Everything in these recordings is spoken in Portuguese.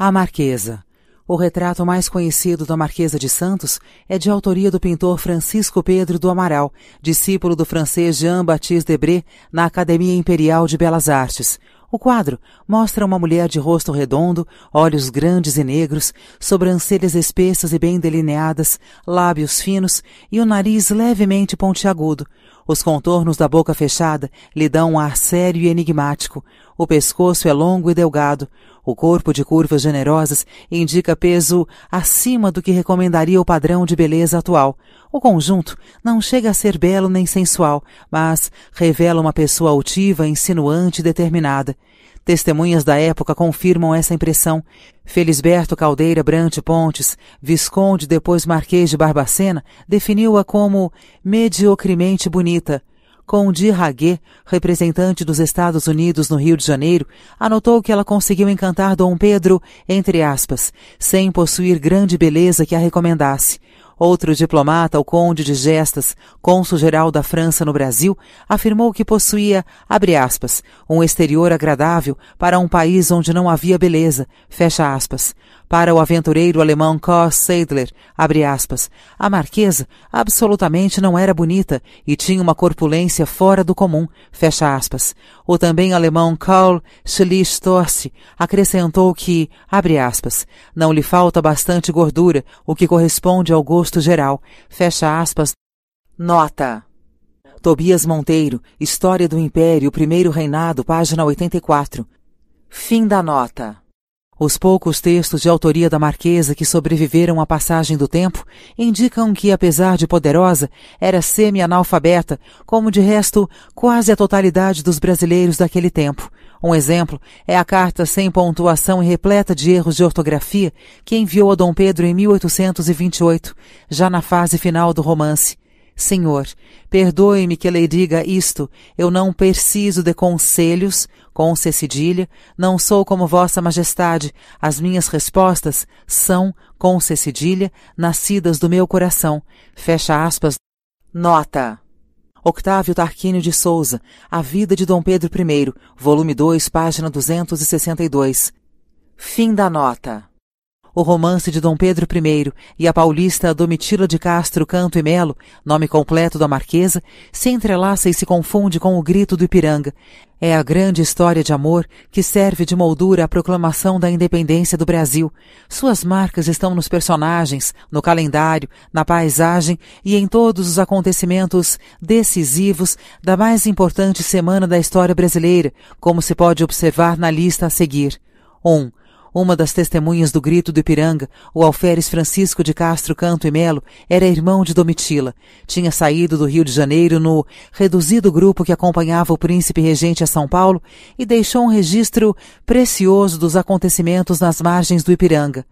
A Marquesa. O retrato mais conhecido da Marquesa de Santos é de autoria do pintor Francisco Pedro do Amaral, discípulo do francês Jean-Baptiste Debré na Academia Imperial de Belas Artes. O quadro mostra uma mulher de rosto redondo, olhos grandes e negros, sobrancelhas espessas e bem delineadas, lábios finos e o nariz levemente pontiagudo. Os contornos da boca fechada lhe dão um ar sério e enigmático. O pescoço é longo e delgado. O corpo de curvas generosas indica peso acima do que recomendaria o padrão de beleza atual. O conjunto não chega a ser belo nem sensual, mas revela uma pessoa altiva, insinuante e determinada. Testemunhas da época confirmam essa impressão. Felisberto Caldeira Brante Pontes, Visconde depois Marquês de Barbacena, definiu-a como mediocremente bonita. Conde Raguet, representante dos Estados Unidos no Rio de Janeiro, anotou que ela conseguiu encantar Dom Pedro, entre aspas, sem possuir grande beleza que a recomendasse. Outro diplomata, o conde de Gestas, cônsul-geral da França no Brasil, afirmou que possuía, abre aspas, um exterior agradável para um país onde não havia beleza, fecha aspas. Para o aventureiro alemão Kos Seidler, abre aspas, a marquesa absolutamente não era bonita e tinha uma corpulência fora do comum, fecha aspas. O também alemão Karl Schlichtorst acrescentou que, abre aspas, não lhe falta bastante gordura, o que corresponde ao gosto geral, fecha aspas. Nota. Tobias Monteiro, História do Império, Primeiro Reinado, página 84. Fim da nota. Os poucos textos de autoria da Marquesa que sobreviveram à passagem do tempo indicam que, apesar de poderosa, era semi-analfabeta, como de resto quase a totalidade dos brasileiros daquele tempo. Um exemplo é a carta sem pontuação e repleta de erros de ortografia que enviou a Dom Pedro em 1828, já na fase final do romance. Senhor, perdoe-me que lhe diga isto, eu não preciso de conselhos, com C cedilha, não sou como vossa majestade, as minhas respostas são, com C cedilha, nascidas do meu coração. Fecha aspas. Nota. Octávio Tarquínio de Souza, A Vida de Dom Pedro I, volume 2, página 262. Fim da nota o romance de Dom Pedro I e a paulista Domitila de Castro Canto e Melo, nome completo da marquesa, se entrelaça e se confunde com o grito do Ipiranga. É a grande história de amor que serve de moldura à proclamação da independência do Brasil. Suas marcas estão nos personagens, no calendário, na paisagem e em todos os acontecimentos decisivos da mais importante semana da história brasileira, como se pode observar na lista a seguir. 1. Um, uma das testemunhas do grito do Ipiranga, o alferes Francisco de Castro Canto e Melo, era irmão de Domitila. Tinha saído do Rio de Janeiro no reduzido grupo que acompanhava o príncipe regente a São Paulo e deixou um registro precioso dos acontecimentos nas margens do Ipiranga.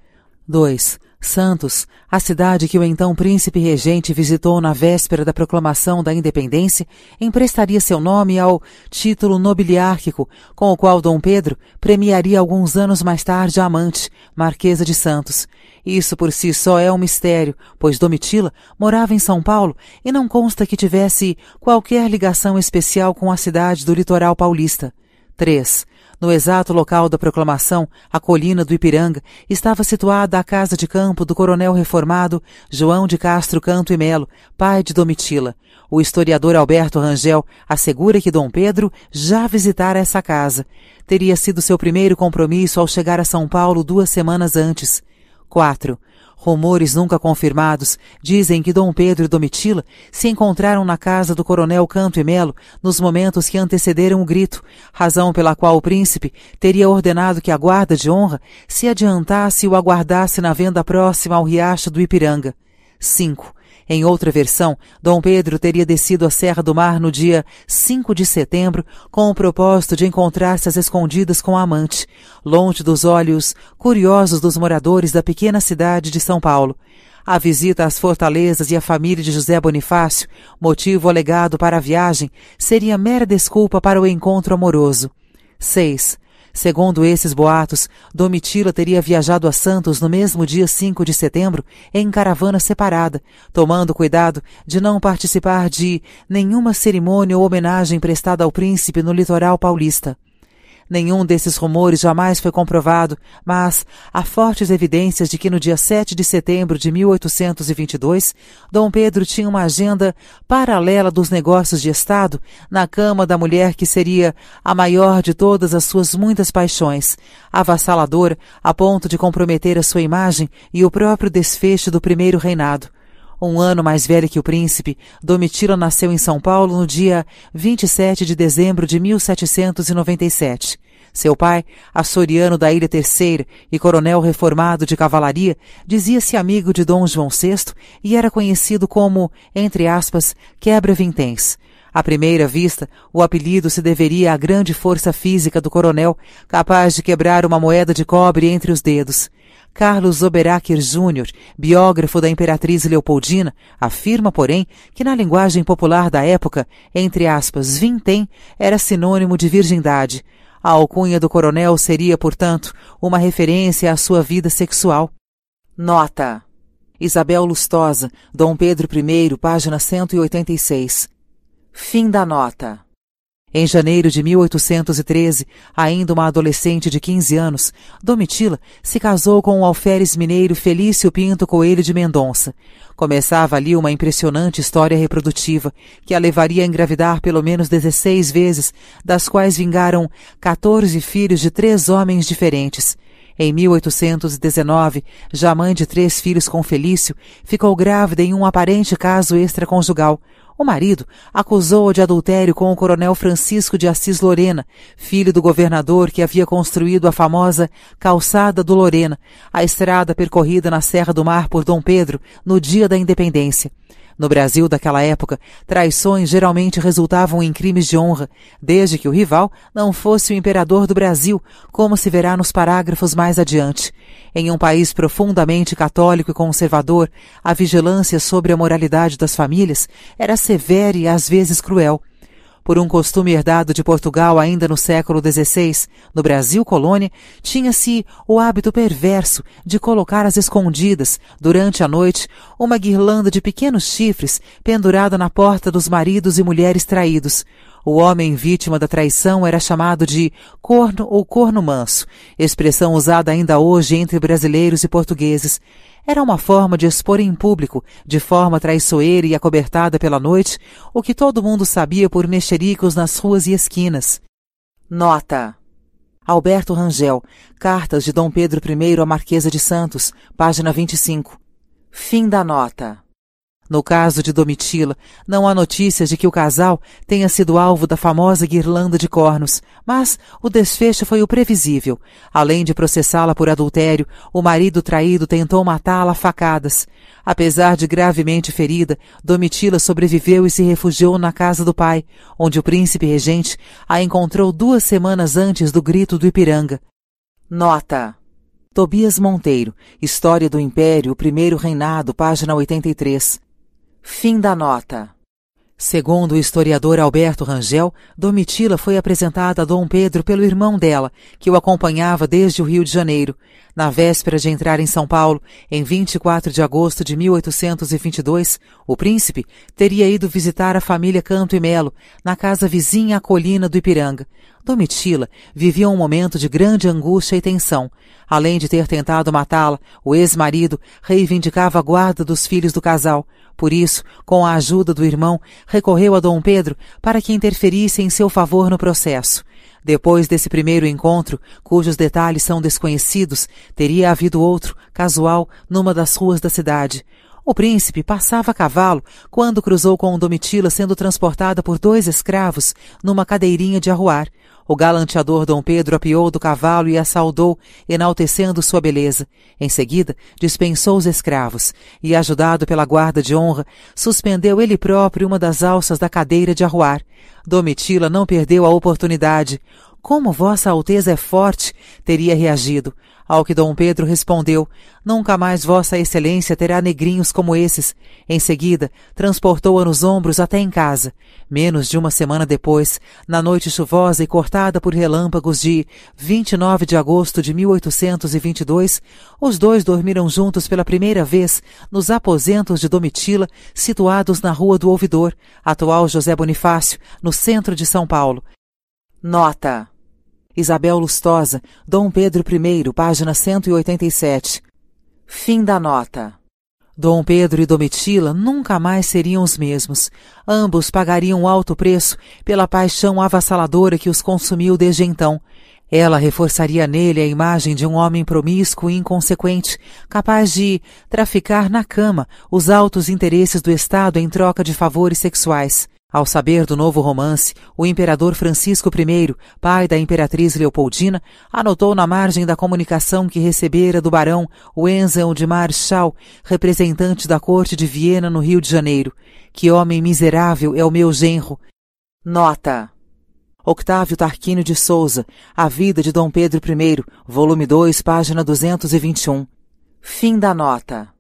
2. Santos, a cidade que o então príncipe regente visitou na véspera da proclamação da independência, emprestaria seu nome ao título nobiliárquico, com o qual Dom Pedro premiaria alguns anos mais tarde a amante, Marquesa de Santos. Isso por si só é um mistério, pois Domitila morava em São Paulo e não consta que tivesse qualquer ligação especial com a cidade do litoral paulista. 3. No exato local da proclamação, a colina do Ipiranga, estava situada a casa de campo do coronel reformado João de Castro Canto e Melo, pai de Domitila. O historiador Alberto Rangel assegura que Dom Pedro já visitara essa casa. Teria sido seu primeiro compromisso ao chegar a São Paulo duas semanas antes. 4. Rumores nunca confirmados dizem que Dom Pedro e Domitila se encontraram na casa do coronel Canto e Melo nos momentos que antecederam o grito, razão pela qual o príncipe teria ordenado que a guarda de honra se adiantasse e o aguardasse na venda próxima ao riacho do Ipiranga. 5. Em outra versão, Dom Pedro teria descido a Serra do Mar no dia 5 de setembro com o propósito de encontrar-se às escondidas com a amante, longe dos olhos curiosos dos moradores da pequena cidade de São Paulo. A visita às fortalezas e à família de José Bonifácio, motivo alegado para a viagem, seria mera desculpa para o encontro amoroso. 6. Segundo esses boatos, Domitila teria viajado a Santos no mesmo dia 5 de setembro em caravana separada, tomando cuidado de não participar de nenhuma cerimônia ou homenagem prestada ao príncipe no litoral paulista. Nenhum desses rumores jamais foi comprovado, mas há fortes evidências de que no dia 7 de setembro de 1822, Dom Pedro tinha uma agenda paralela dos negócios de Estado na cama da mulher que seria a maior de todas as suas muitas paixões, avassaladora a ponto de comprometer a sua imagem e o próprio desfecho do primeiro reinado. Um ano mais velha que o príncipe, Domitila nasceu em São Paulo no dia 27 de dezembro de 1797. Seu pai, açoriano da Ilha Terceira e coronel reformado de cavalaria, dizia-se amigo de Dom João VI e era conhecido como, entre aspas, quebra-vinténs. À primeira vista, o apelido se deveria à grande força física do coronel, capaz de quebrar uma moeda de cobre entre os dedos. Carlos Oberacker Jr., biógrafo da imperatriz Leopoldina, afirma, porém, que na linguagem popular da época, entre aspas, vintém era sinônimo de virgindade. A alcunha do coronel seria, portanto, uma referência à sua vida sexual. Nota: Isabel Lustosa, Dom Pedro I, página 186. Fim da nota. Em janeiro de 1813, ainda uma adolescente de 15 anos, Domitila se casou com o alferes mineiro Felício Pinto Coelho de Mendonça. Começava ali uma impressionante história reprodutiva, que a levaria a engravidar pelo menos 16 vezes, das quais vingaram 14 filhos de três homens diferentes. Em 1819, já mãe de três filhos com Felício, ficou grávida em um aparente caso extraconjugal. O marido acusou-a de adultério com o coronel Francisco de Assis Lorena, filho do governador que havia construído a famosa Calçada do Lorena, a estrada percorrida na Serra do Mar por Dom Pedro no dia da independência. No Brasil daquela época, traições geralmente resultavam em crimes de honra, desde que o rival não fosse o imperador do Brasil, como se verá nos parágrafos mais adiante. Em um país profundamente católico e conservador, a vigilância sobre a moralidade das famílias era severa e às vezes cruel por um costume herdado de Portugal ainda no século XVI, no Brasil colônia, tinha-se o hábito perverso de colocar às escondidas, durante a noite, uma guirlanda de pequenos chifres pendurada na porta dos maridos e mulheres traídos. O homem vítima da traição era chamado de corno ou corno manso, expressão usada ainda hoje entre brasileiros e portugueses. Era uma forma de expor em público, de forma traiçoeira e acobertada pela noite, o que todo mundo sabia por mexericos nas ruas e esquinas. Nota. Alberto Rangel, Cartas de Dom Pedro I à Marquesa de Santos, página 25. Fim da nota. No caso de Domitila, não há notícias de que o casal tenha sido alvo da famosa guirlanda de cornos, mas o desfecho foi o previsível. Além de processá-la por adultério, o marido traído tentou matá-la a facadas. Apesar de gravemente ferida, Domitila sobreviveu e se refugiou na casa do pai, onde o príncipe regente a encontrou duas semanas antes do grito do Ipiranga. Nota Tobias Monteiro, História do Império, o Primeiro Reinado, página 83. Fim da nota. Segundo o historiador Alberto Rangel, Domitila foi apresentada a Dom Pedro pelo irmão dela, que o acompanhava desde o Rio de Janeiro. Na véspera de entrar em São Paulo, em 24 de agosto de 1822, o príncipe teria ido visitar a família Canto e Melo, na casa vizinha à colina do Ipiranga. Domitila vivia um momento de grande angústia e tensão. Além de ter tentado matá-la, o ex-marido reivindicava a guarda dos filhos do casal. Por isso, com a ajuda do irmão, recorreu a Dom Pedro para que interferisse em seu favor no processo. Depois desse primeiro encontro, cujos detalhes são desconhecidos, teria havido outro, casual, numa das ruas da cidade. O príncipe passava a cavalo quando cruzou com Domitila sendo transportada por dois escravos numa cadeirinha de arruar. O galanteador Dom Pedro apiou do cavalo e a saudou, enaltecendo sua beleza. Em seguida, dispensou os escravos e, ajudado pela guarda de honra, suspendeu ele próprio uma das alças da cadeira de arruar. Domitila não perdeu a oportunidade. Como Vossa Alteza é forte, teria reagido. Ao que Dom Pedro respondeu: Nunca mais Vossa Excelência terá negrinhos como esses. Em seguida, transportou-a nos ombros até em casa. Menos de uma semana depois, na noite chuvosa e cortada por relâmpagos de 29 de agosto de 1822, os dois dormiram juntos pela primeira vez nos aposentos de Domitila, situados na Rua do Ouvidor, atual José Bonifácio, no centro de São Paulo. Nota Isabel Lustosa, Dom Pedro I, página 187. Fim da nota. Dom Pedro e Domitila nunca mais seriam os mesmos. Ambos pagariam alto preço pela paixão avassaladora que os consumiu desde então. Ela reforçaria nele a imagem de um homem promíscuo e inconsequente, capaz de traficar na cama os altos interesses do Estado em troca de favores sexuais. Ao saber do novo romance, o imperador Francisco I, pai da imperatriz Leopoldina, anotou na margem da comunicação que recebera do barão Wenzel de Marschall, representante da corte de Viena no Rio de Janeiro. Que homem miserável é o meu genro. Nota. Octávio Tarquínio de Souza, A Vida de Dom Pedro I, volume 2, página 221. Fim da nota.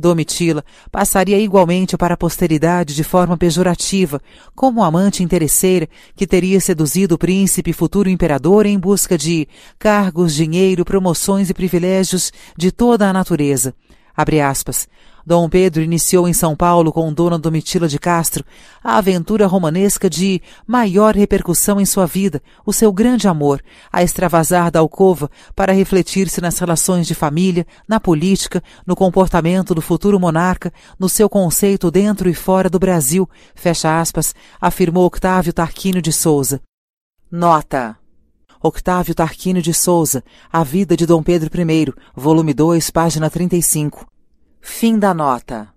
Domitila passaria igualmente para a posteridade de forma pejorativa, como amante interesseira que teria seduzido o príncipe futuro imperador em busca de cargos, dinheiro, promoções e privilégios de toda a natureza. Abre aspas. Dom Pedro iniciou em São Paulo com Dona Domitila de Castro a aventura romanesca de maior repercussão em sua vida, o seu grande amor, a extravasar da alcova para refletir-se nas relações de família, na política, no comportamento do futuro monarca, no seu conceito dentro e fora do Brasil, fecha aspas, afirmou Octávio Tarquínio de Souza. Nota. Octávio Tarquínio de Souza, A Vida de Dom Pedro I, volume 2, página 35. Fim da nota.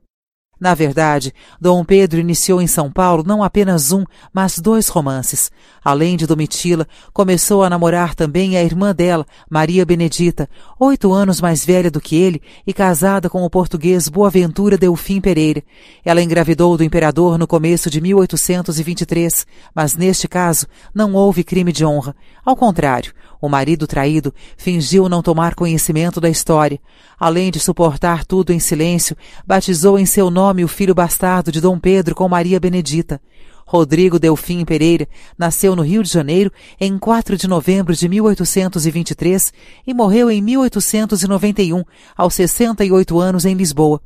Na verdade, Dom Pedro iniciou em São Paulo não apenas um, mas dois romances. Além de Domitila, começou a namorar também a irmã dela, Maria Benedita, oito anos mais velha do que ele e casada com o português Boaventura Delfim Pereira. Ela engravidou do imperador no começo de 1823, mas neste caso não houve crime de honra. Ao contrário, o marido traído fingiu não tomar conhecimento da história. Além de suportar tudo em silêncio, batizou em seu nome o filho bastardo de Dom Pedro com Maria Benedita. Rodrigo Delfim Pereira nasceu no Rio de Janeiro em 4 de novembro de 1823 e morreu em 1891, aos 68 anos, em Lisboa.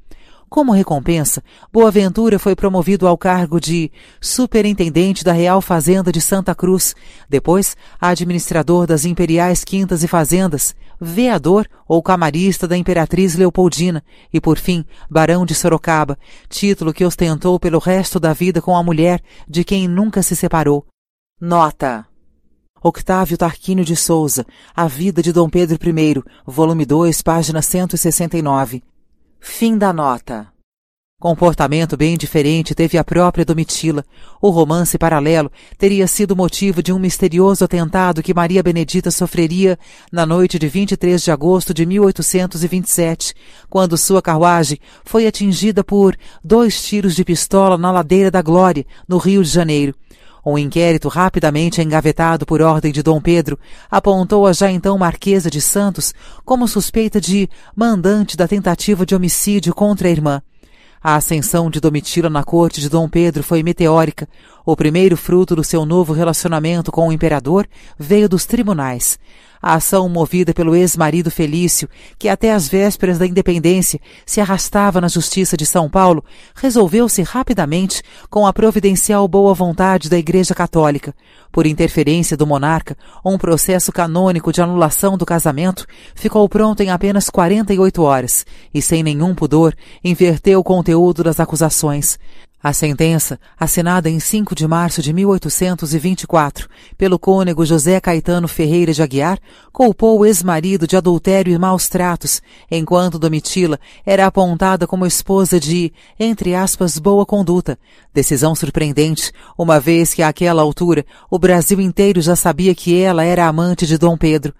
Como recompensa, Boaventura foi promovido ao cargo de superintendente da Real Fazenda de Santa Cruz, depois administrador das imperiais quintas e fazendas, veador ou camarista da imperatriz Leopoldina e, por fim, barão de Sorocaba, título que ostentou pelo resto da vida com a mulher de quem nunca se separou. Nota. Octávio Tarquínio de Souza, A Vida de Dom Pedro I, volume 2, página 169. Fim da nota. Comportamento bem diferente teve a própria Domitila. O romance paralelo teria sido motivo de um misterioso atentado que Maria Benedita sofreria na noite de 23 de agosto de 1827, quando sua carruagem foi atingida por dois tiros de pistola na ladeira da Glória, no Rio de Janeiro. Um inquérito rapidamente engavetado por ordem de Dom Pedro apontou a já então Marquesa de Santos como suspeita de mandante da tentativa de homicídio contra a irmã. A ascensão de Domitila na corte de Dom Pedro foi meteórica. O primeiro fruto do seu novo relacionamento com o imperador veio dos tribunais. A ação movida pelo ex-marido Felício, que até as vésperas da independência se arrastava na Justiça de São Paulo, resolveu-se rapidamente com a providencial boa vontade da Igreja Católica. Por interferência do monarca, um processo canônico de anulação do casamento ficou pronto em apenas 48 horas e, sem nenhum pudor, inverteu o conteúdo das acusações. A sentença, assinada em 5 de março de 1824 pelo cônego José Caetano Ferreira de Aguiar, culpou o ex-marido de adultério e maus tratos, enquanto Domitila era apontada como esposa de, entre aspas, boa conduta. Decisão surpreendente, uma vez que àquela altura o Brasil inteiro já sabia que ela era amante de Dom Pedro.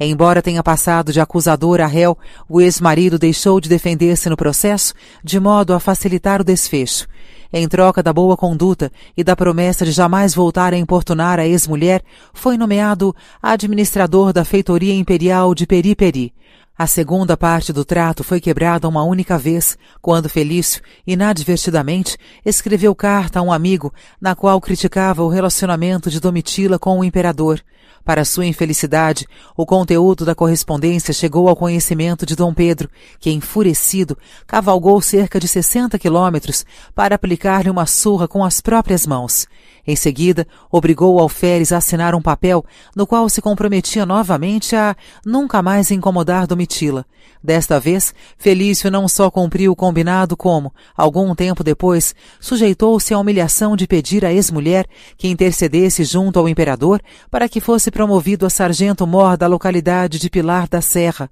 Embora tenha passado de acusador a réu, o ex-marido deixou de defender-se no processo, de modo a facilitar o desfecho. Em troca da boa conduta e da promessa de jamais voltar a importunar a ex-mulher, foi nomeado administrador da feitoria imperial de Periperi. A segunda parte do trato foi quebrada uma única vez, quando Felício, inadvertidamente, escreveu carta a um amigo na qual criticava o relacionamento de Domitila com o imperador. Para sua infelicidade, o conteúdo da correspondência chegou ao conhecimento de Dom Pedro, que, enfurecido, cavalgou cerca de 60 quilômetros para aplicar-lhe uma surra com as próprias mãos. Em seguida, obrigou o alferes a assinar um papel no qual se comprometia novamente a nunca mais incomodar Domitila. Desta vez, Felício não só cumpriu o combinado como, algum tempo depois, sujeitou-se à humilhação de pedir à ex-mulher que intercedesse junto ao imperador para que fosse promovido a sargento-mor da localidade de Pilar da Serra.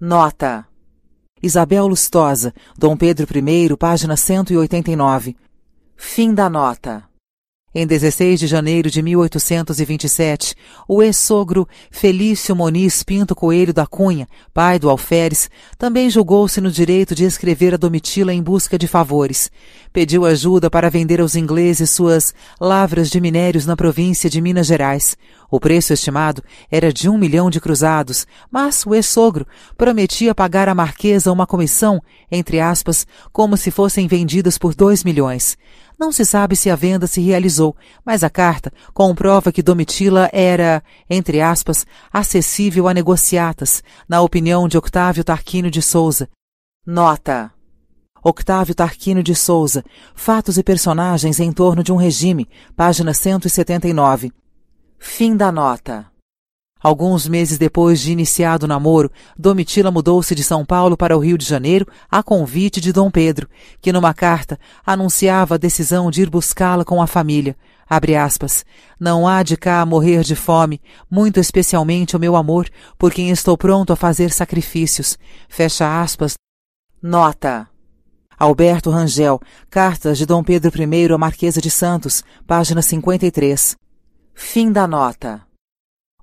Nota. Isabel Lustosa, Dom Pedro I, página 189. Fim da nota. Em 16 de janeiro de 1827, o ex-sogro Felício Moniz Pinto Coelho da Cunha, pai do alferes, também julgou-se no direito de escrever a Domitila em busca de favores. Pediu ajuda para vender aos ingleses suas lavras de minérios na província de Minas Gerais. O preço estimado era de um milhão de cruzados, mas o ex-sogro prometia pagar à marquesa uma comissão, entre aspas, como se fossem vendidas por dois milhões. Não se sabe se a venda se realizou, mas a carta comprova que Domitila era, entre aspas, acessível a negociatas, na opinião de Octávio Tarquínio de Souza. Nota. Octávio Tarquínio de Souza, Fatos e Personagens em torno de um regime, página 179. Fim da nota. Alguns meses depois de iniciado o namoro, Domitila mudou-se de São Paulo para o Rio de Janeiro a convite de Dom Pedro, que numa carta anunciava a decisão de ir buscá-la com a família. Abre aspas. Não há de cá morrer de fome, muito especialmente o meu amor, por quem estou pronto a fazer sacrifícios. Fecha aspas. Nota. Alberto Rangel, Cartas de Dom Pedro I à Marquesa de Santos, página 53. Fim da nota.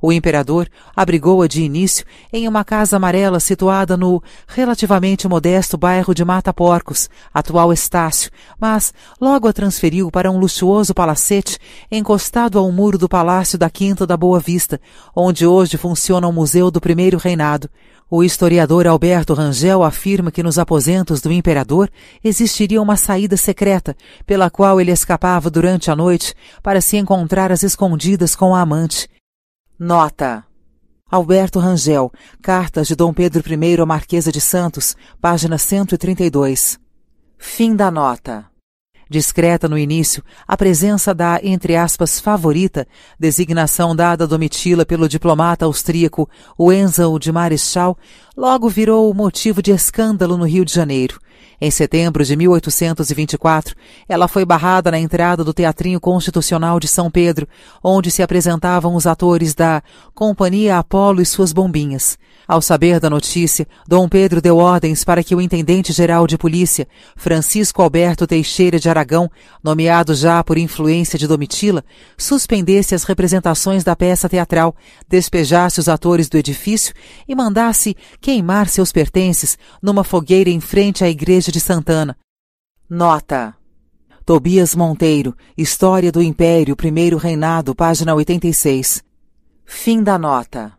O imperador abrigou-a de início em uma casa amarela situada no relativamente modesto bairro de Mata Porcos, atual Estácio, mas logo a transferiu para um luxuoso palacete encostado ao muro do Palácio da Quinta da Boa Vista, onde hoje funciona o Museu do Primeiro Reinado. O historiador Alberto Rangel afirma que nos aposentos do imperador existiria uma saída secreta, pela qual ele escapava durante a noite para se encontrar às escondidas com a amante. Nota. Alberto Rangel, Cartas de Dom Pedro I à Marquesa de Santos, página 132. Fim da nota. Discreta no início, a presença da, entre aspas, favorita, designação dada a Domitila pelo diplomata austríaco Wenzel de Marechal, logo virou motivo de escândalo no Rio de Janeiro. Em setembro de 1824, ela foi barrada na entrada do Teatrinho Constitucional de São Pedro, onde se apresentavam os atores da Companhia Apolo e suas bombinhas. Ao saber da notícia, Dom Pedro deu ordens para que o intendente-geral de polícia, Francisco Alberto Teixeira de Aragão, nomeado já por influência de Domitila, suspendesse as representações da peça teatral, despejasse os atores do edifício e mandasse queimar seus pertences numa fogueira em frente à igreja de Santana. Nota. Tobias Monteiro, História do Império, Primeiro Reinado, página 86. Fim da nota.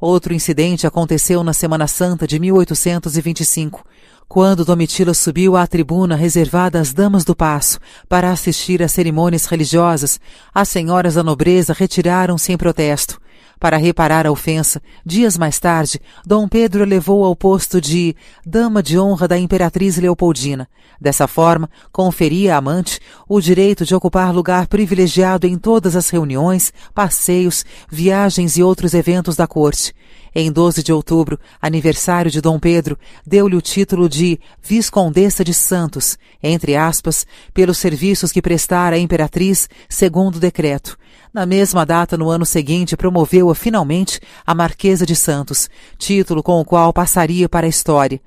Outro incidente aconteceu na Semana Santa de 1825, quando Domitila subiu à tribuna reservada às damas do passo para assistir às cerimônias religiosas, as senhoras da nobreza retiraram-se em protesto. Para reparar a ofensa, dias mais tarde, Dom Pedro levou ao posto de Dama de Honra da Imperatriz Leopoldina. Dessa forma, conferia à amante o direito de ocupar lugar privilegiado em todas as reuniões, passeios, viagens e outros eventos da corte. Em 12 de outubro, aniversário de Dom Pedro, deu-lhe o título de Viscondessa de Santos, entre aspas, pelos serviços que prestara à imperatriz, segundo decreto. Na mesma data, no ano seguinte, promoveu-a finalmente a Marquesa de Santos, título com o qual passaria para a história.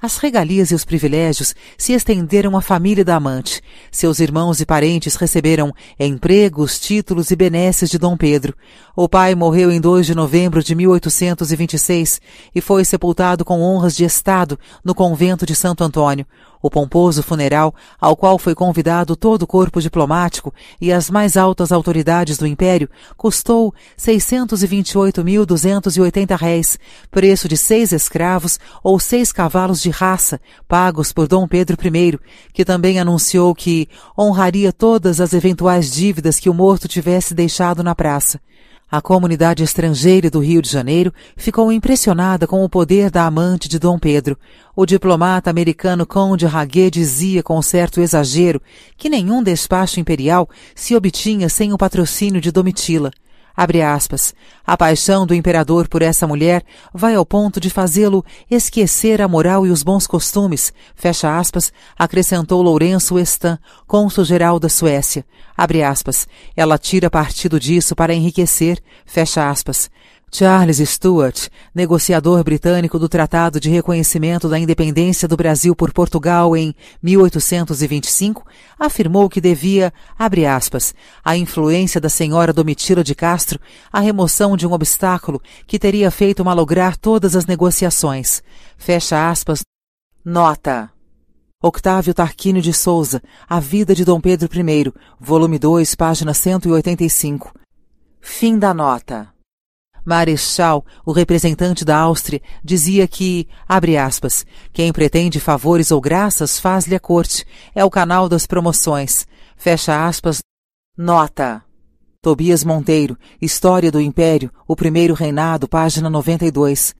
As regalias e os privilégios se estenderam à família da amante. Seus irmãos e parentes receberam empregos, títulos e benesses de Dom Pedro. O pai morreu em 2 de novembro de 1826 e foi sepultado com honras de Estado no convento de Santo Antônio. O pomposo funeral, ao qual foi convidado todo o corpo diplomático e as mais altas autoridades do império, custou 628.280 réis, preço de seis escravos ou seis cavalos de raça, pagos por Dom Pedro I, que também anunciou que honraria todas as eventuais dívidas que o morto tivesse deixado na praça. A comunidade estrangeira do Rio de Janeiro ficou impressionada com o poder da amante de Dom Pedro. O diplomata americano Conde Raguet dizia com certo exagero que nenhum despacho imperial se obtinha sem o patrocínio de Domitila. Abre aspas. A paixão do imperador por essa mulher vai ao ponto de fazê-lo esquecer a moral e os bons costumes, fecha aspas, acrescentou Lourenço Estan, cônsul-geral da Suécia. Abre aspas. Ela tira partido disso para enriquecer, fecha aspas. Charles Stuart, negociador britânico do Tratado de Reconhecimento da Independência do Brasil por Portugal em 1825, afirmou que devia, abre aspas, à influência da senhora Domitila de Castro, a remoção de um obstáculo que teria feito malograr todas as negociações. Fecha aspas. Nota. Octávio Tarquínio de Souza, A Vida de Dom Pedro I, volume 2, página 185. Fim da nota. Marechal, o representante da Áustria, dizia que, abre aspas, quem pretende favores ou graças faz-lhe a corte, é o canal das promoções. Fecha aspas. Nota. Tobias Monteiro, História do Império, o Primeiro Reinado, página 92.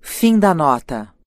Fim da nota.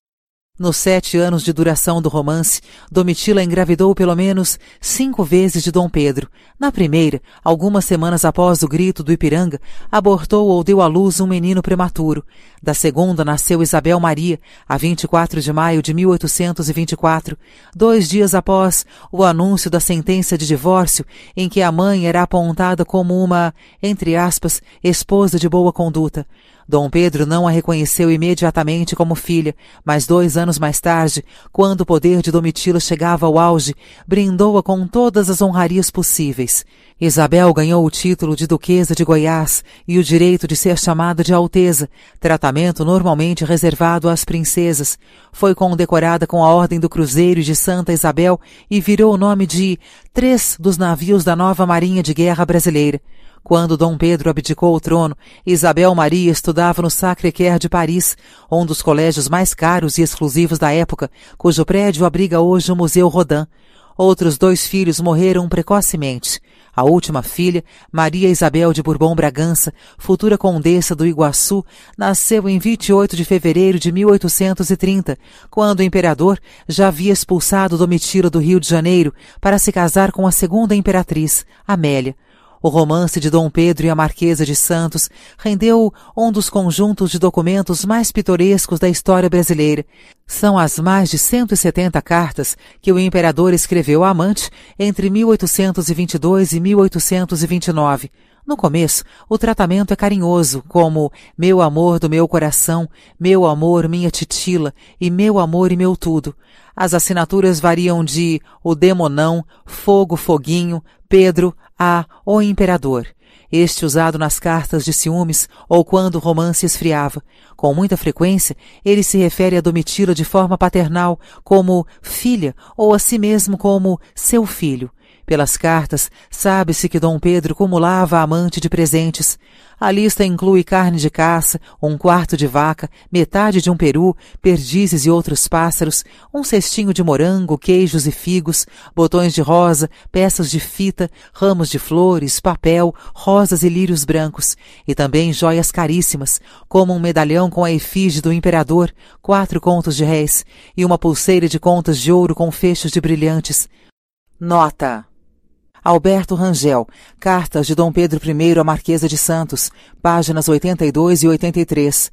Nos sete anos de duração do romance, Domitila engravidou pelo menos cinco vezes de Dom Pedro. Na primeira, algumas semanas após o grito do Ipiranga, abortou ou deu à luz um menino prematuro. Da segunda nasceu Isabel Maria, a 24 de maio de 1824, dois dias após o anúncio da sentença de divórcio, em que a mãe era apontada como uma, entre aspas, esposa de boa conduta. Dom Pedro não a reconheceu imediatamente como filha, mas dois anos mais tarde, quando o poder de Domitila chegava ao auge, brindou-a com todas as honrarias possíveis. Isabel ganhou o título de Duquesa de Goiás e o direito de ser chamada de Alteza, tratamento normalmente reservado às princesas. Foi condecorada com a Ordem do Cruzeiro de Santa Isabel e virou o nome de três dos navios da nova Marinha de Guerra Brasileira. Quando Dom Pedro abdicou o trono, Isabel Maria estudava no Sacré-Cœur de Paris, um dos colégios mais caros e exclusivos da época, cujo prédio abriga hoje o Museu Rodin. Outros dois filhos morreram precocemente. A última filha, Maria Isabel de Bourbon Bragança, futura condessa do Iguaçu, nasceu em 28 de fevereiro de 1830, quando o imperador já havia expulsado Domitila do Rio de Janeiro para se casar com a segunda imperatriz, Amélia. O romance de Dom Pedro e a Marquesa de Santos rendeu um dos conjuntos de documentos mais pitorescos da história brasileira. São as mais de 170 cartas que o imperador escreveu à amante entre 1822 e 1829. No começo, o tratamento é carinhoso, como meu amor do meu coração, meu amor, minha titila, e meu amor e meu tudo. As assinaturas variam de o demonão, fogo, foguinho, Pedro, a o imperador, este usado nas cartas de ciúmes ou quando o romance esfriava. Com muita frequência, ele se refere a Domitila de forma paternal, como filha, ou a si mesmo como seu filho. Pelas cartas, sabe-se que Dom Pedro cumulava amante de presentes. A lista inclui carne de caça, um quarto de vaca, metade de um peru, perdizes e outros pássaros, um cestinho de morango, queijos e figos, botões de rosa, peças de fita, ramos de flores, papel, rosas e lírios brancos, e também joias caríssimas, como um medalhão com a efígie do imperador, quatro contos de réis, e uma pulseira de contas de ouro com fechos de brilhantes. Nota Alberto Rangel, Cartas de Dom Pedro I à Marquesa de Santos, páginas 82 e 83.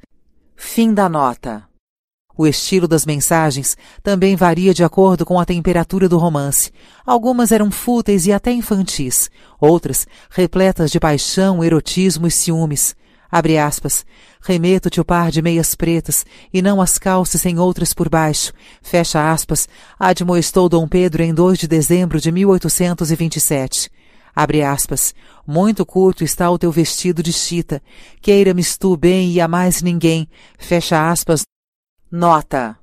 Fim da nota. O estilo das mensagens também varia de acordo com a temperatura do romance. Algumas eram fúteis e até infantis, outras repletas de paixão, erotismo e ciúmes. Abre aspas. Remeto-te o par de meias pretas, e não as calças sem outras por baixo. Fecha aspas. Admoestou Dom Pedro em 2 de dezembro de 1827. Abre aspas. Muito curto está o teu vestido de chita. Queira-me tu bem e a mais ninguém. Fecha aspas. Nota.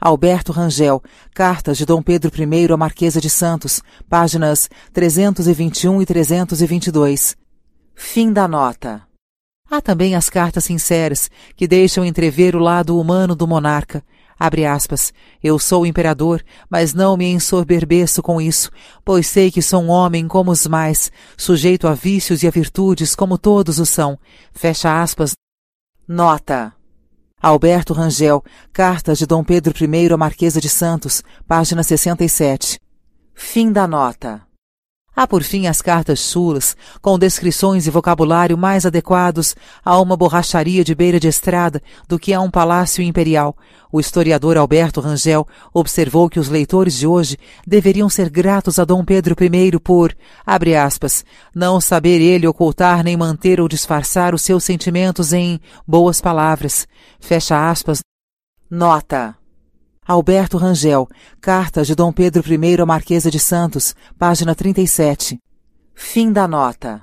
Alberto Rangel, Cartas de Dom Pedro I à Marquesa de Santos, páginas 321 e 322. Fim da nota. Há também as cartas sinceras, que deixam entrever o lado humano do monarca. Abre aspas. Eu sou imperador, mas não me ensoberbeço com isso, pois sei que sou um homem como os mais, sujeito a vícios e a virtudes como todos o são. Fecha aspas. Nota. Alberto Rangel, Cartas de Dom Pedro I à Marquesa de Santos, página 67. Fim da nota. Há por fim as cartas chulas, com descrições e vocabulário mais adequados a uma borracharia de beira de estrada do que a um palácio imperial. O historiador Alberto Rangel observou que os leitores de hoje deveriam ser gratos a Dom Pedro I por, abre aspas, não saber ele ocultar nem manter ou disfarçar os seus sentimentos em boas palavras. Fecha aspas. Nota. Alberto Rangel, Cartas de Dom Pedro I à Marquesa de Santos, página 37. Fim da nota.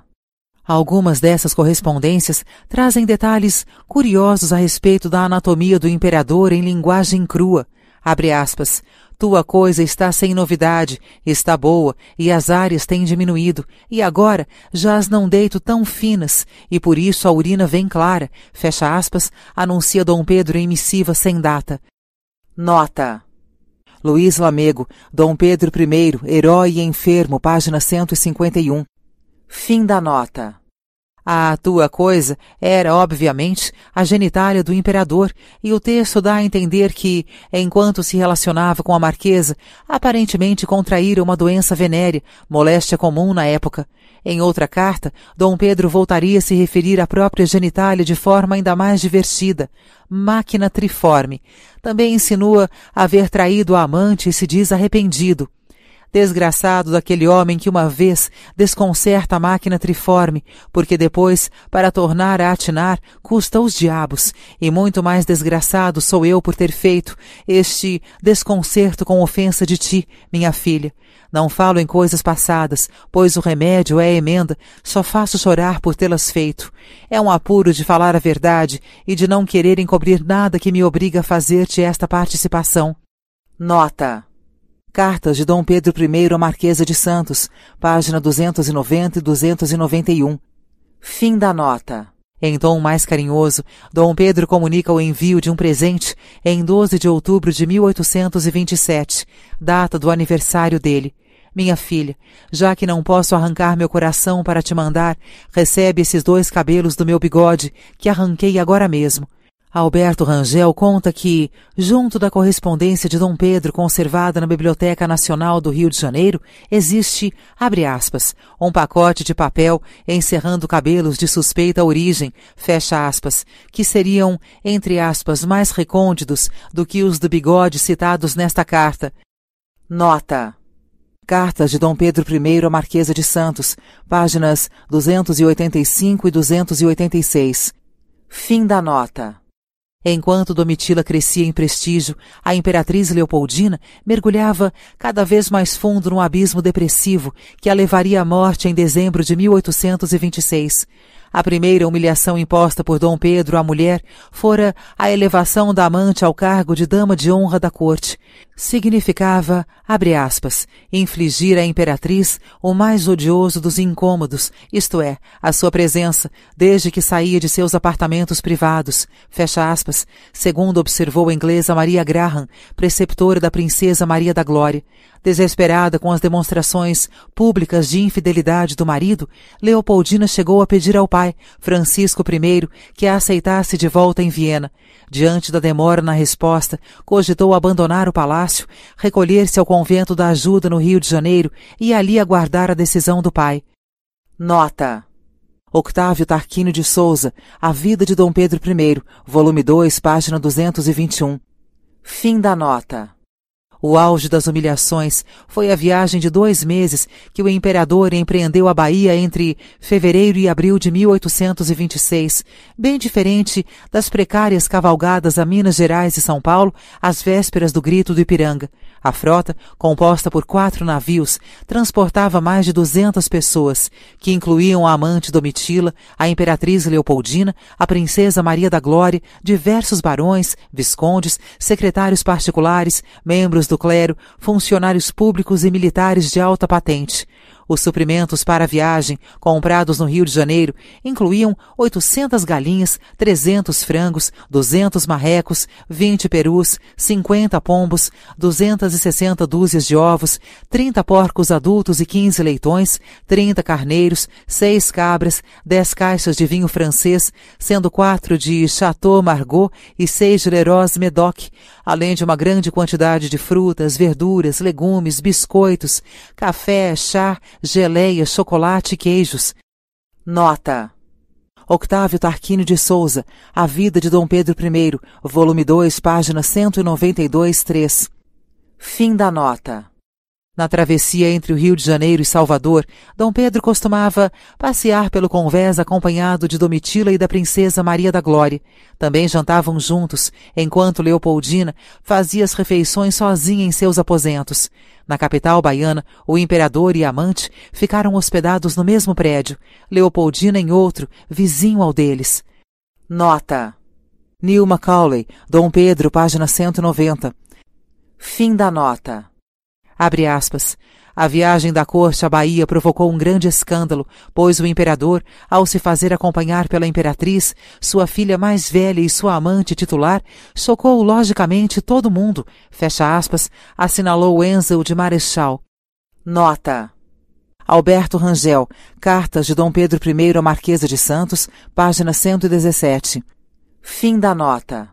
Algumas dessas correspondências trazem detalhes curiosos a respeito da anatomia do imperador em linguagem crua. Abre aspas. Tua coisa está sem novidade, está boa, e as áreas têm diminuído, e agora já as não deito tão finas, e por isso a urina vem clara, fecha aspas, anuncia Dom Pedro em missiva sem data. Nota. Luiz Lamego, Dom Pedro I, Herói e Enfermo, página 151. Fim da nota. A tua coisa era, obviamente, a genitália do imperador, e o texto dá a entender que, enquanto se relacionava com a marquesa, aparentemente contraíra uma doença venérea, moléstia comum na época. Em outra carta, Dom Pedro voltaria a se referir à própria genitália de forma ainda mais divertida, máquina triforme. Também insinua haver traído a amante e se diz arrependido. Desgraçado daquele homem que uma vez desconcerta a máquina triforme, porque depois, para tornar a atinar, custa os diabos, e muito mais desgraçado sou eu por ter feito este desconcerto com ofensa de ti, minha filha. Não falo em coisas passadas, pois o remédio é emenda, só faço chorar por tê-las feito. É um apuro de falar a verdade e de não querer encobrir nada que me obriga a fazer-te esta participação. Nota. Cartas de Dom Pedro I à Marquesa de Santos, página 290 e 291. Fim da nota. Em tom mais carinhoso, Dom Pedro comunica o envio de um presente em 12 de outubro de 1827, data do aniversário dele. Minha filha, já que não posso arrancar meu coração para te mandar, recebe esses dois cabelos do meu bigode, que arranquei agora mesmo. Alberto Rangel conta que, junto da correspondência de Dom Pedro conservada na Biblioteca Nacional do Rio de Janeiro, existe, abre aspas, um pacote de papel encerrando cabelos de suspeita origem, fecha aspas, que seriam, entre aspas, mais recônditos do que os do bigode citados nesta carta. Nota. Cartas de Dom Pedro I à Marquesa de Santos, páginas 285 e 286. Fim da nota. Enquanto Domitila crescia em prestígio, a imperatriz Leopoldina mergulhava cada vez mais fundo num abismo depressivo que a levaria à morte em dezembro de 1826. A primeira humilhação imposta por Dom Pedro à mulher fora a elevação da amante ao cargo de dama de honra da corte. Significava, abre aspas, infligir à imperatriz o mais odioso dos incômodos, isto é, a sua presença, desde que saía de seus apartamentos privados, fecha aspas, segundo observou a inglesa Maria Graham, preceptora da princesa Maria da Glória. Desesperada com as demonstrações públicas de infidelidade do marido, Leopoldina chegou a pedir ao pai, Francisco I, que a aceitasse de volta em Viena. Diante da demora na resposta, cogitou abandonar o palácio, recolher-se ao convento da ajuda no Rio de Janeiro e ali aguardar a decisão do pai. Nota. Octávio Tarquínio de Souza, A Vida de Dom Pedro I, volume 2, página 221. Fim da nota. O auge das humilhações foi a viagem de dois meses que o imperador empreendeu a Bahia entre fevereiro e abril de 1826, bem diferente das precárias cavalgadas a Minas Gerais e São Paulo às vésperas do grito do Ipiranga. A frota, composta por quatro navios, transportava mais de duzentas pessoas, que incluíam a amante Domitila, a imperatriz Leopoldina, a princesa Maria da Glória, diversos barões, viscondes, secretários particulares, membros do clero, funcionários públicos e militares de alta patente. Os suprimentos para a viagem, comprados no Rio de Janeiro, incluíam 800 galinhas, 300 frangos, 200 marrecos, 20 perus, 50 pombos, 260 dúzias de ovos, 30 porcos adultos e 15 leitões, 30 carneiros, 6 cabras, 10 caixas de vinho francês, sendo 4 de Chateau Margaux e 6 de Leroy Medoc, além de uma grande quantidade de frutas, verduras, legumes, biscoitos, café, chá, geleia, chocolate e queijos. Nota. Octávio Tarquínio de Souza, A Vida de Dom Pedro I, volume 2, página 192, 3. Fim da nota. Na travessia entre o Rio de Janeiro e Salvador, Dom Pedro costumava passear pelo convés acompanhado de Domitila e da princesa Maria da Glória. Também jantavam juntos, enquanto Leopoldina fazia as refeições sozinha em seus aposentos. Na capital baiana, o imperador e a amante ficaram hospedados no mesmo prédio, Leopoldina em outro, vizinho ao deles. Nota. Neil Macaulay, Dom Pedro, página 190. Fim da nota. Abre aspas. A viagem da corte à Bahia provocou um grande escândalo, pois o imperador, ao se fazer acompanhar pela imperatriz, sua filha mais velha e sua amante titular, chocou logicamente todo mundo, fecha aspas, assinalou Enzel de Marechal. Nota. Alberto Rangel, Cartas de Dom Pedro I à Marquesa de Santos, página 117. Fim da nota.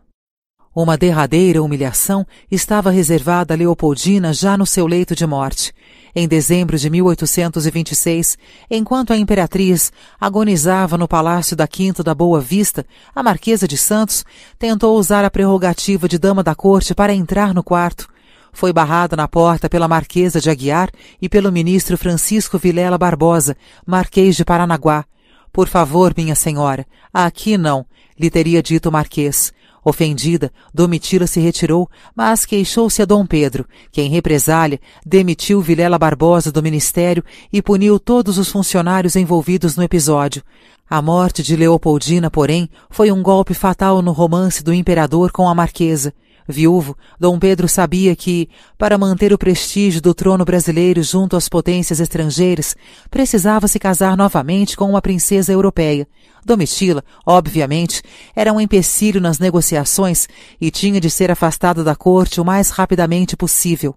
Uma derradeira humilhação estava reservada a Leopoldina já no seu leito de morte. Em dezembro de 1826, enquanto a imperatriz agonizava no palácio da Quinta da Boa Vista, a Marquesa de Santos tentou usar a prerrogativa de dama da corte para entrar no quarto. Foi barrada na porta pela Marquesa de Aguiar e pelo ministro Francisco Vilela Barbosa, Marquês de Paranaguá. Por favor, minha senhora, aqui não, lhe teria dito o Marquês. Ofendida, Domitila se retirou, mas queixou-se a Dom Pedro, que, em represália, demitiu Vilela Barbosa do ministério e puniu todos os funcionários envolvidos no episódio. A morte de Leopoldina, porém, foi um golpe fatal no romance do imperador com a marquesa. Viúvo, Dom Pedro sabia que, para manter o prestígio do trono brasileiro junto às potências estrangeiras, precisava se casar novamente com uma princesa europeia. Domitila, obviamente, era um empecilho nas negociações e tinha de ser afastada da corte o mais rapidamente possível.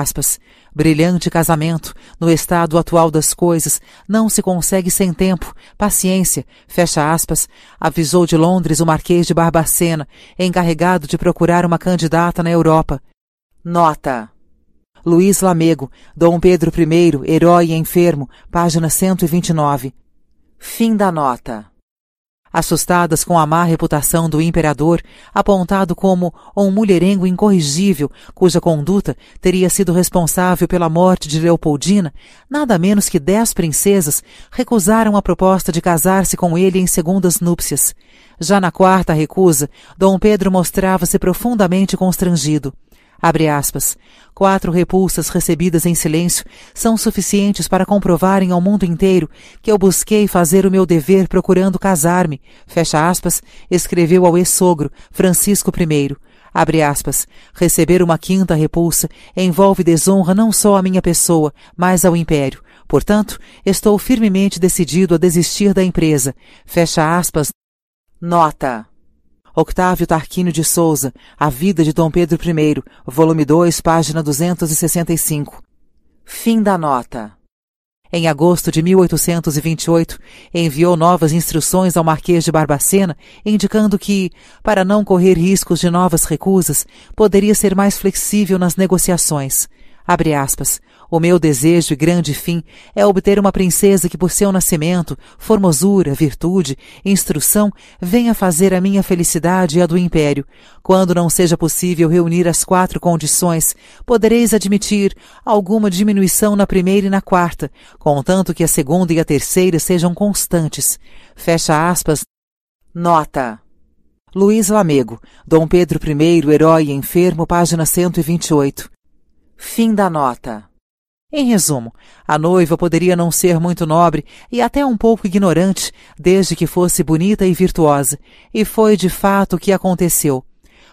Aspas. Brilhante casamento, no estado atual das coisas, não se consegue sem tempo, paciência, fecha aspas, avisou de Londres o Marquês de Barbacena, encarregado de procurar uma candidata na Europa. Nota. Luiz Lamego, Dom Pedro I, Herói e Enfermo, página 129. Fim da nota. Assustadas com a má reputação do imperador, apontado como um mulherengo incorrigível, cuja conduta teria sido responsável pela morte de Leopoldina, nada menos que dez princesas recusaram a proposta de casar-se com ele em segundas núpcias. Já na quarta recusa, Dom Pedro mostrava-se profundamente constrangido. Abre aspas. Quatro repulsas recebidas em silêncio são suficientes para comprovarem ao mundo inteiro que eu busquei fazer o meu dever procurando casar-me. Fecha aspas, escreveu ao ex-sogro, Francisco I. Abre aspas. Receber uma quinta repulsa envolve desonra não só à minha pessoa, mas ao império. Portanto, estou firmemente decidido a desistir da empresa. Fecha aspas. Nota. Octávio Tarquínio de Souza, A Vida de Dom Pedro I, volume 2, página 265. Fim da nota. Em agosto de 1828, enviou novas instruções ao Marquês de Barbacena, indicando que, para não correr riscos de novas recusas, poderia ser mais flexível nas negociações. Abre aspas. O meu desejo e grande fim é obter uma princesa que, por seu nascimento, formosura, virtude, instrução, venha fazer a minha felicidade e a do império. Quando não seja possível reunir as quatro condições, podereis admitir alguma diminuição na primeira e na quarta, contanto que a segunda e a terceira sejam constantes. Fecha aspas. Nota. Luiz Lamego, Dom Pedro I, Herói e Enfermo, página 128. Fim da nota. Em resumo, a noiva poderia não ser muito nobre e até um pouco ignorante, desde que fosse bonita e virtuosa, e foi de fato o que aconteceu.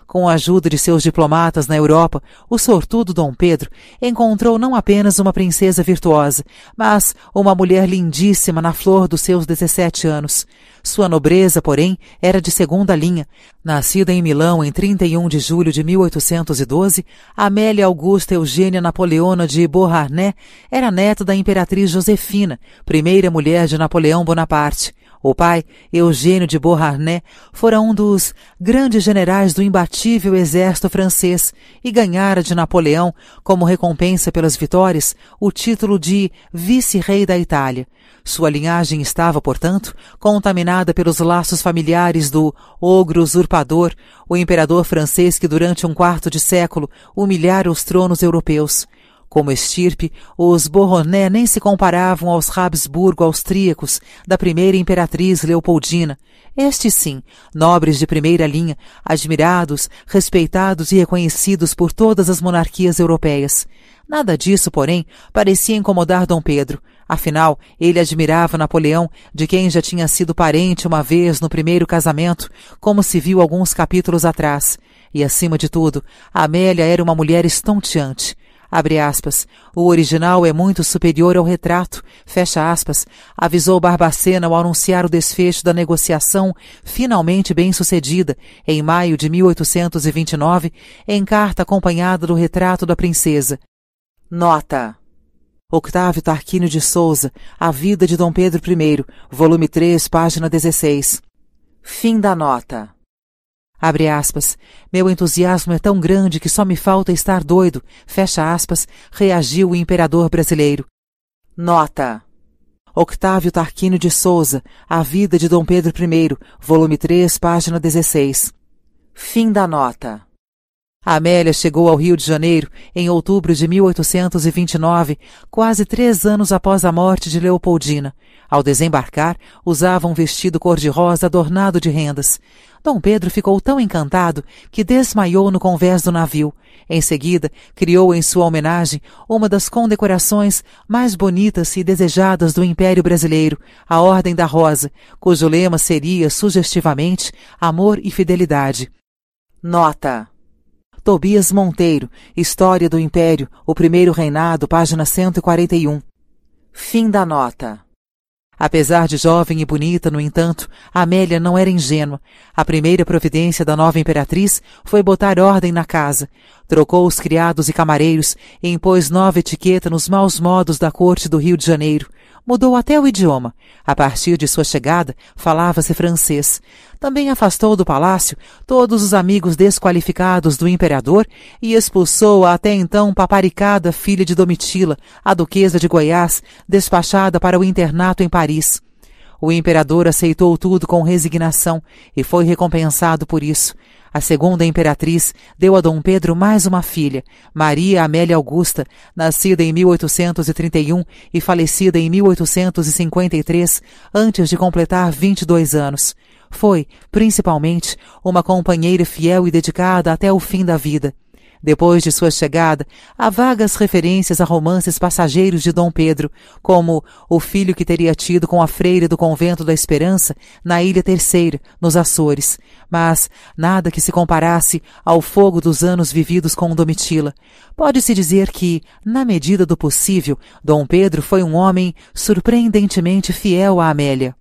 Com a ajuda de seus diplomatas na Europa, o sortudo Dom Pedro encontrou não apenas uma princesa virtuosa, mas uma mulher lindíssima na flor dos seus 17 anos. Sua nobreza, porém, era de segunda linha. Nascida em Milão em 31 de julho de 1812, Amélia Augusta Eugênia Napoleona de Beauharnais era neta da imperatriz Josefina, primeira mulher de Napoleão Bonaparte. O pai, Eugênio de Beauharnais, fora um dos grandes generais do imbatível exército francês e ganhara de Napoleão, como recompensa pelas vitórias, o título de vice-rei da Itália. Sua linhagem estava, portanto, contaminada pelos laços familiares do ogro usurpador, o imperador francês que durante um quarto de século humilhara os tronos europeus. Como estirpe, os Borroné nem se comparavam aos Habsburgo austríacos da primeira imperatriz Leopoldina. Estes sim, nobres de primeira linha, admirados, respeitados e reconhecidos por todas as monarquias europeias. Nada disso, porém, parecia incomodar Dom Pedro. Afinal, ele admirava Napoleão, de quem já tinha sido parente uma vez no primeiro casamento, como se viu alguns capítulos atrás. E, acima de tudo, Amélia era uma mulher estonteante. Abre aspas. O original é muito superior ao retrato. Fecha aspas. Avisou Barbacena ao anunciar o desfecho da negociação finalmente bem sucedida, em maio de 1829, em carta acompanhada do retrato da princesa. Nota. Octávio Tarquínio de Souza, A Vida de Dom Pedro I, volume 3, página 16. Fim da nota. Abre aspas. Meu entusiasmo é tão grande que só me falta estar doido. Fecha aspas. Reagiu o imperador brasileiro. Nota. Octávio Tarquínio de Souza, A Vida de Dom Pedro I, volume 3, página 16. Fim da nota. Amélia chegou ao Rio de Janeiro em outubro de 1829, quase três anos após a morte de Leopoldina. Ao desembarcar, usava um vestido cor-de-rosa adornado de rendas. Dom Pedro ficou tão encantado que desmaiou no convés do navio. Em seguida, criou em sua homenagem uma das condecorações mais bonitas e desejadas do Império Brasileiro, a Ordem da Rosa, cujo lema seria, sugestivamente, amor e fidelidade. Nota Tobias Monteiro, História do Império, o Primeiro Reinado, página 141. Fim da nota. Apesar de jovem e bonita, no entanto, Amélia não era ingênua. A primeira providência da nova imperatriz foi botar ordem na casa. Trocou os criados e camareiros e impôs nova etiqueta nos maus modos da corte do Rio de Janeiro. Mudou até o idioma. A partir de sua chegada, falava-se francês. Também afastou do palácio todos os amigos desqualificados do imperador e expulsou a até então paparicada filha de Domitila, a duquesa de Goiás, despachada para o internato em Paris. O imperador aceitou tudo com resignação e foi recompensado por isso. A segunda imperatriz deu a Dom Pedro mais uma filha, Maria Amélia Augusta, nascida em 1831 e falecida em 1853, antes de completar 22 anos. Foi, principalmente, uma companheira fiel e dedicada até o fim da vida. Depois de sua chegada, há vagas referências a romances passageiros de Dom Pedro, como o filho que teria tido com a freira do Convento da Esperança na Ilha Terceira, nos Açores, mas nada que se comparasse ao fogo dos anos vividos com Domitila. Pode-se dizer que, na medida do possível, Dom Pedro foi um homem surpreendentemente fiel a Amélia.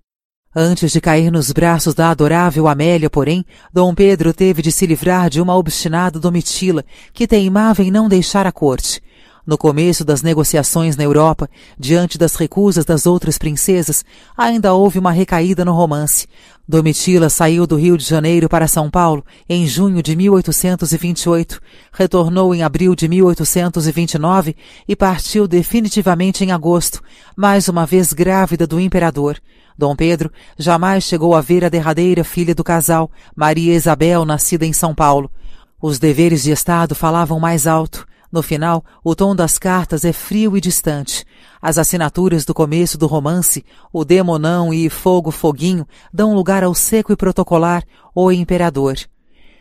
Antes de cair nos braços da adorável Amélia, porém, Dom Pedro teve de se livrar de uma obstinada Domitila, que teimava em não deixar a corte. No começo das negociações na Europa, diante das recusas das outras princesas, ainda houve uma recaída no romance. Domitila saiu do Rio de Janeiro para São Paulo em junho de 1828, retornou em abril de 1829 e partiu definitivamente em agosto, mais uma vez grávida do imperador. Dom Pedro jamais chegou a ver a derradeira filha do casal, Maria Isabel, nascida em São Paulo. Os deveres de Estado falavam mais alto. No final, o tom das cartas é frio e distante. As assinaturas do começo do romance, o demonão e fogo foguinho, dão lugar ao seco e protocolar, o imperador.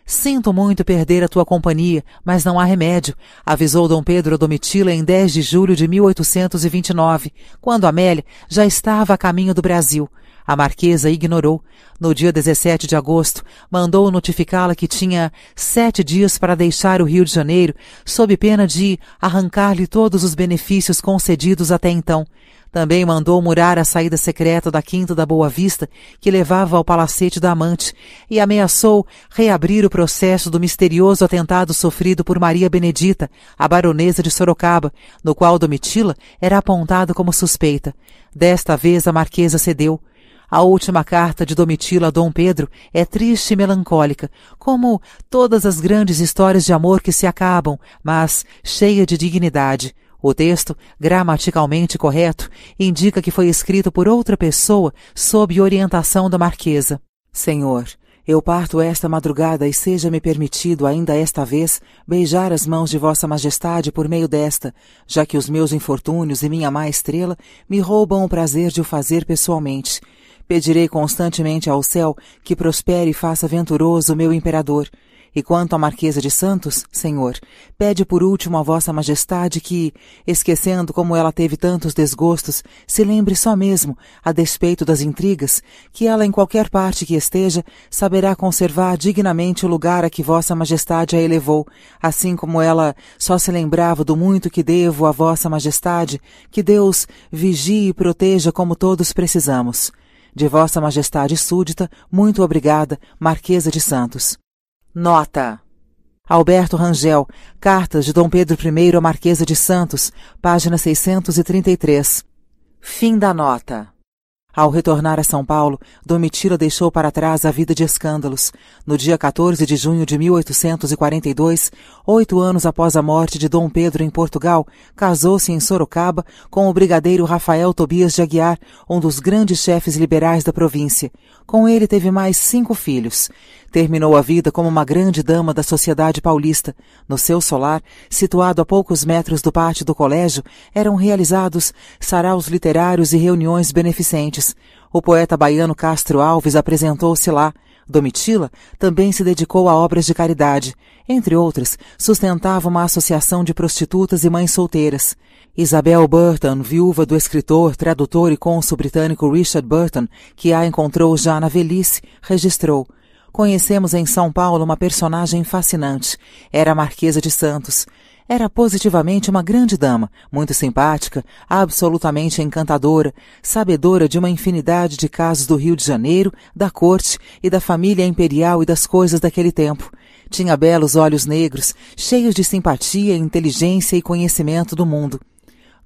Sinto muito perder a tua companhia, mas não há remédio, avisou Dom Pedro a Domitila em 10 de julho de 1829, quando Amélia já estava a caminho do Brasil. A marquesa ignorou. No dia 17 de agosto, mandou notificá-la que tinha sete dias para deixar o Rio de Janeiro, sob pena de arrancar-lhe todos os benefícios concedidos até então. Também mandou murar a saída secreta da Quinta da Boa Vista, que levava ao palacete da amante, e ameaçou reabrir o processo do misterioso atentado sofrido por Maria Benedita, a baronesa de Sorocaba, no qual Domitila era apontada como suspeita. Desta vez a marquesa cedeu. A última carta de Domitila a Dom Pedro é triste e melancólica, como todas as grandes histórias de amor que se acabam, mas cheia de dignidade. O texto, gramaticalmente correto, indica que foi escrito por outra pessoa sob orientação da marquesa. Senhor, eu parto esta madrugada e seja-me permitido ainda esta vez beijar as mãos de Vossa Majestade por meio desta, já que os meus infortúnios e minha má estrela me roubam o prazer de o fazer pessoalmente. Pedirei constantemente ao céu que prospere e faça venturoso o meu imperador, e quanto à Marquesa de Santos, senhor, pede por último a vossa majestade que, esquecendo como ela teve tantos desgostos, se lembre só mesmo, a despeito das intrigas, que ela em qualquer parte que esteja, saberá conservar dignamente o lugar a que vossa majestade a elevou, assim como ela só se lembrava do muito que devo a vossa majestade, que Deus vigie e proteja como todos precisamos. De vossa majestade súdita, muito obrigada, Marquesa de Santos. Nota. Alberto Rangel, Cartas de Dom Pedro I à Marquesa de Santos, página 633. Fim da nota. Ao retornar a São Paulo, Domitila deixou para trás a vida de escândalos. No dia 14 de junho de 1842, oito anos após a morte de Dom Pedro em Portugal, casou-se em Sorocaba com o brigadeiro Rafael Tobias de Aguiar, um dos grandes chefes liberais da província. Com ele teve mais cinco filhos. Terminou a vida como uma grande dama da sociedade paulista. No seu solar, situado a poucos metros do pátio do colégio, eram realizados saraus literários e reuniões beneficentes. O poeta baiano Castro Alves apresentou-se lá. Domitila também se dedicou a obras de caridade. Entre outras, sustentava uma associação de prostitutas e mães solteiras. Isabel Burton, viúva do escritor, tradutor e cônsul britânico Richard Burton, que a encontrou já na velhice, registrou Conhecemos em São Paulo uma personagem fascinante. Era a Marquesa de Santos. Era positivamente uma grande dama, muito simpática, absolutamente encantadora, sabedora de uma infinidade de casos do Rio de Janeiro, da corte e da família imperial e das coisas daquele tempo. Tinha belos olhos negros, cheios de simpatia, inteligência e conhecimento do mundo.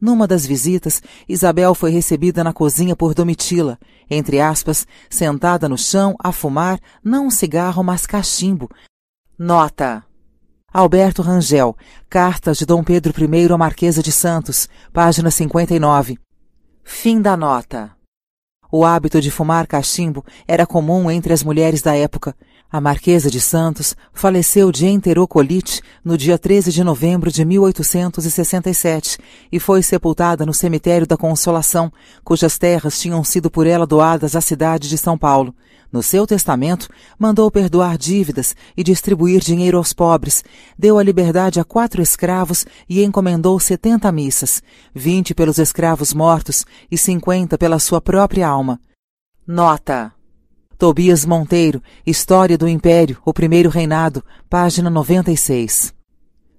Numa das visitas, Isabel foi recebida na cozinha por Domitila, entre aspas, sentada no chão a fumar não um cigarro, mas cachimbo. Nota. Alberto Rangel, Cartas de Dom Pedro I à Marquesa de Santos, página 59. Fim da nota. O hábito de fumar cachimbo era comum entre as mulheres da época. A Marquesa de Santos faleceu de enterocolite no dia 13 de novembro de 1867 e foi sepultada no cemitério da Consolação, cujas terras tinham sido por ela doadas à cidade de São Paulo. No seu testamento, mandou perdoar dívidas e distribuir dinheiro aos pobres, deu a liberdade a quatro escravos e encomendou setenta missas, vinte pelos escravos mortos e cinquenta pela sua própria alma. Nota Tobias Monteiro, História do Império, o Primeiro Reinado, página 96.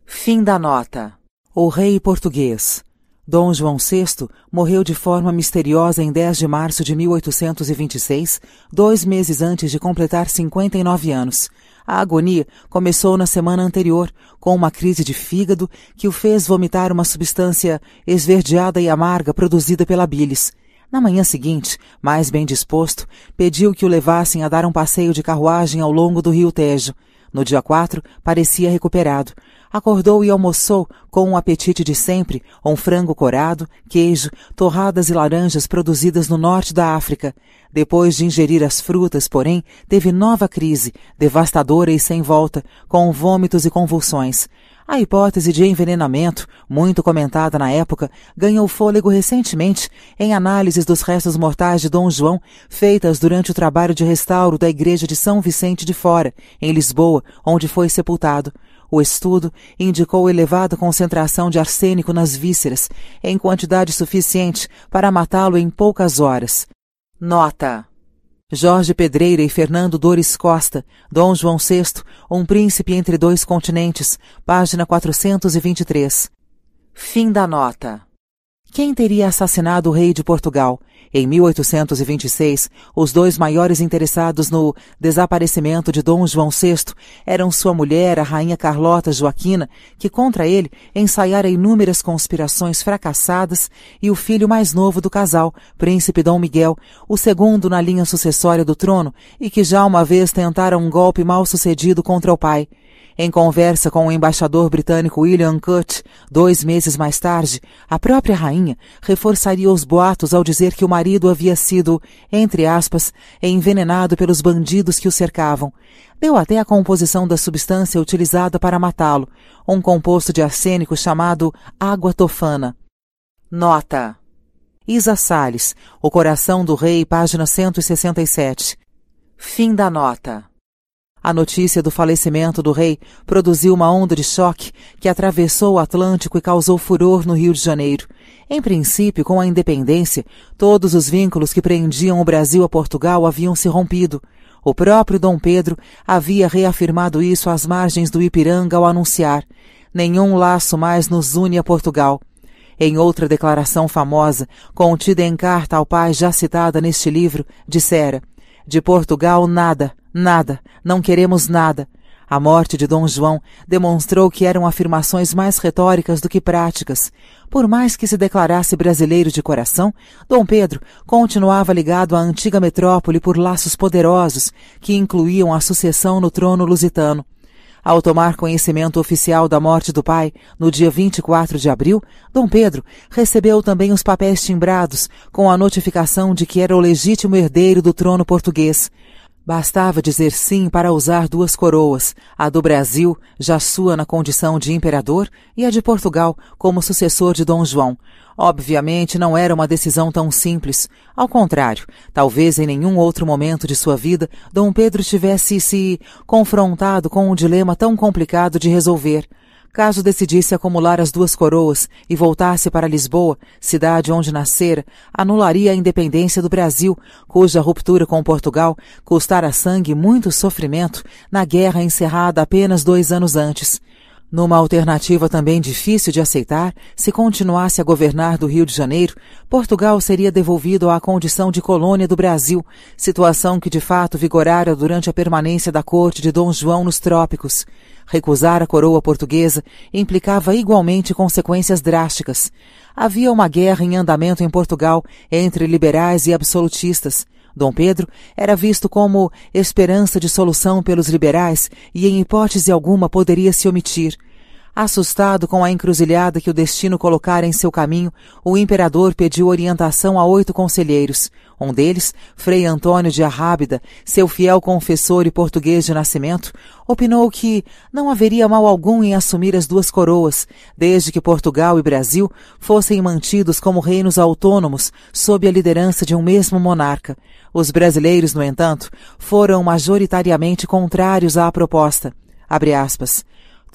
Fim da nota. O rei português. Dom João VI morreu de forma misteriosa em 10 de março de 1826, dois meses antes de completar 59 anos. A agonia começou na semana anterior, com uma crise de fígado que o fez vomitar uma substância esverdeada e amarga produzida pela bilis. Na manhã seguinte, mais bem disposto, pediu que o levassem a dar um passeio de carruagem ao longo do rio Tejo. No dia 4, parecia recuperado. Acordou e almoçou com um apetite de sempre, um frango corado, queijo, torradas e laranjas produzidas no norte da África. Depois de ingerir as frutas, porém, teve nova crise, devastadora e sem volta, com vômitos e convulsões. A hipótese de envenenamento, muito comentada na época, ganhou fôlego recentemente em análises dos restos mortais de Dom João, feitas durante o trabalho de restauro da igreja de São Vicente de Fora, em Lisboa, onde foi sepultado. O estudo indicou elevada concentração de arsênico nas vísceras, em quantidade suficiente para matá-lo em poucas horas. Nota: Jorge Pedreira e Fernando Dores Costa, Dom João VI, Um Príncipe entre Dois Continentes, página 423. Fim da nota. Quem teria assassinado o rei de Portugal? Em 1826, os dois maiores interessados no desaparecimento de Dom João VI eram sua mulher, a rainha Carlota Joaquina, que contra ele ensaiara inúmeras conspirações fracassadas, e o filho mais novo do casal, príncipe Dom Miguel, o segundo na linha sucessória do trono, e que já uma vez tentara um golpe mal sucedido contra o pai. Em conversa com o embaixador britânico William Cut, dois meses mais tarde, a própria rainha reforçaria os boatos ao dizer que o marido havia sido, entre aspas, envenenado pelos bandidos que o cercavam. Deu até a composição da substância utilizada para matá-lo, um composto de arsênico chamado água tofana. Nota. Isa Salles, O Coração do Rei, página 167. Fim da nota. A notícia do falecimento do rei produziu uma onda de choque que atravessou o Atlântico e causou furor no Rio de Janeiro. Em princípio, com a independência, todos os vínculos que prendiam o Brasil a Portugal haviam se rompido. O próprio Dom Pedro havia reafirmado isso às margens do Ipiranga ao anunciar: nenhum laço mais nos une a Portugal. Em outra declaração famosa, contida em carta ao pai já citada neste livro, dissera: De Portugal nada, Nada, não queremos nada. A morte de Dom João demonstrou que eram afirmações mais retóricas do que práticas. Por mais que se declarasse brasileiro de coração, Dom Pedro continuava ligado à antiga metrópole por laços poderosos que incluíam a sucessão no trono lusitano. Ao tomar conhecimento oficial da morte do pai, no dia 24 de abril, Dom Pedro recebeu também os papéis timbrados com a notificação de que era o legítimo herdeiro do trono português. Bastava dizer sim para usar duas coroas, a do Brasil, já sua na condição de imperador, e a de Portugal, como sucessor de Dom João. Obviamente não era uma decisão tão simples. Ao contrário, talvez em nenhum outro momento de sua vida Dom Pedro tivesse se confrontado com um dilema tão complicado de resolver. Caso decidisse acumular as duas coroas e voltasse para Lisboa, cidade onde nascera, anularia a independência do Brasil, cuja ruptura com Portugal custara sangue e muito sofrimento na guerra encerrada apenas dois anos antes. Numa alternativa também difícil de aceitar, se continuasse a governar do Rio de Janeiro, Portugal seria devolvido à condição de colônia do Brasil, situação que de fato vigorara durante a permanência da corte de Dom João nos trópicos. Recusar a coroa portuguesa implicava igualmente consequências drásticas. Havia uma guerra em andamento em Portugal entre liberais e absolutistas. Dom Pedro era visto como esperança de solução pelos liberais e, em hipótese alguma, poderia se omitir. Assustado com a encruzilhada que o destino colocara em seu caminho, o imperador pediu orientação a oito conselheiros. Um deles, Frei Antônio de Arrábida, seu fiel confessor e português de nascimento, opinou que não haveria mal algum em assumir as duas coroas, desde que Portugal e Brasil fossem mantidos como reinos autônomos sob a liderança de um mesmo monarca. Os brasileiros, no entanto, foram majoritariamente contrários à proposta. Abre aspas.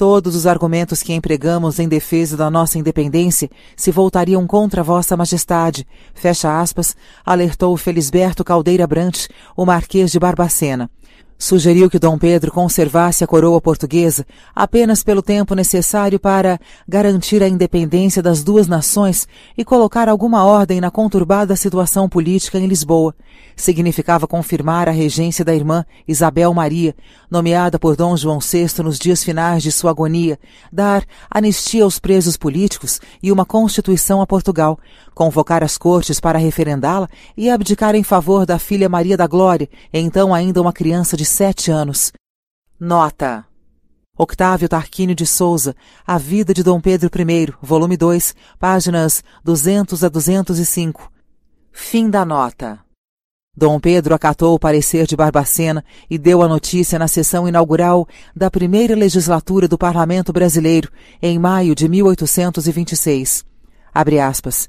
Todos os argumentos que empregamos em defesa da nossa independência se voltariam contra Vossa Majestade, fecha aspas, alertou Felisberto Caldeira Brant, o Marquês de Barbacena. Sugeriu que Dom Pedro conservasse a coroa portuguesa apenas pelo tempo necessário para garantir a independência das duas nações e colocar alguma ordem na conturbada situação política em Lisboa. Significava confirmar a regência da irmã Isabel Maria, nomeada por Dom João VI nos dias finais de sua agonia, dar anistia aos presos políticos e uma constituição a Portugal, convocar as cortes para referendá-la e abdicar em favor da filha Maria da Glória, então ainda uma criança de sete anos. Nota. Octávio Tarquínio de Souza, A Vida de Dom Pedro I, volume 2, páginas 200 a 205. Fim da nota. Dom Pedro acatou o parecer de Barbacena e deu a notícia na sessão inaugural da primeira legislatura do Parlamento Brasileiro, em maio de 1826. Abre aspas.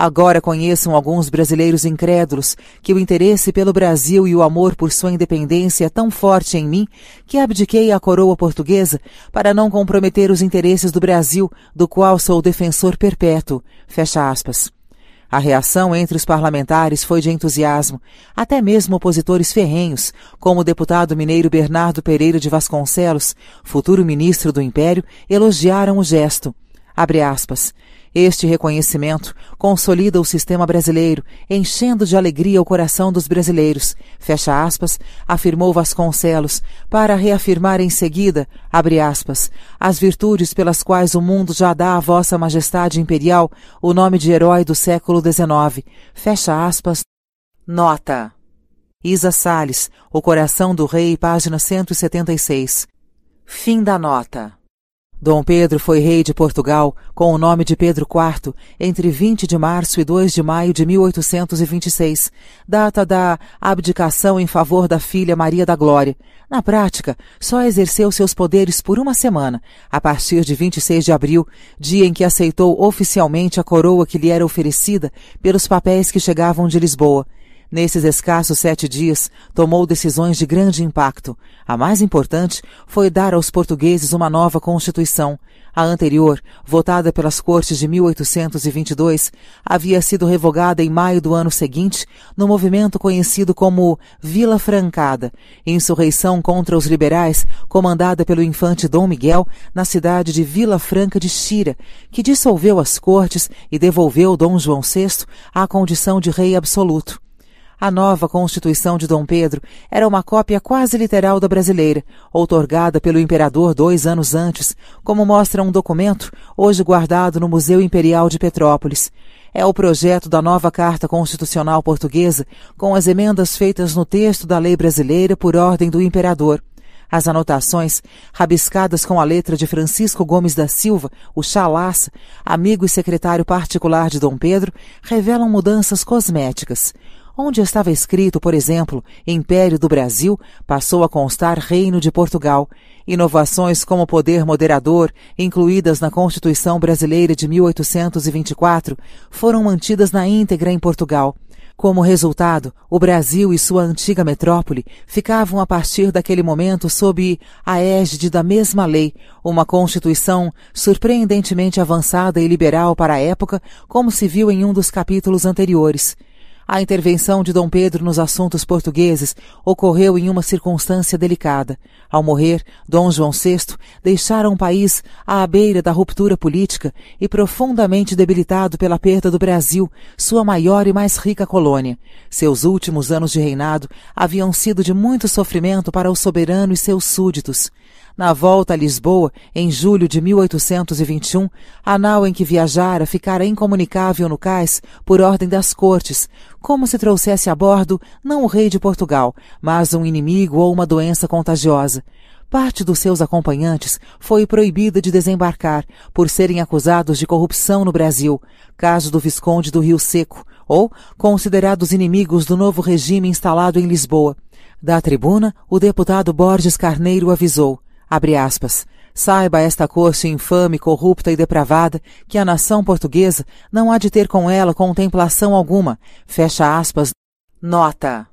Agora conheçam alguns brasileiros incrédulos que o interesse pelo Brasil e o amor por sua independência é tão forte em mim que abdiquei a coroa portuguesa para não comprometer os interesses do Brasil, do qual sou defensor perpétuo. Fecha aspas. A reação entre os parlamentares foi de entusiasmo. Até mesmo opositores ferrenhos, como o deputado mineiro Bernardo Pereira de Vasconcelos, futuro ministro do Império, elogiaram o gesto. Abre aspas. Este reconhecimento consolida o sistema brasileiro, enchendo de alegria o coração dos brasileiros, fecha aspas, afirmou Vasconcelos, para reafirmar em seguida, abre aspas, as virtudes pelas quais o mundo já dá à vossa majestade imperial o nome de herói do século XIX, fecha aspas. Nota. Isa Salles, O Coração do Rei, página 176. Fim da nota. Dom Pedro foi rei de Portugal com o nome de Pedro IV entre 20 de março e 2 de maio de 1826, data da abdicação em favor da filha Maria da Glória. Na prática, só exerceu seus poderes por uma semana, a partir de 26 de abril, dia em que aceitou oficialmente a coroa que lhe era oferecida pelos papéis que chegavam de Lisboa. Nesses escassos sete dias, tomou decisões de grande impacto. A mais importante foi dar aos portugueses uma nova Constituição. A anterior, votada pelas Cortes de 1822, havia sido revogada em maio do ano seguinte, no movimento conhecido como Vila Francada, insurreição contra os liberais comandada pelo infante Dom Miguel na cidade de Vila Franca de Xira, que dissolveu as cortes e devolveu Dom João VI à condição de rei absoluto. A nova Constituição de Dom Pedro era uma cópia quase literal da brasileira, outorgada pelo imperador dois anos antes, como mostra um documento hoje guardado no Museu Imperial de Petrópolis. É o projeto da nova Carta Constitucional Portuguesa, com as emendas feitas no texto da lei brasileira por ordem do imperador. As anotações, rabiscadas com a letra de Francisco Gomes da Silva, o Chalaça, amigo e secretário particular de Dom Pedro, revelam mudanças cosméticas. Onde estava escrito, por exemplo, Império do Brasil, passou a constar Reino de Portugal. Inovações como poder moderador, incluídas na Constituição Brasileira de 1824, foram mantidas na íntegra em Portugal. Como resultado, o Brasil e sua antiga metrópole ficavam a partir daquele momento sob a égide da mesma lei, uma Constituição surpreendentemente avançada e liberal para a época, como se viu em um dos capítulos anteriores. A intervenção de Dom Pedro nos assuntos portugueses ocorreu em uma circunstância delicada. Ao morrer, Dom João VI deixara um país à beira da ruptura política e profundamente debilitado pela perda do Brasil, sua maior e mais rica colônia. Seus últimos anos de reinado haviam sido de muito sofrimento para o soberano e seus súditos. Na volta a Lisboa, em julho de 1821, a nau em que viajara ficara incomunicável no cais por ordem das cortes, como se trouxesse a bordo não o rei de Portugal, mas um inimigo ou uma doença contagiosa. Parte dos seus acompanhantes foi proibida de desembarcar por serem acusados de corrupção no Brasil, caso do Visconde do Rio Seco, ou considerados inimigos do novo regime instalado em Lisboa. Da tribuna, o deputado Borges Carneiro avisou: Abre aspas. Saiba esta corte infame, corrupta e depravada que a nação portuguesa não há de ter com ela contemplação alguma. Fecha aspas. Nota.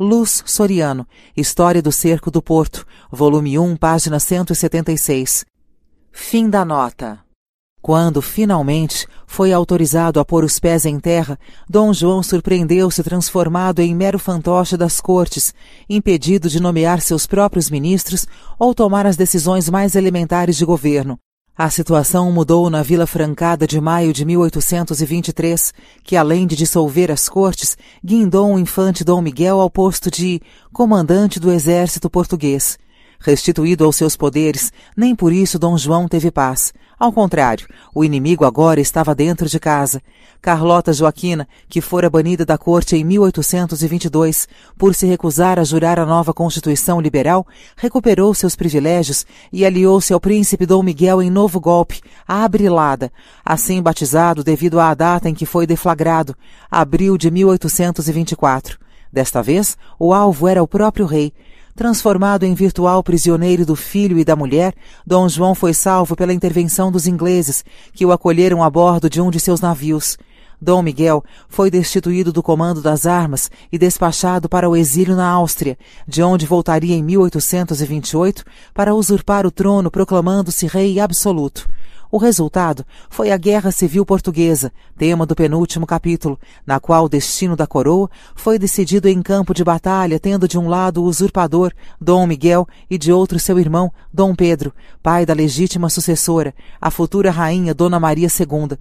Luz Soriano, História do Cerco do Porto, volume 1, página 176. Fim da nota. Quando, finalmente, foi autorizado a pôr os pés em terra, Dom João surpreendeu-se transformado em mero fantoche das cortes, impedido de nomear seus próprios ministros ou tomar as decisões mais elementares de governo. A situação mudou na Vila Francada de maio de 1823, que além de dissolver as cortes, guindou o infante Dom Miguel ao posto de comandante do exército português. Restituído aos seus poderes, nem por isso Dom João teve paz. Ao contrário, o inimigo agora estava dentro de casa. Carlota Joaquina, que fora banida da corte em 1822 por se recusar a jurar a nova Constituição liberal, recuperou seus privilégios e aliou-se ao príncipe Dom Miguel em novo golpe, a Abrilada, assim batizado devido à data em que foi deflagrado, abril de 1824. Desta vez, o alvo era o próprio rei, Transformado em virtual prisioneiro do filho e da mulher, Dom João foi salvo pela intervenção dos ingleses, que o acolheram a bordo de um de seus navios. Dom Miguel foi destituído do comando das armas e despachado para o exílio na Áustria, de onde voltaria em 1828 para usurpar o trono proclamando-se rei absoluto. O resultado foi a Guerra Civil Portuguesa, tema do penúltimo capítulo, na qual o destino da coroa foi decidido em campo de batalha, tendo de um lado o usurpador, Dom Miguel, e de outro seu irmão, Dom Pedro, pai da legítima sucessora, a futura rainha Dona Maria II.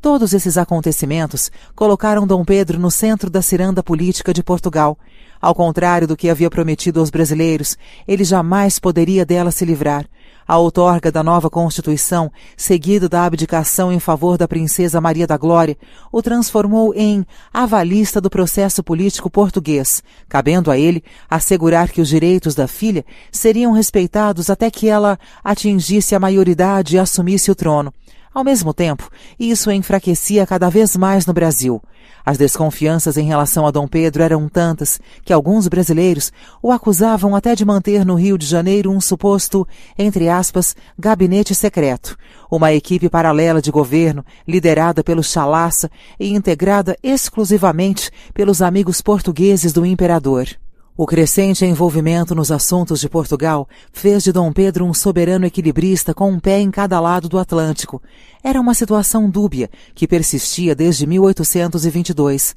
Todos esses acontecimentos colocaram Dom Pedro no centro da ciranda política de Portugal. Ao contrário do que havia prometido aos brasileiros, ele jamais poderia dela se livrar a outorga da nova Constituição, seguido da abdicação em favor da princesa Maria da Glória, o transformou em avalista do processo político português, cabendo a ele assegurar que os direitos da filha seriam respeitados até que ela atingisse a maioridade e assumisse o trono. Ao mesmo tempo, isso enfraquecia cada vez mais no Brasil. As desconfianças em relação a Dom Pedro eram tantas que alguns brasileiros o acusavam até de manter no Rio de Janeiro um suposto, entre aspas, gabinete secreto, uma equipe paralela de governo liderada pelo Chalaça e integrada exclusivamente pelos amigos portugueses do imperador. O crescente envolvimento nos assuntos de Portugal fez de Dom Pedro um soberano equilibrista com um pé em cada lado do Atlântico. Era uma situação dúbia que persistia desde 1822.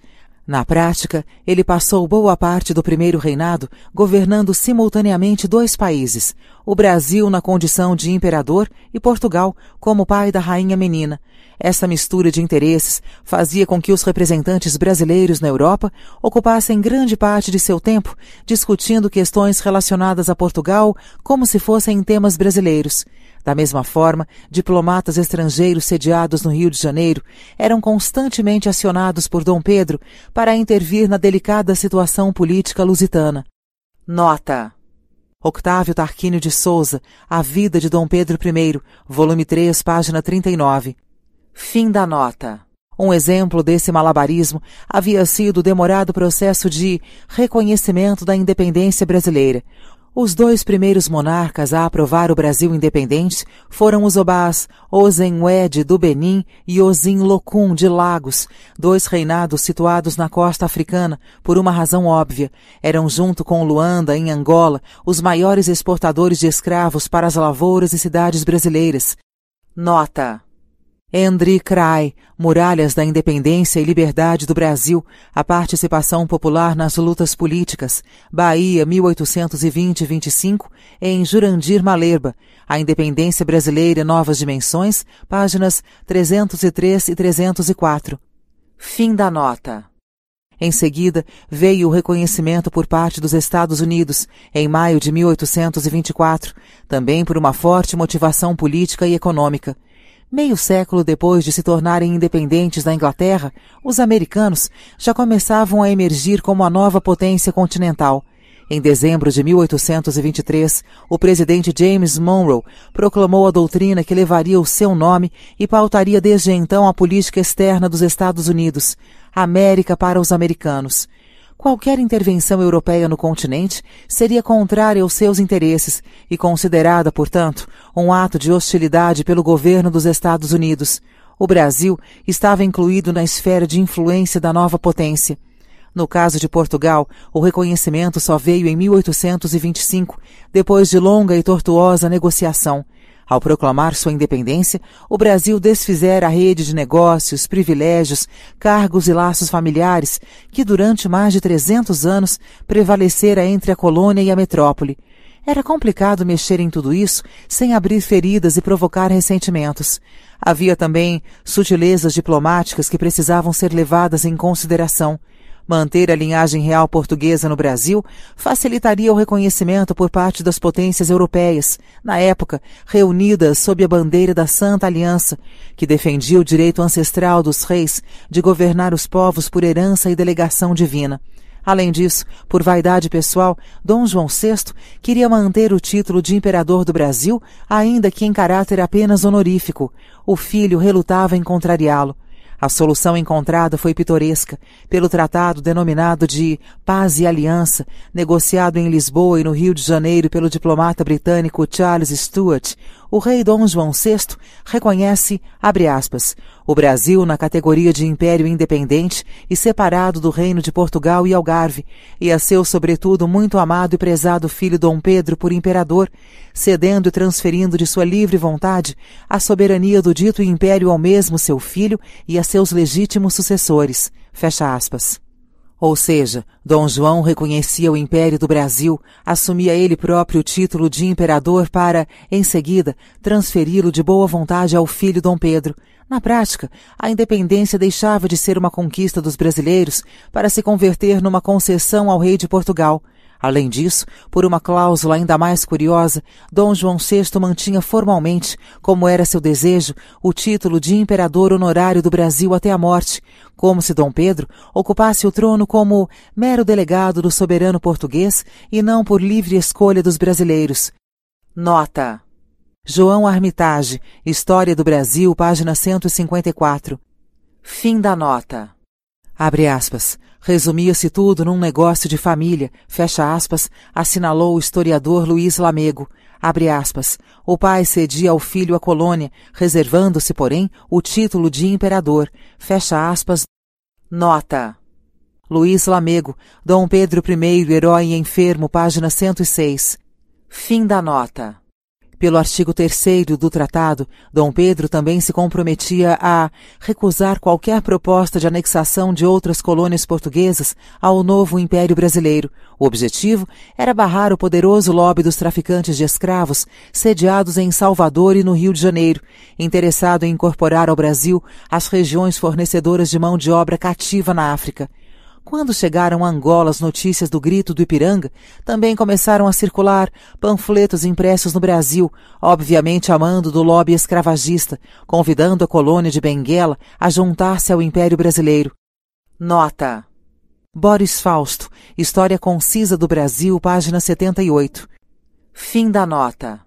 Na prática, ele passou boa parte do primeiro reinado governando simultaneamente dois países, o Brasil na condição de imperador e Portugal como pai da rainha menina. Essa mistura de interesses fazia com que os representantes brasileiros na Europa ocupassem grande parte de seu tempo discutindo questões relacionadas a Portugal como se fossem temas brasileiros. Da mesma forma, diplomatas estrangeiros sediados no Rio de Janeiro eram constantemente acionados por Dom Pedro para intervir na delicada situação política lusitana. Nota: Octávio Tarquínio de Souza, A Vida de Dom Pedro I, volume 3, página 39. Fim da nota. Um exemplo desse malabarismo havia sido o demorado processo de reconhecimento da independência brasileira, os dois primeiros monarcas a aprovar o Brasil independente foram os Obás Ozenwed do Benin e Ozin Locum de Lagos, dois reinados situados na costa africana por uma razão óbvia. Eram, junto com Luanda, em Angola, os maiores exportadores de escravos para as lavouras e cidades brasileiras. Nota Endri Krai, Muralhas da Independência e Liberdade do Brasil, a participação popular nas lutas políticas, Bahia 1820-25, em Jurandir Malerba, A Independência Brasileira Novas Dimensões, páginas 303 e 304. Fim da nota. Em seguida, veio o reconhecimento por parte dos Estados Unidos, em maio de 1824, também por uma forte motivação política e econômica. Meio século depois de se tornarem independentes da Inglaterra, os americanos já começavam a emergir como a nova potência continental. Em dezembro de 1823, o presidente James Monroe proclamou a doutrina que levaria o seu nome e pautaria desde então a política externa dos Estados Unidos, América para os americanos. Qualquer intervenção europeia no continente seria contrária aos seus interesses e considerada, portanto, um ato de hostilidade pelo governo dos Estados Unidos. O Brasil estava incluído na esfera de influência da nova potência. No caso de Portugal, o reconhecimento só veio em 1825, depois de longa e tortuosa negociação. Ao proclamar sua independência, o Brasil desfizera a rede de negócios, privilégios, cargos e laços familiares que durante mais de 300 anos prevalecera entre a colônia e a metrópole. Era complicado mexer em tudo isso sem abrir feridas e provocar ressentimentos. Havia também sutilezas diplomáticas que precisavam ser levadas em consideração. Manter a linhagem real portuguesa no Brasil facilitaria o reconhecimento por parte das potências europeias, na época reunidas sob a bandeira da Santa Aliança, que defendia o direito ancestral dos reis de governar os povos por herança e delegação divina. Além disso, por vaidade pessoal, Dom João VI queria manter o título de imperador do Brasil, ainda que em caráter apenas honorífico. O filho relutava em contrariá-lo. A solução encontrada foi pitoresca, pelo tratado denominado de Paz e Aliança, negociado em Lisboa e no Rio de Janeiro pelo diplomata britânico Charles Stuart. O rei Dom João VI reconhece, abre aspas, o Brasil na categoria de império independente e separado do reino de Portugal e Algarve, e a seu sobretudo muito amado e prezado filho Dom Pedro por imperador, cedendo e transferindo de sua livre vontade a soberania do dito império ao mesmo seu filho e a seus legítimos sucessores. Fecha aspas. Ou seja, Dom João reconhecia o Império do Brasil, assumia ele próprio o título de imperador para, em seguida, transferi-lo de boa vontade ao filho Dom Pedro. Na prática, a independência deixava de ser uma conquista dos brasileiros para se converter numa concessão ao rei de Portugal. Além disso, por uma cláusula ainda mais curiosa, Dom João VI mantinha formalmente, como era seu desejo, o título de imperador honorário do Brasil até a morte, como se Dom Pedro ocupasse o trono como mero delegado do soberano português e não por livre escolha dos brasileiros. Nota: João Armitage, História do Brasil, página 154. Fim da nota. Abre aspas. Resumia-se tudo num negócio de família, fecha aspas, assinalou o historiador Luiz Lamego. Abre aspas. O pai cedia ao filho a colônia, reservando-se, porém, o título de imperador. Fecha aspas. Nota. Luiz Lamego, Dom Pedro I, Herói Enfermo, página 106. Fim da nota. Pelo artigo 3 do tratado, Dom Pedro também se comprometia a recusar qualquer proposta de anexação de outras colônias portuguesas ao novo Império Brasileiro. O objetivo era barrar o poderoso lobby dos traficantes de escravos sediados em Salvador e no Rio de Janeiro, interessado em incorporar ao Brasil as regiões fornecedoras de mão de obra cativa na África. Quando chegaram a Angola as notícias do grito do Ipiranga, também começaram a circular panfletos impressos no Brasil, obviamente amando do lobby escravagista, convidando a colônia de Benguela a juntar-se ao Império Brasileiro. Nota: Boris Fausto, História Concisa do Brasil, página 78. Fim da nota.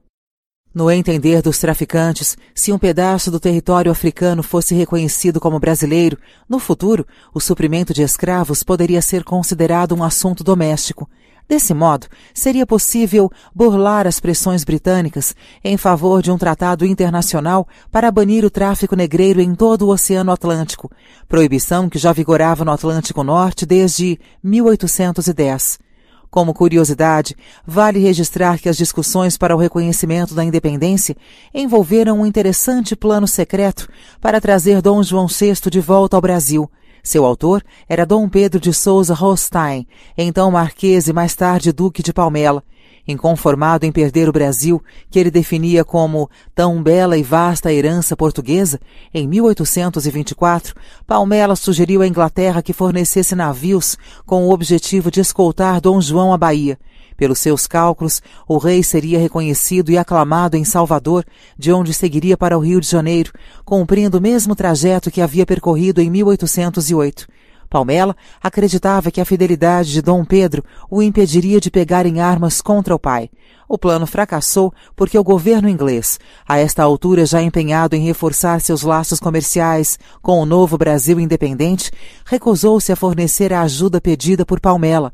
No entender dos traficantes, se um pedaço do território africano fosse reconhecido como brasileiro, no futuro, o suprimento de escravos poderia ser considerado um assunto doméstico. Desse modo, seria possível burlar as pressões britânicas em favor de um tratado internacional para banir o tráfico negreiro em todo o Oceano Atlântico, proibição que já vigorava no Atlântico Norte desde 1810. Como curiosidade, vale registrar que as discussões para o reconhecimento da independência envolveram um interessante plano secreto para trazer Dom João VI de volta ao Brasil. Seu autor era Dom Pedro de Souza Rostein, então marquês e mais tarde duque de Palmela. Inconformado em perder o Brasil, que ele definia como tão bela e vasta herança portuguesa, em 1824, Palmela sugeriu à Inglaterra que fornecesse navios com o objetivo de escoltar Dom João à Bahia. Pelos seus cálculos, o rei seria reconhecido e aclamado em Salvador, de onde seguiria para o Rio de Janeiro, cumprindo o mesmo trajeto que havia percorrido em 1808. Palmela acreditava que a fidelidade de Dom Pedro o impediria de pegar em armas contra o pai. O plano fracassou porque o governo inglês, a esta altura já empenhado em reforçar seus laços comerciais com o novo Brasil independente, recusou-se a fornecer a ajuda pedida por Palmela.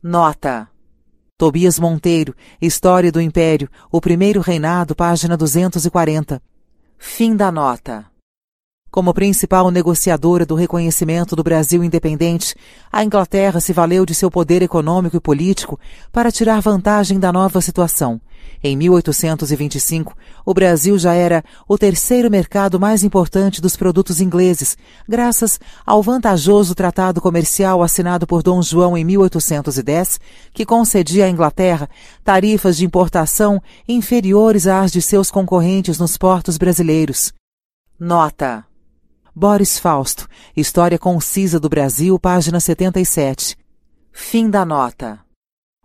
Nota: Tobias Monteiro, História do Império, o Primeiro Reinado, página 240. Fim da nota. Como principal negociadora do reconhecimento do Brasil independente, a Inglaterra se valeu de seu poder econômico e político para tirar vantagem da nova situação. Em 1825, o Brasil já era o terceiro mercado mais importante dos produtos ingleses, graças ao vantajoso tratado comercial assinado por Dom João em 1810, que concedia à Inglaterra tarifas de importação inferiores às de seus concorrentes nos portos brasileiros. Nota: Boris Fausto, História Concisa do Brasil, página 77. Fim da nota.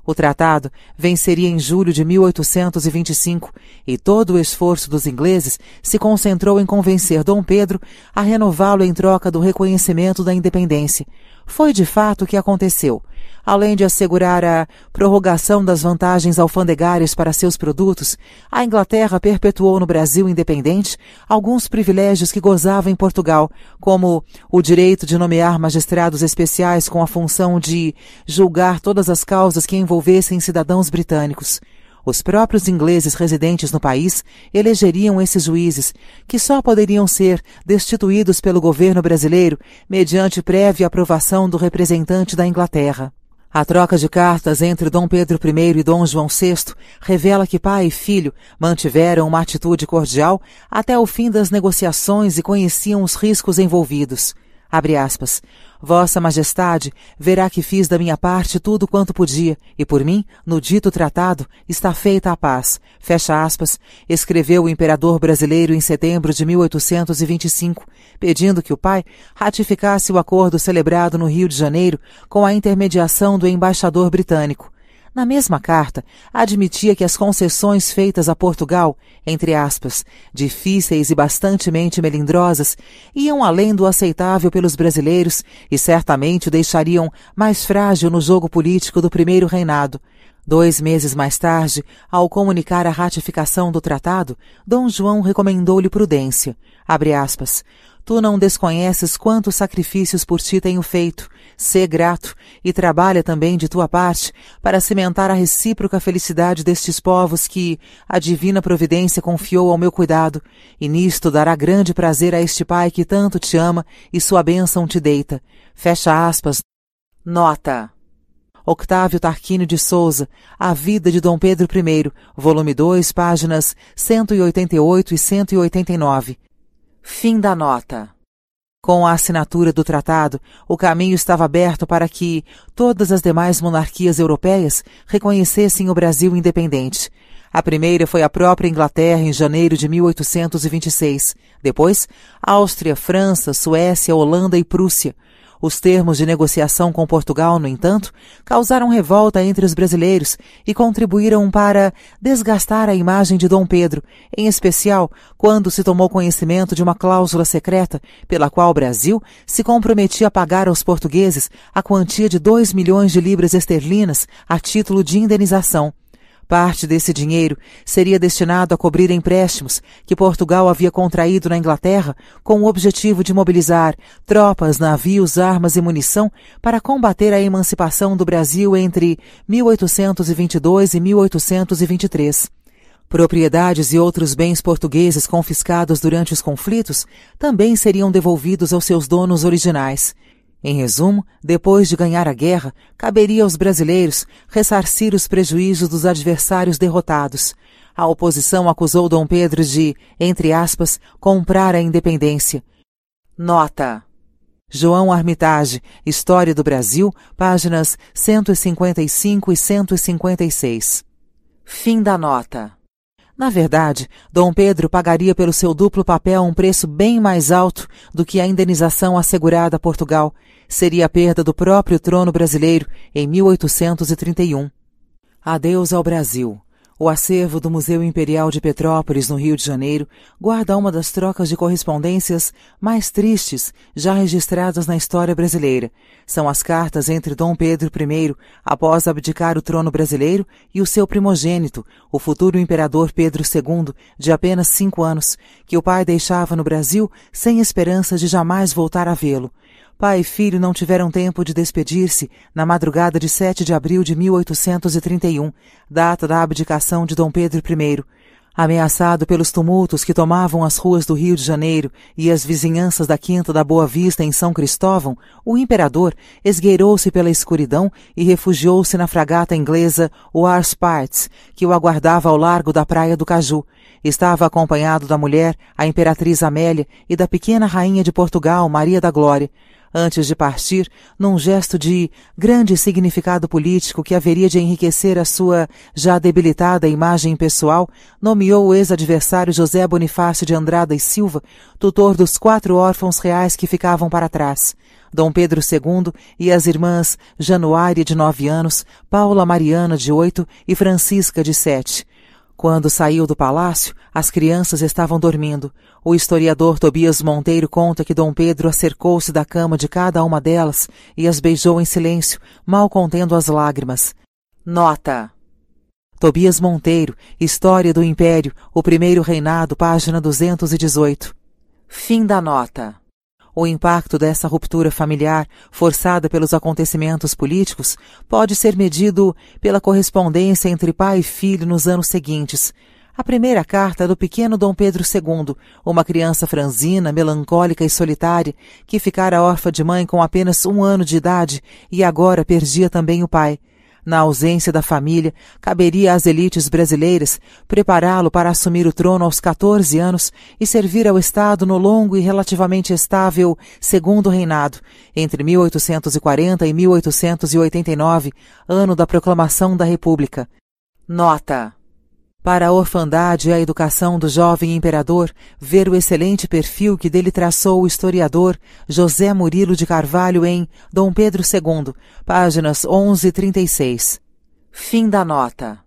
O tratado venceria em julho de 1825 e todo o esforço dos ingleses se concentrou em convencer Dom Pedro a renová-lo em troca do reconhecimento da independência. Foi de fato o que aconteceu. Além de assegurar a prorrogação das vantagens alfandegárias para seus produtos, a Inglaterra perpetuou no Brasil independente alguns privilégios que gozava em Portugal, como o direito de nomear magistrados especiais com a função de julgar todas as causas que envolvessem cidadãos britânicos. Os próprios ingleses residentes no país elegeriam esses juízes, que só poderiam ser destituídos pelo governo brasileiro mediante prévia aprovação do representante da Inglaterra. A troca de cartas entre Dom Pedro I e Dom João VI revela que pai e filho mantiveram uma atitude cordial até o fim das negociações e conheciam os riscos envolvidos. Abre aspas. Vossa Majestade verá que fiz da minha parte tudo quanto podia, e por mim, no dito tratado, está feita a paz. Fecha aspas, escreveu o imperador brasileiro em setembro de 1825, pedindo que o pai ratificasse o acordo celebrado no Rio de Janeiro com a intermediação do embaixador britânico. Na mesma carta, admitia que as concessões feitas a Portugal, entre aspas, difíceis e bastantemente melindrosas, iam além do aceitável pelos brasileiros e certamente o deixariam mais frágil no jogo político do primeiro reinado. Dois meses mais tarde, ao comunicar a ratificação do tratado, Dom João recomendou-lhe prudência. Abre aspas. Tu não desconheces quantos sacrifícios por ti tenho feito. Sê grato e trabalha também de tua parte para cimentar a recíproca felicidade destes povos que a divina providência confiou ao meu cuidado, e nisto dará grande prazer a este Pai que tanto te ama e sua bênção te deita. Fecha aspas. Nota. Octávio Tarquínio de Souza, A Vida de Dom Pedro I, volume 2, páginas 188 e 189. Fim da nota. Com a assinatura do tratado, o caminho estava aberto para que todas as demais monarquias europeias reconhecessem o Brasil independente. A primeira foi a própria Inglaterra em janeiro de 1826. Depois, Áustria, França, Suécia, Holanda e Prússia. Os termos de negociação com Portugal, no entanto, causaram revolta entre os brasileiros e contribuíram para desgastar a imagem de Dom Pedro, em especial quando se tomou conhecimento de uma cláusula secreta pela qual o Brasil se comprometia a pagar aos portugueses a quantia de dois milhões de libras esterlinas a título de indenização. Parte desse dinheiro seria destinado a cobrir empréstimos que Portugal havia contraído na Inglaterra com o objetivo de mobilizar tropas, navios, armas e munição para combater a emancipação do Brasil entre 1822 e 1823. Propriedades e outros bens portugueses confiscados durante os conflitos também seriam devolvidos aos seus donos originais. Em resumo, depois de ganhar a guerra, caberia aos brasileiros ressarcir os prejuízos dos adversários derrotados. A oposição acusou Dom Pedro de, entre aspas, comprar a independência. Nota. João Armitage, História do Brasil, páginas 155 e 156. Fim da nota. Na verdade, Dom Pedro pagaria pelo seu duplo papel um preço bem mais alto do que a indenização assegurada a Portugal. Seria a perda do próprio trono brasileiro em 1831. Adeus ao Brasil. O acervo do Museu Imperial de Petrópolis, no Rio de Janeiro, guarda uma das trocas de correspondências mais tristes já registradas na história brasileira. São as cartas entre Dom Pedro I, após abdicar o trono brasileiro, e o seu primogênito, o futuro imperador Pedro II, de apenas cinco anos, que o pai deixava no Brasil sem esperança de jamais voltar a vê-lo. Pai e filho não tiveram tempo de despedir-se na madrugada de 7 de abril de 1831, data da abdicação de Dom Pedro I. Ameaçado pelos tumultos que tomavam as ruas do Rio de Janeiro e as vizinhanças da Quinta da Boa Vista em São Cristóvão, o imperador esgueirou-se pela escuridão e refugiou-se na fragata inglesa War Sparts, que o aguardava ao largo da praia do Caju. Estava acompanhado da mulher, a imperatriz Amélia, e da pequena rainha de Portugal, Maria da Glória antes de partir, num gesto de grande significado político que haveria de enriquecer a sua já debilitada imagem pessoal, nomeou o ex-adversário José Bonifácio de Andrada e Silva, tutor dos quatro órfãos reais que ficavam para trás. Dom Pedro II e as irmãs Januária, de nove anos, Paula Mariana, de oito, e Francisca, de sete. Quando saiu do palácio, as crianças estavam dormindo. O historiador Tobias Monteiro conta que Dom Pedro acercou-se da cama de cada uma delas e as beijou em silêncio, mal contendo as lágrimas. Nota. Tobias Monteiro, História do Império, o Primeiro Reinado, página 218. Fim da nota. O impacto dessa ruptura familiar, forçada pelos acontecimentos políticos, pode ser medido pela correspondência entre pai e filho nos anos seguintes. A primeira carta é do pequeno Dom Pedro II, uma criança franzina, melancólica e solitária, que ficara órfã de mãe com apenas um ano de idade e agora perdia também o pai. Na ausência da família, caberia às elites brasileiras prepará-lo para assumir o trono aos 14 anos e servir ao Estado no longo e relativamente estável segundo reinado, entre 1840 e 1889, ano da proclamação da República. Nota: para a orfandade e a educação do jovem imperador, ver o excelente perfil que dele traçou o historiador José Murilo de Carvalho em Dom Pedro II, páginas 11 e 36. Fim da nota.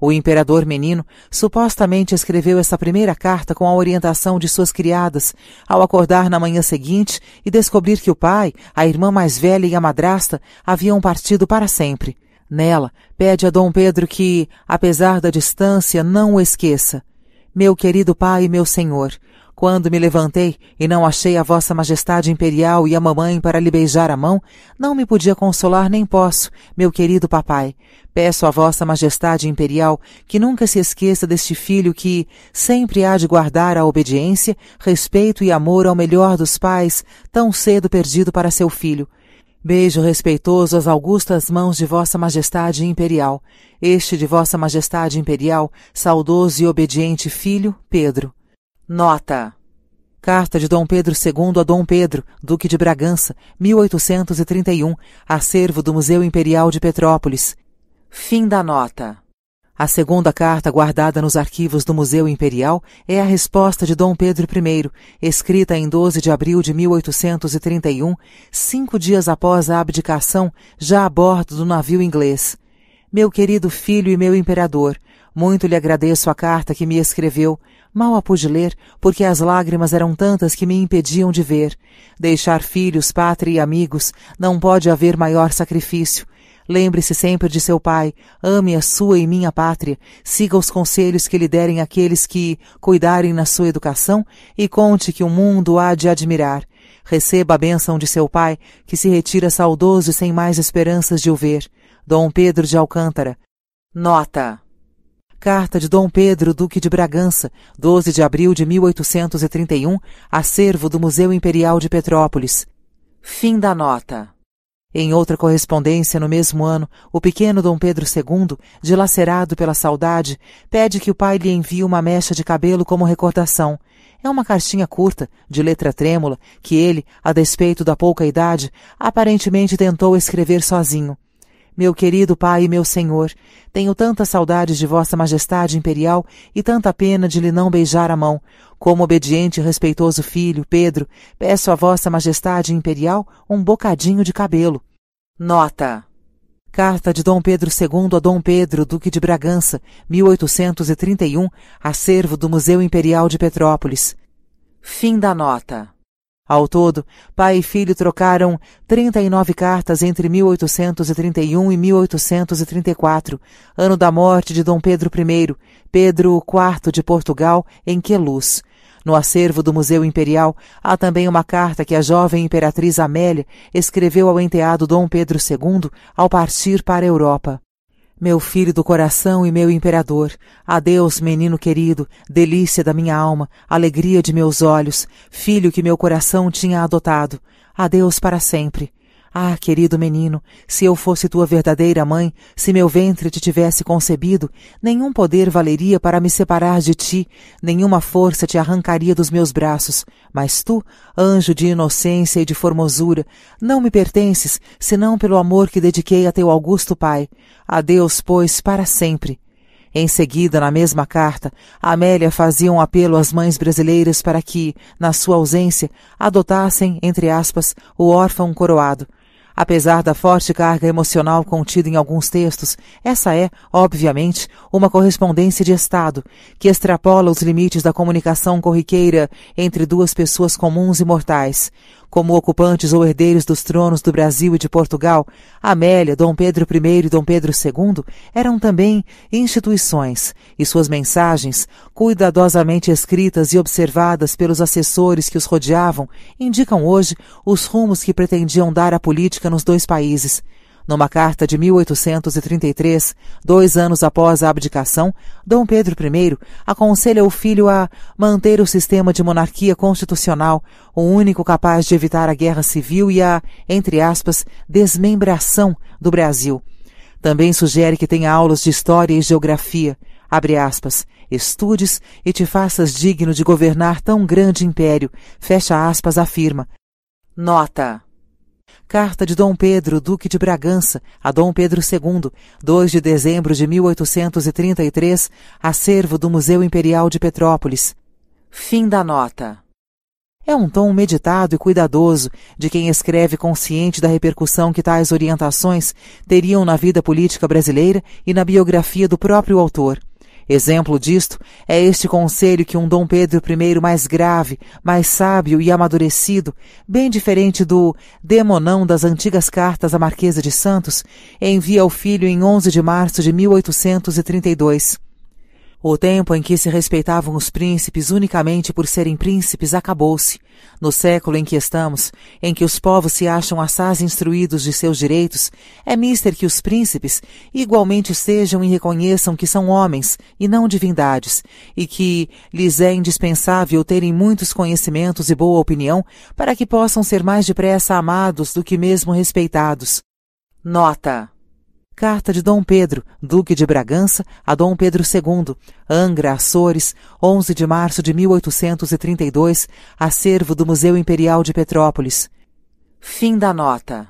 O imperador menino supostamente escreveu essa primeira carta com a orientação de suas criadas, ao acordar na manhã seguinte e descobrir que o pai, a irmã mais velha e a madrasta haviam partido para sempre. Nela, pede a Dom Pedro que, apesar da distância, não o esqueça. Meu querido pai e meu senhor, quando me levantei e não achei a vossa majestade imperial e a mamãe para lhe beijar a mão, não me podia consolar nem posso, meu querido papai. Peço a vossa majestade imperial que nunca se esqueça deste filho que sempre há de guardar a obediência, respeito e amor ao melhor dos pais, tão cedo perdido para seu filho. Beijo respeitoso às augustas mãos de Vossa Majestade Imperial, este de Vossa Majestade Imperial, saudoso e obediente filho, Pedro. Nota. Carta de Dom Pedro II a Dom Pedro, Duque de Bragança, 1831, acervo do Museu Imperial de Petrópolis. Fim da nota. A segunda carta guardada nos arquivos do Museu Imperial é a resposta de Dom Pedro I, escrita em 12 de abril de 1831, cinco dias após a abdicação, já a bordo do navio inglês. Meu querido filho e meu imperador, muito lhe agradeço a carta que me escreveu. Mal a pude ler, porque as lágrimas eram tantas que me impediam de ver. Deixar filhos, pátria e amigos, não pode haver maior sacrifício. Lembre-se sempre de seu pai, ame a sua e minha pátria, siga os conselhos que lhe derem aqueles que cuidarem na sua educação e conte que o mundo há de admirar. Receba a bênção de seu pai, que se retira saudoso e sem mais esperanças de o ver. Dom Pedro de Alcântara. Nota. Carta de Dom Pedro, Duque de Bragança, 12 de abril de 1831, acervo do Museu Imperial de Petrópolis. Fim da nota. Em outra correspondência no mesmo ano, o pequeno Dom Pedro II, dilacerado pela saudade, pede que o pai lhe envie uma mecha de cabelo como recordação. É uma cartinha curta, de letra trêmula, que ele, a despeito da pouca idade, aparentemente tentou escrever sozinho. Meu querido pai e meu senhor, tenho tantas saudades de vossa majestade imperial e tanta pena de lhe não beijar a mão. Como obediente e respeitoso filho, Pedro, peço a vossa majestade imperial um bocadinho de cabelo. Nota. Carta de Dom Pedro II a Dom Pedro, Duque de Bragança, 1831, acervo do Museu Imperial de Petrópolis. Fim da nota. Ao todo, pai e filho trocaram 39 cartas entre 1831 e 1834, ano da morte de Dom Pedro I, Pedro IV de Portugal, em Queluz. No acervo do Museu Imperial há também uma carta que a jovem imperatriz Amélia escreveu ao enteado Dom Pedro II ao partir para a Europa. Meu filho do coração e meu imperador, adeus, menino querido, delícia da minha alma, alegria de meus olhos, filho que meu coração tinha adotado. Adeus para sempre. Ah, querido menino, se eu fosse tua verdadeira mãe, se meu ventre te tivesse concebido, nenhum poder valeria para me separar de ti, nenhuma força te arrancaria dos meus braços. Mas tu, anjo de inocência e de formosura, não me pertences, senão pelo amor que dediquei a teu augusto pai. Adeus, pois, para sempre. Em seguida, na mesma carta, Amélia fazia um apelo às mães brasileiras para que, na sua ausência, adotassem, entre aspas, o órfão coroado. Apesar da forte carga emocional contida em alguns textos, essa é, obviamente, uma correspondência de Estado, que extrapola os limites da comunicação corriqueira entre duas pessoas comuns e mortais. Como ocupantes ou herdeiros dos tronos do Brasil e de Portugal, Amélia, Dom Pedro I e Dom Pedro II eram também instituições, e suas mensagens, cuidadosamente escritas e observadas pelos assessores que os rodeavam, indicam hoje os rumos que pretendiam dar à política nos dois países numa carta de 1833, dois anos após a abdicação, Dom Pedro I aconselha o filho a manter o sistema de monarquia constitucional, o único capaz de evitar a guerra civil e a, entre aspas, desmembração do Brasil. Também sugere que tenha aulas de história e geografia, abre aspas, estudes e te faças digno de governar tão grande império, fecha aspas, afirma. Nota. Carta de Dom Pedro, Duque de Bragança, a Dom Pedro II, 2 de dezembro de 1833, acervo do Museu Imperial de Petrópolis. Fim da nota. É um tom meditado e cuidadoso de quem escreve consciente da repercussão que tais orientações teriam na vida política brasileira e na biografia do próprio autor. Exemplo disto é este conselho que um Dom Pedro I mais grave, mais sábio e amadurecido, bem diferente do demonão das antigas cartas à Marquesa de Santos, envia ao filho em 11 de março de 1832. O tempo em que se respeitavam os príncipes unicamente por serem príncipes acabou-se. No século em que estamos, em que os povos se acham assaz instruídos de seus direitos, é mister que os príncipes igualmente sejam e reconheçam que são homens e não divindades, e que lhes é indispensável terem muitos conhecimentos e boa opinião para que possam ser mais depressa amados do que mesmo respeitados. Nota Carta de Dom Pedro, Duque de Bragança, a Dom Pedro II, Angra, Açores, 11 de março de 1832, acervo do Museu Imperial de Petrópolis. Fim da nota.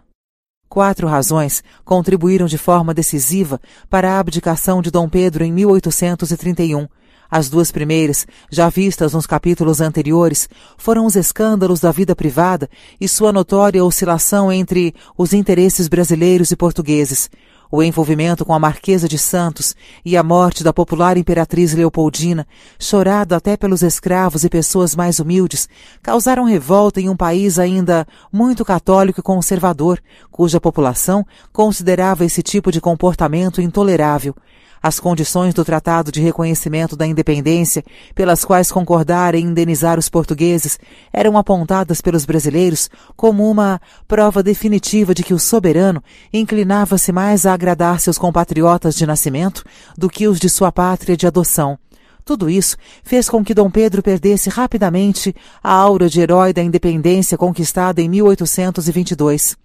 Quatro razões contribuíram de forma decisiva para a abdicação de Dom Pedro em 1831. As duas primeiras, já vistas nos capítulos anteriores, foram os escândalos da vida privada e sua notória oscilação entre os interesses brasileiros e portugueses, o envolvimento com a Marquesa de Santos e a morte da popular imperatriz Leopoldina, chorado até pelos escravos e pessoas mais humildes, causaram revolta em um país ainda muito católico e conservador, cuja população considerava esse tipo de comportamento intolerável as condições do Tratado de Reconhecimento da Independência, pelas quais concordara em indenizar os portugueses, eram apontadas pelos brasileiros como uma prova definitiva de que o soberano inclinava-se mais a agradar seus compatriotas de nascimento do que os de sua pátria de adoção. Tudo isso fez com que Dom Pedro perdesse rapidamente a aura de herói da independência conquistada em 1822.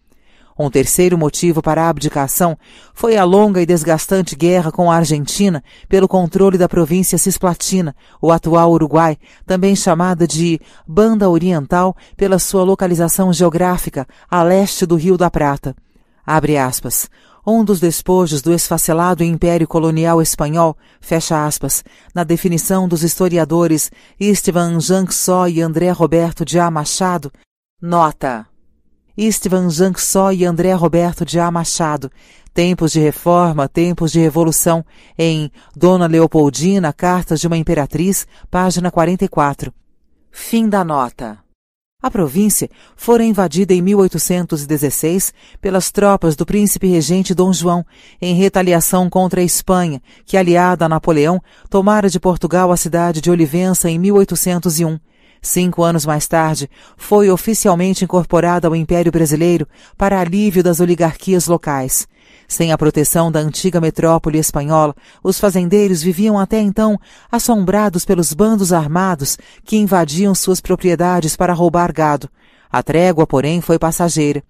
Um terceiro motivo para a abdicação foi a longa e desgastante guerra com a Argentina pelo controle da província Cisplatina, o atual Uruguai, também chamada de Banda Oriental pela sua localização geográfica a leste do Rio da Prata. Abre aspas. Um dos despojos do esfacelado Império Colonial Espanhol, fecha aspas, na definição dos historiadores Esteban Janksó e André Roberto de A. Machado, nota Istvan Jansó e André Roberto de A. Machado, Tempos de Reforma, Tempos de Revolução, em Dona Leopoldina, Cartas de uma Imperatriz, página 44. Fim da nota. A província fora invadida em 1816 pelas tropas do príncipe regente Dom João, em retaliação contra a Espanha, que, aliada a Napoleão, tomara de Portugal a cidade de Olivença em 1801. Cinco anos mais tarde, foi oficialmente incorporada ao Império Brasileiro para alívio das oligarquias locais. Sem a proteção da antiga metrópole espanhola, os fazendeiros viviam até então assombrados pelos bandos armados que invadiam suas propriedades para roubar gado. A trégua, porém, foi passageira.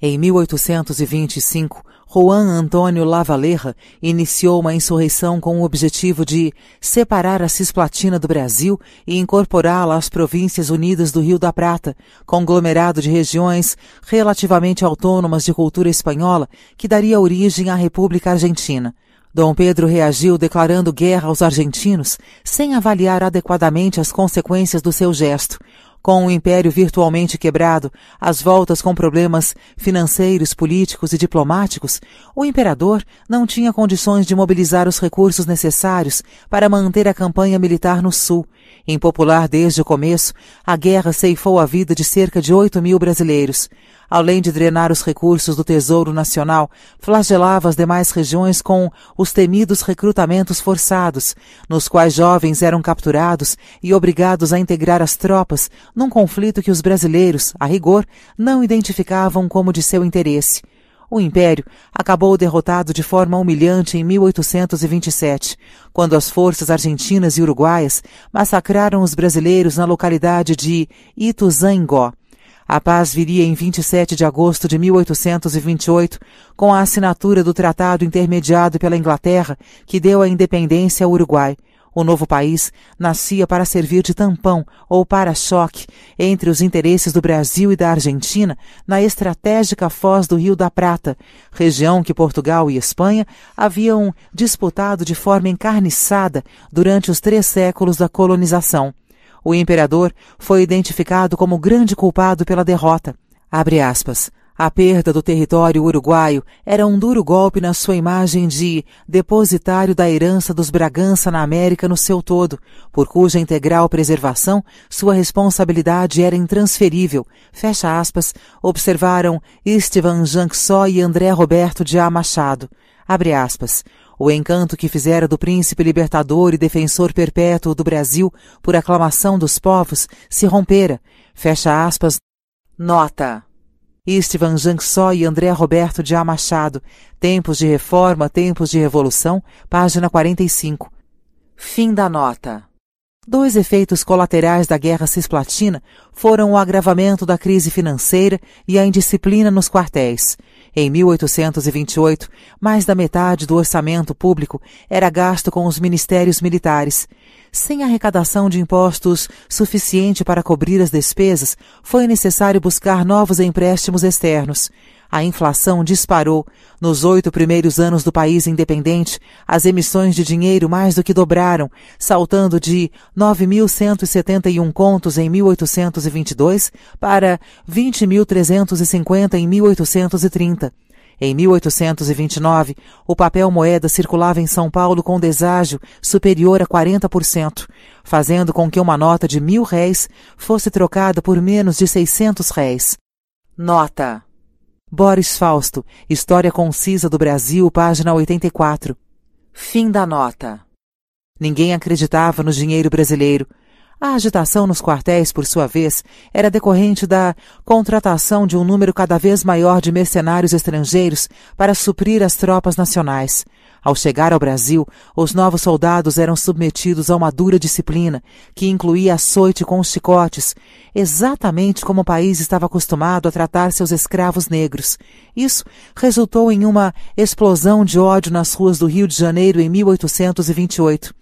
Em 1825, Juan Antônio Lavalleja iniciou uma insurreição com o objetivo de separar a Cisplatina do Brasil e incorporá-la às Províncias Unidas do Rio da Prata, conglomerado de regiões relativamente autônomas de cultura espanhola que daria origem à República Argentina. Dom Pedro reagiu declarando guerra aos argentinos, sem avaliar adequadamente as consequências do seu gesto. Com o império virtualmente quebrado, às voltas com problemas financeiros, políticos e diplomáticos, o imperador não tinha condições de mobilizar os recursos necessários para manter a campanha militar no sul. Impopular desde o começo, a guerra ceifou a vida de cerca de 8 mil brasileiros além de drenar os recursos do Tesouro Nacional, flagelava as demais regiões com os temidos recrutamentos forçados, nos quais jovens eram capturados e obrigados a integrar as tropas num conflito que os brasileiros, a rigor, não identificavam como de seu interesse. O Império acabou derrotado de forma humilhante em 1827, quando as forças argentinas e uruguaias massacraram os brasileiros na localidade de Ituzaingó. A paz viria em 27 de agosto de 1828, com a assinatura do tratado intermediado pela Inglaterra, que deu a independência ao Uruguai. O novo país nascia para servir de tampão ou para-choque entre os interesses do Brasil e da Argentina na estratégica foz do Rio da Prata, região que Portugal e Espanha haviam disputado de forma encarniçada durante os três séculos da colonização. O imperador foi identificado como grande culpado pela derrota. Aspas. A perda do território uruguaio era um duro golpe na sua imagem de depositário da herança dos Bragança na América no seu todo, por cuja integral preservação sua responsabilidade era intransferível. Fecha aspas, observaram Estevan Janksó e André Roberto de A. Machado. Abre aspas. O encanto que fizera do príncipe libertador e defensor perpétuo do Brasil por aclamação dos povos se rompera. Fecha aspas. Nota. Istvan Jansó e André Roberto de A. Machado. Tempos de Reforma, Tempos de Revolução, página 45. Fim da nota. Dois efeitos colaterais da Guerra Cisplatina foram o agravamento da crise financeira e a indisciplina nos quartéis. Em 1828, mais da metade do orçamento público era gasto com os ministérios militares. Sem arrecadação de impostos suficiente para cobrir as despesas, foi necessário buscar novos empréstimos externos. A inflação disparou. Nos oito primeiros anos do país independente, as emissões de dinheiro mais do que dobraram, saltando de 9.171 contos em 1822 para 20.350 em 1830. Em 1829, o papel moeda circulava em São Paulo com deságio superior a 40%, fazendo com que uma nota de mil réis fosse trocada por menos de 600 réis. Nota Boris Fausto, História Concisa do Brasil, página 84. Fim da nota. Ninguém acreditava no dinheiro brasileiro. A agitação nos quartéis, por sua vez, era decorrente da contratação de um número cada vez maior de mercenários estrangeiros para suprir as tropas nacionais. Ao chegar ao Brasil, os novos soldados eram submetidos a uma dura disciplina, que incluía açoite com chicotes, exatamente como o país estava acostumado a tratar seus escravos negros. Isso resultou em uma explosão de ódio nas ruas do Rio de Janeiro em 1828.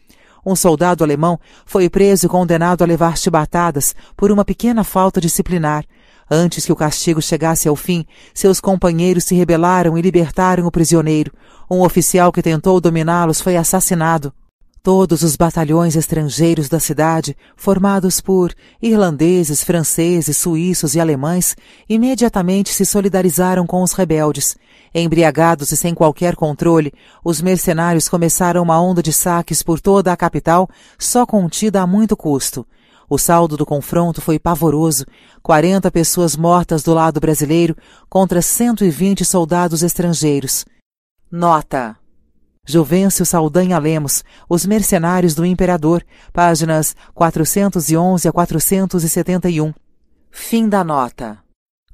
Um soldado alemão foi preso e condenado a levar chibatadas por uma pequena falta disciplinar. Antes que o castigo chegasse ao fim, seus companheiros se rebelaram e libertaram o prisioneiro. Um oficial que tentou dominá-los foi assassinado. Todos os batalhões estrangeiros da cidade, formados por irlandeses, franceses, suíços e alemães, imediatamente se solidarizaram com os rebeldes. Embriagados e sem qualquer controle, os mercenários começaram uma onda de saques por toda a capital, só contida a muito custo. O saldo do confronto foi pavoroso: 40 pessoas mortas do lado brasileiro contra 120 soldados estrangeiros. Nota: Juvencio Saldanha Lemos, Os Mercenários do Imperador, páginas 411 a 471. Fim da nota.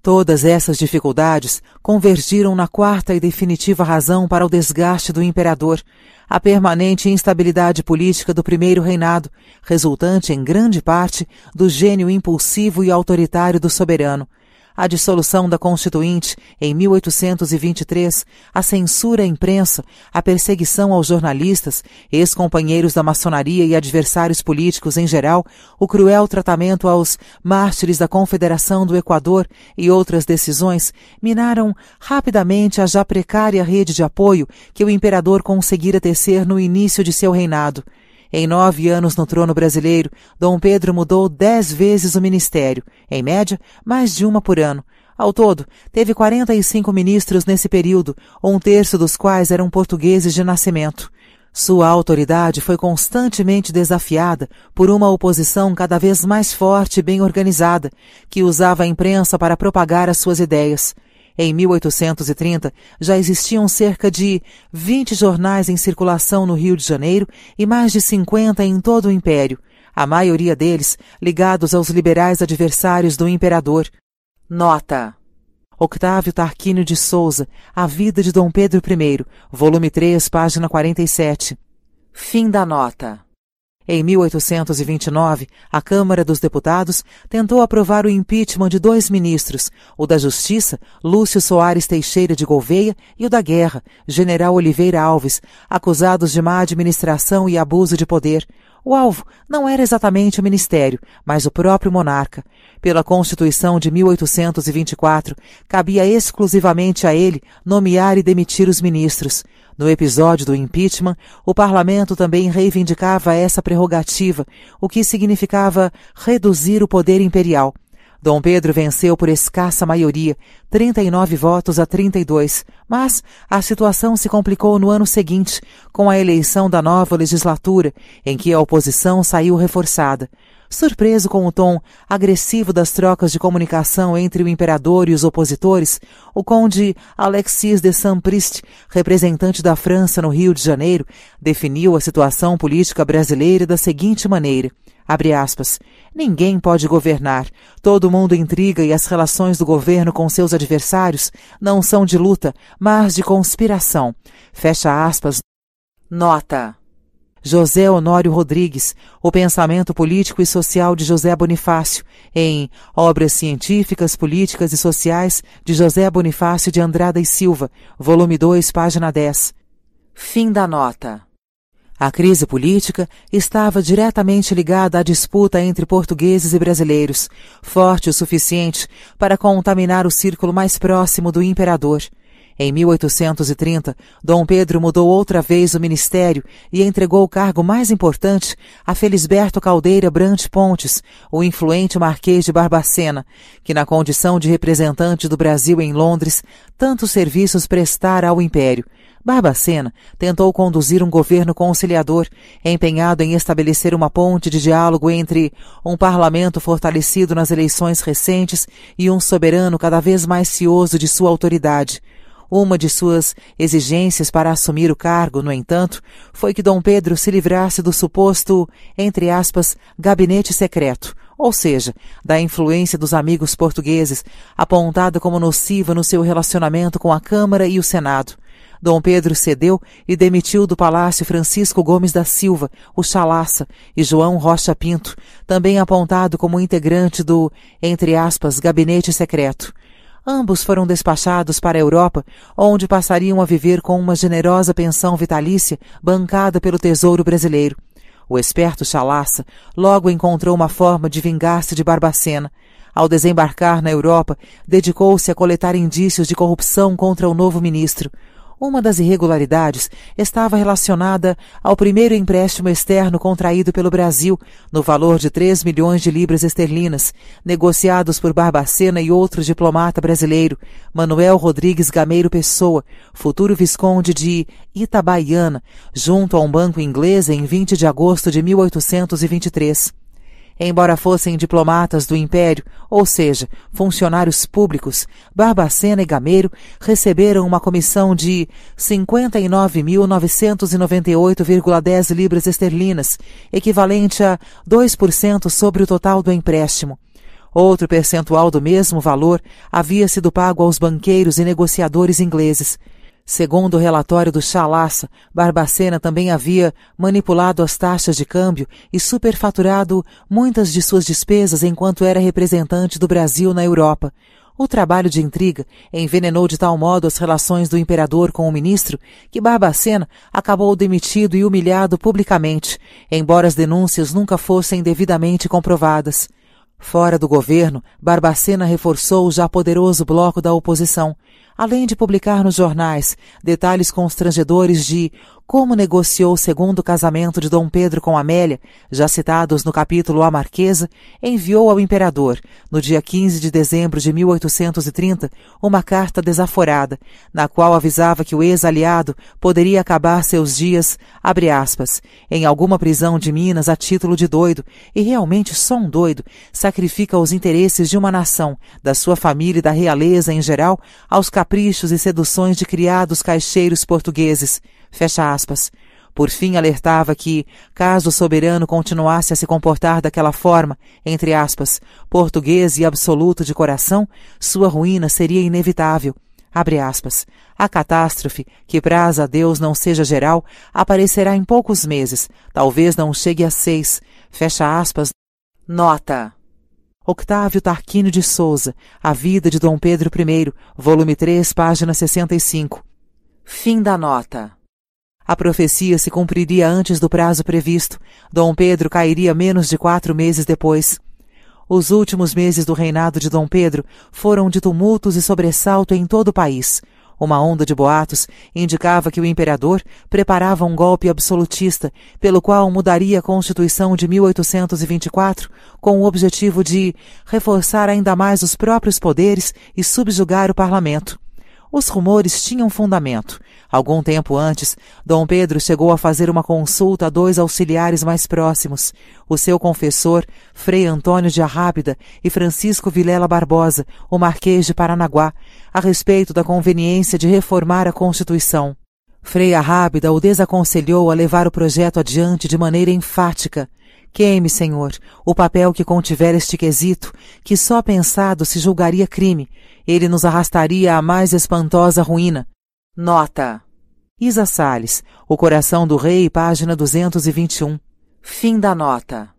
Todas essas dificuldades convergiram na quarta e definitiva razão para o desgaste do imperador, a permanente instabilidade política do primeiro reinado, resultante em grande parte do gênio impulsivo e autoritário do soberano, a dissolução da Constituinte em 1823, a censura à imprensa, a perseguição aos jornalistas, ex-companheiros da maçonaria e adversários políticos em geral, o cruel tratamento aos mártires da Confederação do Equador e outras decisões minaram rapidamente a já precária rede de apoio que o imperador conseguira tecer no início de seu reinado. Em nove anos no trono brasileiro, Dom Pedro mudou dez vezes o ministério, em média, mais de uma por ano. Ao todo, teve 45 ministros nesse período, um terço dos quais eram portugueses de nascimento. Sua autoridade foi constantemente desafiada por uma oposição cada vez mais forte e bem organizada, que usava a imprensa para propagar as suas ideias. Em 1830, já existiam cerca de 20 jornais em circulação no Rio de Janeiro e mais de 50 em todo o Império, a maioria deles ligados aos liberais adversários do imperador. Nota: Octávio Tarquínio de Souza, A Vida de Dom Pedro I, volume 3, página 47. Fim da nota. Em 1829, a Câmara dos Deputados tentou aprovar o impeachment de dois ministros, o da Justiça, Lúcio Soares Teixeira de Gouveia, e o da Guerra, General Oliveira Alves, acusados de má administração e abuso de poder. O alvo não era exatamente o ministério, mas o próprio monarca. Pela Constituição de 1824, cabia exclusivamente a ele nomear e demitir os ministros. No episódio do impeachment, o parlamento também reivindicava essa prerrogativa, o que significava reduzir o poder imperial. Dom Pedro venceu por escassa maioria, 39 votos a 32, mas a situação se complicou no ano seguinte, com a eleição da nova legislatura, em que a oposição saiu reforçada. Surpreso com o tom agressivo das trocas de comunicação entre o imperador e os opositores, o conde Alexis de Saint-Priest, representante da França no Rio de Janeiro, definiu a situação política brasileira da seguinte maneira: Abre aspas. Ninguém pode governar. Todo mundo intriga e as relações do governo com seus adversários não são de luta, mas de conspiração. Fecha aspas. Nota. José Honório Rodrigues, O Pensamento Político e Social de José Bonifácio, em Obras Científicas, Políticas e Sociais de José Bonifácio de Andrada e Silva, volume 2, página 10. Fim da nota. A crise política estava diretamente ligada à disputa entre portugueses e brasileiros, forte o suficiente para contaminar o círculo mais próximo do imperador. Em 1830, Dom Pedro mudou outra vez o ministério e entregou o cargo mais importante a Felisberto Caldeira Brant Pontes, o influente Marquês de Barbacena, que, na condição de representante do Brasil em Londres, tantos serviços prestara ao Império, Barbacena tentou conduzir um governo conciliador, empenhado em estabelecer uma ponte de diálogo entre um parlamento fortalecido nas eleições recentes e um soberano cada vez mais cioso de sua autoridade. Uma de suas exigências para assumir o cargo, no entanto, foi que Dom Pedro se livrasse do suposto, entre aspas, gabinete secreto, ou seja, da influência dos amigos portugueses, apontada como nociva no seu relacionamento com a Câmara e o Senado. Dom Pedro cedeu e demitiu do palácio Francisco Gomes da Silva, o Chalaça, e João Rocha Pinto, também apontado como integrante do, entre aspas, gabinete secreto. Ambos foram despachados para a Europa, onde passariam a viver com uma generosa pensão vitalícia bancada pelo Tesouro Brasileiro. O esperto Chalaça logo encontrou uma forma de vingar-se de Barbacena. Ao desembarcar na Europa, dedicou-se a coletar indícios de corrupção contra o novo ministro. Uma das irregularidades estava relacionada ao primeiro empréstimo externo contraído pelo Brasil, no valor de 3 milhões de libras esterlinas, negociados por Barbacena e outro diplomata brasileiro, Manuel Rodrigues Gameiro Pessoa, futuro visconde de Itabaiana, junto a um banco inglês em 20 de agosto de 1823 embora fossem diplomatas do Império, ou seja, funcionários públicos, Barbacena e Gameiro receberam uma comissão de 59.998,10 libras esterlinas, equivalente a 2% sobre o total do empréstimo. Outro percentual do mesmo valor havia sido pago aos banqueiros e negociadores ingleses. Segundo o relatório do Chalaça, Barbacena também havia manipulado as taxas de câmbio e superfaturado muitas de suas despesas enquanto era representante do Brasil na Europa. O trabalho de intriga envenenou de tal modo as relações do imperador com o ministro que Barbacena acabou demitido e humilhado publicamente, embora as denúncias nunca fossem devidamente comprovadas. Fora do governo, Barbacena reforçou o já poderoso bloco da oposição. Além de publicar nos jornais detalhes constrangedores de como negociou o segundo casamento de Dom Pedro com Amélia, já citados no capítulo A Marquesa, enviou ao imperador, no dia 15 de dezembro de 1830, uma carta desaforada, na qual avisava que o ex-aliado poderia acabar seus dias, abre aspas, em alguma prisão de Minas a título de doido, e realmente só um doido, sacrifica os interesses de uma nação, da sua família e da realeza em geral, aos caprichos e seduções de criados caixeiros portugueses, Fecha aspas. Por fim, alertava que, caso o soberano continuasse a se comportar daquela forma, entre aspas, português e absoluto de coração, sua ruína seria inevitável. Abre aspas. A catástrofe, que praza a Deus não seja geral, aparecerá em poucos meses, talvez não chegue a seis. Fecha aspas. Nota. Octávio Tarquínio de Souza, A Vida de Dom Pedro I, volume 3, página 65. Fim da nota. A profecia se cumpriria antes do prazo previsto. Dom Pedro cairia menos de quatro meses depois. Os últimos meses do reinado de Dom Pedro foram de tumultos e sobressalto em todo o país. Uma onda de boatos indicava que o imperador preparava um golpe absolutista, pelo qual mudaria a Constituição de 1824 com o objetivo de reforçar ainda mais os próprios poderes e subjugar o parlamento. Os rumores tinham fundamento. Algum tempo antes, Dom Pedro chegou a fazer uma consulta a dois auxiliares mais próximos, o seu confessor, Frei Antônio de Arrábida e Francisco Vilela Barbosa, o Marquês de Paranaguá, a respeito da conveniência de reformar a Constituição. Frei Arrábida o desaconselhou a levar o projeto adiante de maneira enfática. Queime, Senhor, o papel que contiver este quesito, que só pensado se julgaria crime, ele nos arrastaria à mais espantosa ruína. Nota. Isa Salles, O Coração do Rei, página 221. Fim da nota.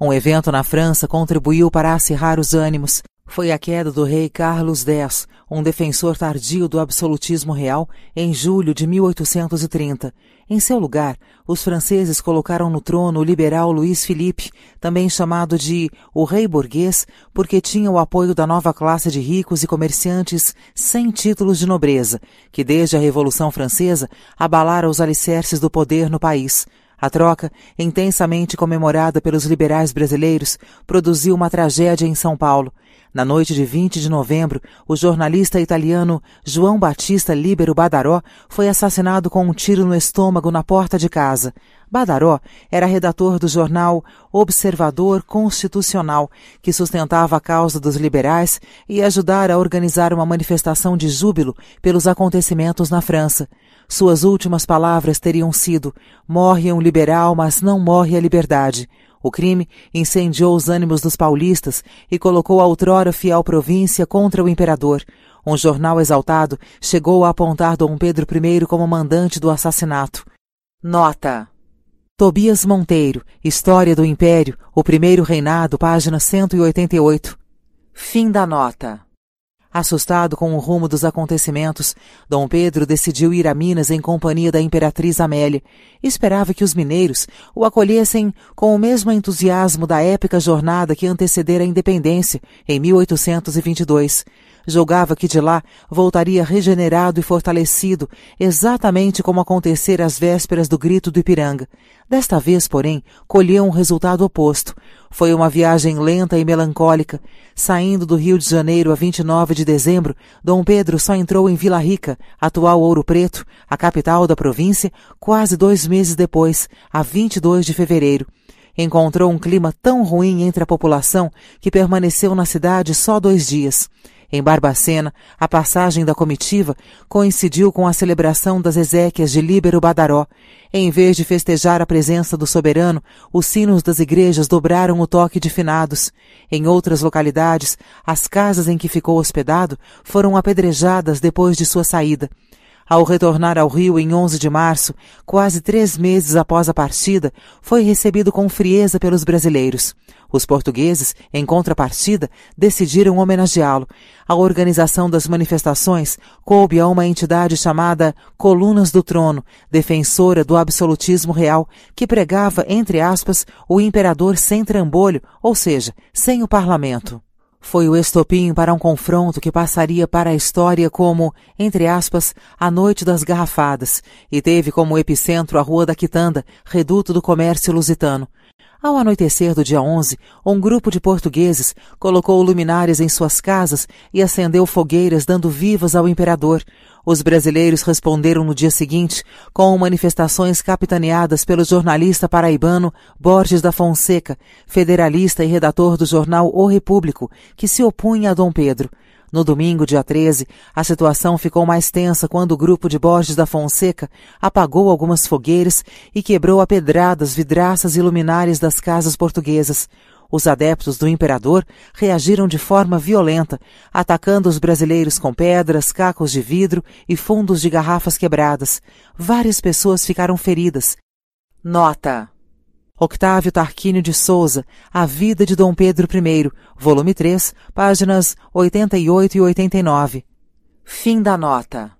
Um evento na França contribuiu para acirrar os ânimos. Foi a queda do rei Carlos X, um defensor tardio do absolutismo real, em julho de 1830. Em seu lugar, os franceses colocaram no trono o liberal Luís Filipe, também chamado de o rei burguês, porque tinha o apoio da nova classe de ricos e comerciantes sem títulos de nobreza, que desde a Revolução Francesa abalara os alicerces do poder no país. A troca, intensamente comemorada pelos liberais brasileiros, produziu uma tragédia em São Paulo. Na noite de 20 de novembro, o jornalista italiano João Batista Libero Badaró foi assassinado com um tiro no estômago na porta de casa. Badaró era redator do jornal Observador Constitucional, que sustentava a causa dos liberais e ajudara a organizar uma manifestação de júbilo pelos acontecimentos na França. Suas últimas palavras teriam sido: Morre um liberal, mas não morre a liberdade. O crime incendiou os ânimos dos paulistas e colocou a outrora fiel província contra o imperador. Um jornal exaltado chegou a apontar Dom Pedro I como mandante do assassinato. Nota: Tobias Monteiro, História do Império, o Primeiro Reinado, página 188. Fim da nota. Assustado com o rumo dos acontecimentos, Dom Pedro decidiu ir a Minas em companhia da imperatriz Amélia. Esperava que os mineiros o acolhessem com o mesmo entusiasmo da épica jornada que antecedera a independência, em 1822. Julgava que de lá voltaria regenerado e fortalecido, exatamente como acontecera às vésperas do grito do Ipiranga. Desta vez, porém, colheu um resultado oposto. Foi uma viagem lenta e melancólica. Saindo do Rio de Janeiro a 29 de dezembro, Dom Pedro só entrou em Vila Rica, atual Ouro Preto, a capital da província, quase dois meses depois, a 22 de fevereiro encontrou um clima tão ruim entre a população que permaneceu na cidade só dois dias. Em Barbacena, a passagem da comitiva coincidiu com a celebração das exéquias de Líbero Badaró. Em vez de festejar a presença do soberano, os sinos das igrejas dobraram o toque de finados. Em outras localidades, as casas em que ficou hospedado foram apedrejadas depois de sua saída. Ao retornar ao Rio em 11 de março, quase três meses após a partida, foi recebido com frieza pelos brasileiros. Os portugueses, em contrapartida, decidiram homenageá-lo. A organização das manifestações coube a uma entidade chamada Colunas do Trono, defensora do absolutismo real, que pregava, entre aspas, o imperador sem trambolho, ou seja, sem o parlamento. Foi o estopim para um confronto que passaria para a história como, entre aspas, a Noite das Garrafadas, e teve como epicentro a Rua da Quitanda, reduto do comércio lusitano. Ao anoitecer do dia 11, um grupo de portugueses colocou luminares em suas casas e acendeu fogueiras dando vivas ao imperador. Os brasileiros responderam no dia seguinte com manifestações capitaneadas pelo jornalista paraibano Borges da Fonseca, federalista e redator do jornal O Repúblico, que se opunha a Dom Pedro. No domingo, dia 13, a situação ficou mais tensa quando o grupo de Borges da Fonseca apagou algumas fogueiras e quebrou a pedradas vidraças e luminares das casas portuguesas. Os adeptos do imperador reagiram de forma violenta, atacando os brasileiros com pedras, cacos de vidro e fundos de garrafas quebradas. Várias pessoas ficaram feridas. Nota: Octávio Tarquínio de Souza, A Vida de Dom Pedro I, volume 3, páginas 88 e 89. Fim da nota.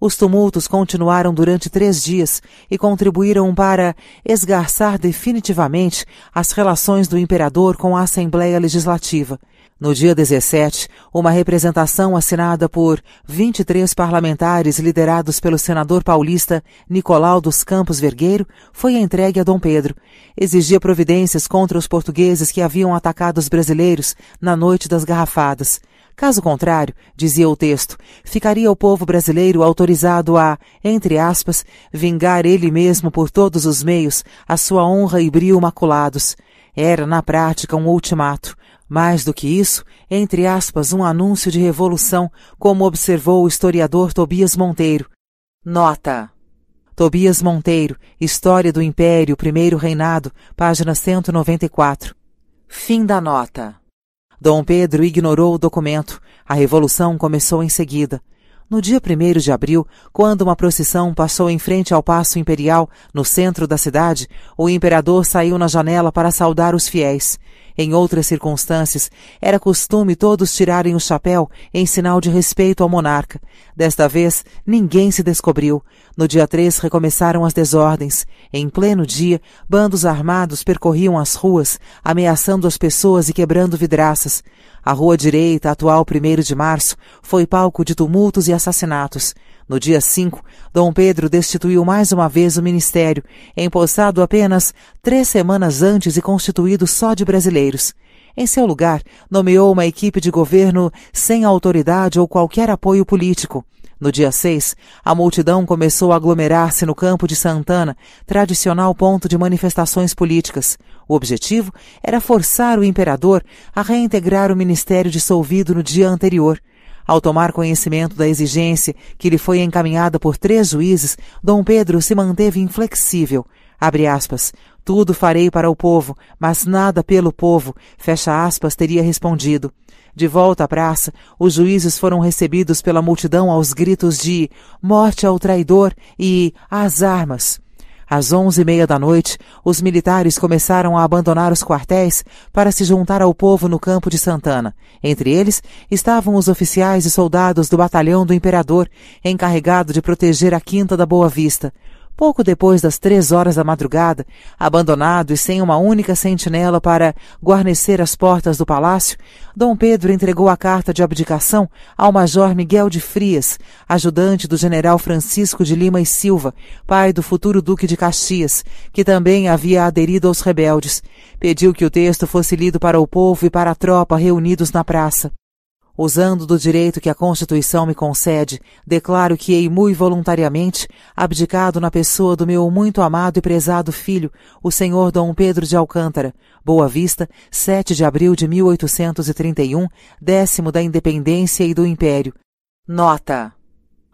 Os tumultos continuaram durante três dias e contribuíram para esgarçar definitivamente as relações do imperador com a Assembleia Legislativa. No dia 17, uma representação assinada por 23 parlamentares liderados pelo senador paulista Nicolau dos Campos Vergueiro foi entregue a Dom Pedro. Exigia providências contra os portugueses que haviam atacado os brasileiros na noite das garrafadas. Caso contrário, dizia o texto, ficaria o povo brasileiro autorizado a, entre aspas, vingar ele mesmo por todos os meios a sua honra e brio maculados. Era, na prática, um ultimato. Mais do que isso, entre aspas, um anúncio de revolução, como observou o historiador Tobias Monteiro. Nota. Tobias Monteiro, História do Império, Primeiro Reinado, página 194. Fim da nota. Dom Pedro ignorou o documento. A revolução começou em seguida. No dia 1 de abril, quando uma procissão passou em frente ao Paço Imperial, no centro da cidade, o imperador saiu na janela para saudar os fiéis. Em outras circunstâncias, era costume todos tirarem o chapéu em sinal de respeito ao monarca. Desta vez, ninguém se descobriu. No dia 3 recomeçaram as desordens. Em pleno dia, bandos armados percorriam as ruas, ameaçando as pessoas e quebrando vidraças. A rua direita, atual 1 de março, foi palco de tumultos e assassinatos. No dia 5, Dom Pedro destituiu mais uma vez o ministério, empossado apenas três semanas antes e constituído só de brasileiros. Em seu lugar, nomeou uma equipe de governo sem autoridade ou qualquer apoio político. No dia 6, a multidão começou a aglomerar-se no campo de Santana, tradicional ponto de manifestações políticas. O objetivo era forçar o imperador a reintegrar o ministério dissolvido no dia anterior. Ao tomar conhecimento da exigência que lhe foi encaminhada por três juízes, Dom Pedro se manteve inflexível. Abre aspas. Tudo farei para o povo, mas nada pelo povo, fecha aspas, teria respondido. De volta à praça, os juízes foram recebidos pela multidão aos gritos de morte ao traidor e às armas. Às onze e meia da noite, os militares começaram a abandonar os quartéis para se juntar ao povo no campo de Santana. Entre eles estavam os oficiais e soldados do batalhão do imperador, encarregado de proteger a Quinta da Boa Vista. Pouco depois das três horas da madrugada, abandonado e sem uma única sentinela para guarnecer as portas do palácio, Dom Pedro entregou a carta de abdicação ao Major Miguel de Frias, ajudante do general Francisco de Lima e Silva, pai do futuro Duque de Caxias, que também havia aderido aos rebeldes. Pediu que o texto fosse lido para o povo e para a tropa reunidos na praça. Usando do direito que a Constituição me concede, declaro que hei muito voluntariamente abdicado na pessoa do meu muito amado e prezado filho, o senhor Dom Pedro de Alcântara, Boa Vista, 7 de abril de 1831, décimo da Independência e do Império. Nota.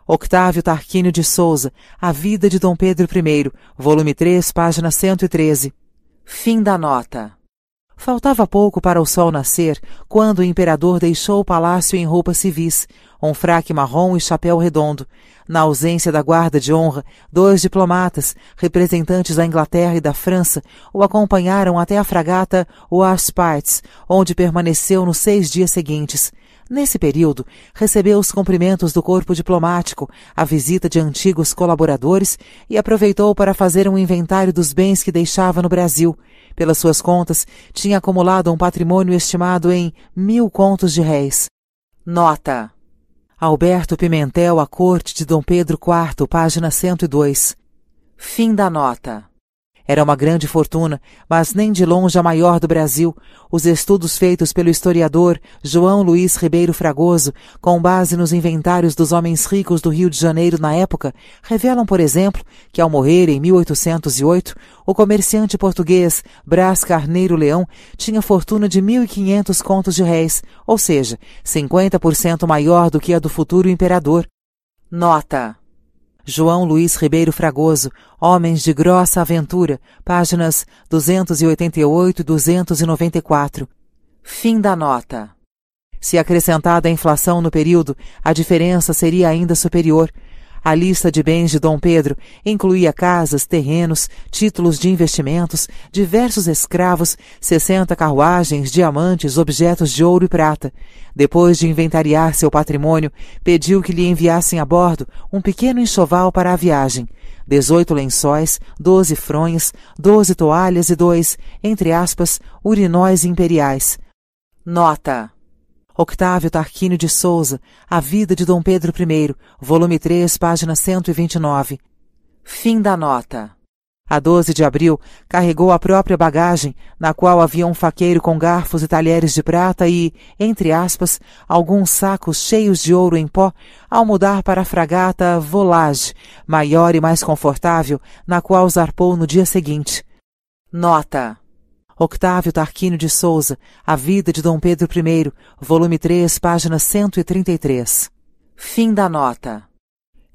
Octávio Tarquínio de Souza, A Vida de Dom Pedro I, volume 3, página 113. Fim da nota. Faltava pouco para o sol nascer quando o imperador deixou o palácio em roupas civis, um fraque marrom e chapéu redondo. Na ausência da guarda de honra, dois diplomatas, representantes da Inglaterra e da França, o acompanharam até a fragata Wasparts, onde permaneceu nos seis dias seguintes. Nesse período, recebeu os cumprimentos do corpo diplomático, a visita de antigos colaboradores e aproveitou para fazer um inventário dos bens que deixava no Brasil. Pelas suas contas, tinha acumulado um patrimônio estimado em mil contos de réis. Nota. Alberto Pimentel, A Corte de Dom Pedro IV, página 102. Fim da nota. Era uma grande fortuna, mas nem de longe a maior do Brasil. Os estudos feitos pelo historiador João Luiz Ribeiro Fragoso, com base nos inventários dos homens ricos do Rio de Janeiro na época, revelam, por exemplo, que ao morrer em 1808, o comerciante português Brás Carneiro Leão tinha fortuna de 1.500 contos de réis, ou seja, 50% maior do que a do futuro imperador. Nota João Luiz Ribeiro Fragoso, Homens de Grossa Aventura, páginas 288 e 294. Fim da nota. Se acrescentada a inflação no período, a diferença seria ainda superior, a lista de bens de Dom Pedro incluía casas, terrenos, títulos de investimentos, diversos escravos, sessenta carruagens, diamantes, objetos de ouro e prata. Depois de inventariar seu patrimônio, pediu que lhe enviassem a bordo um pequeno enxoval para a viagem. Dezoito lençóis, doze fronhas, doze toalhas e dois, entre aspas, urinóis imperiais. Nota Octávio Tarquínio de Souza, A Vida de Dom Pedro I, volume 3, página 129. Fim da nota. A 12 de abril, carregou a própria bagagem, na qual havia um faqueiro com garfos e talheres de prata e, entre aspas, alguns sacos cheios de ouro em pó, ao mudar para a fragata Volage, maior e mais confortável, na qual zarpou no dia seguinte. Nota. Octávio Tarquínio de Souza, A Vida de Dom Pedro I, volume 3, página 133. Fim da nota.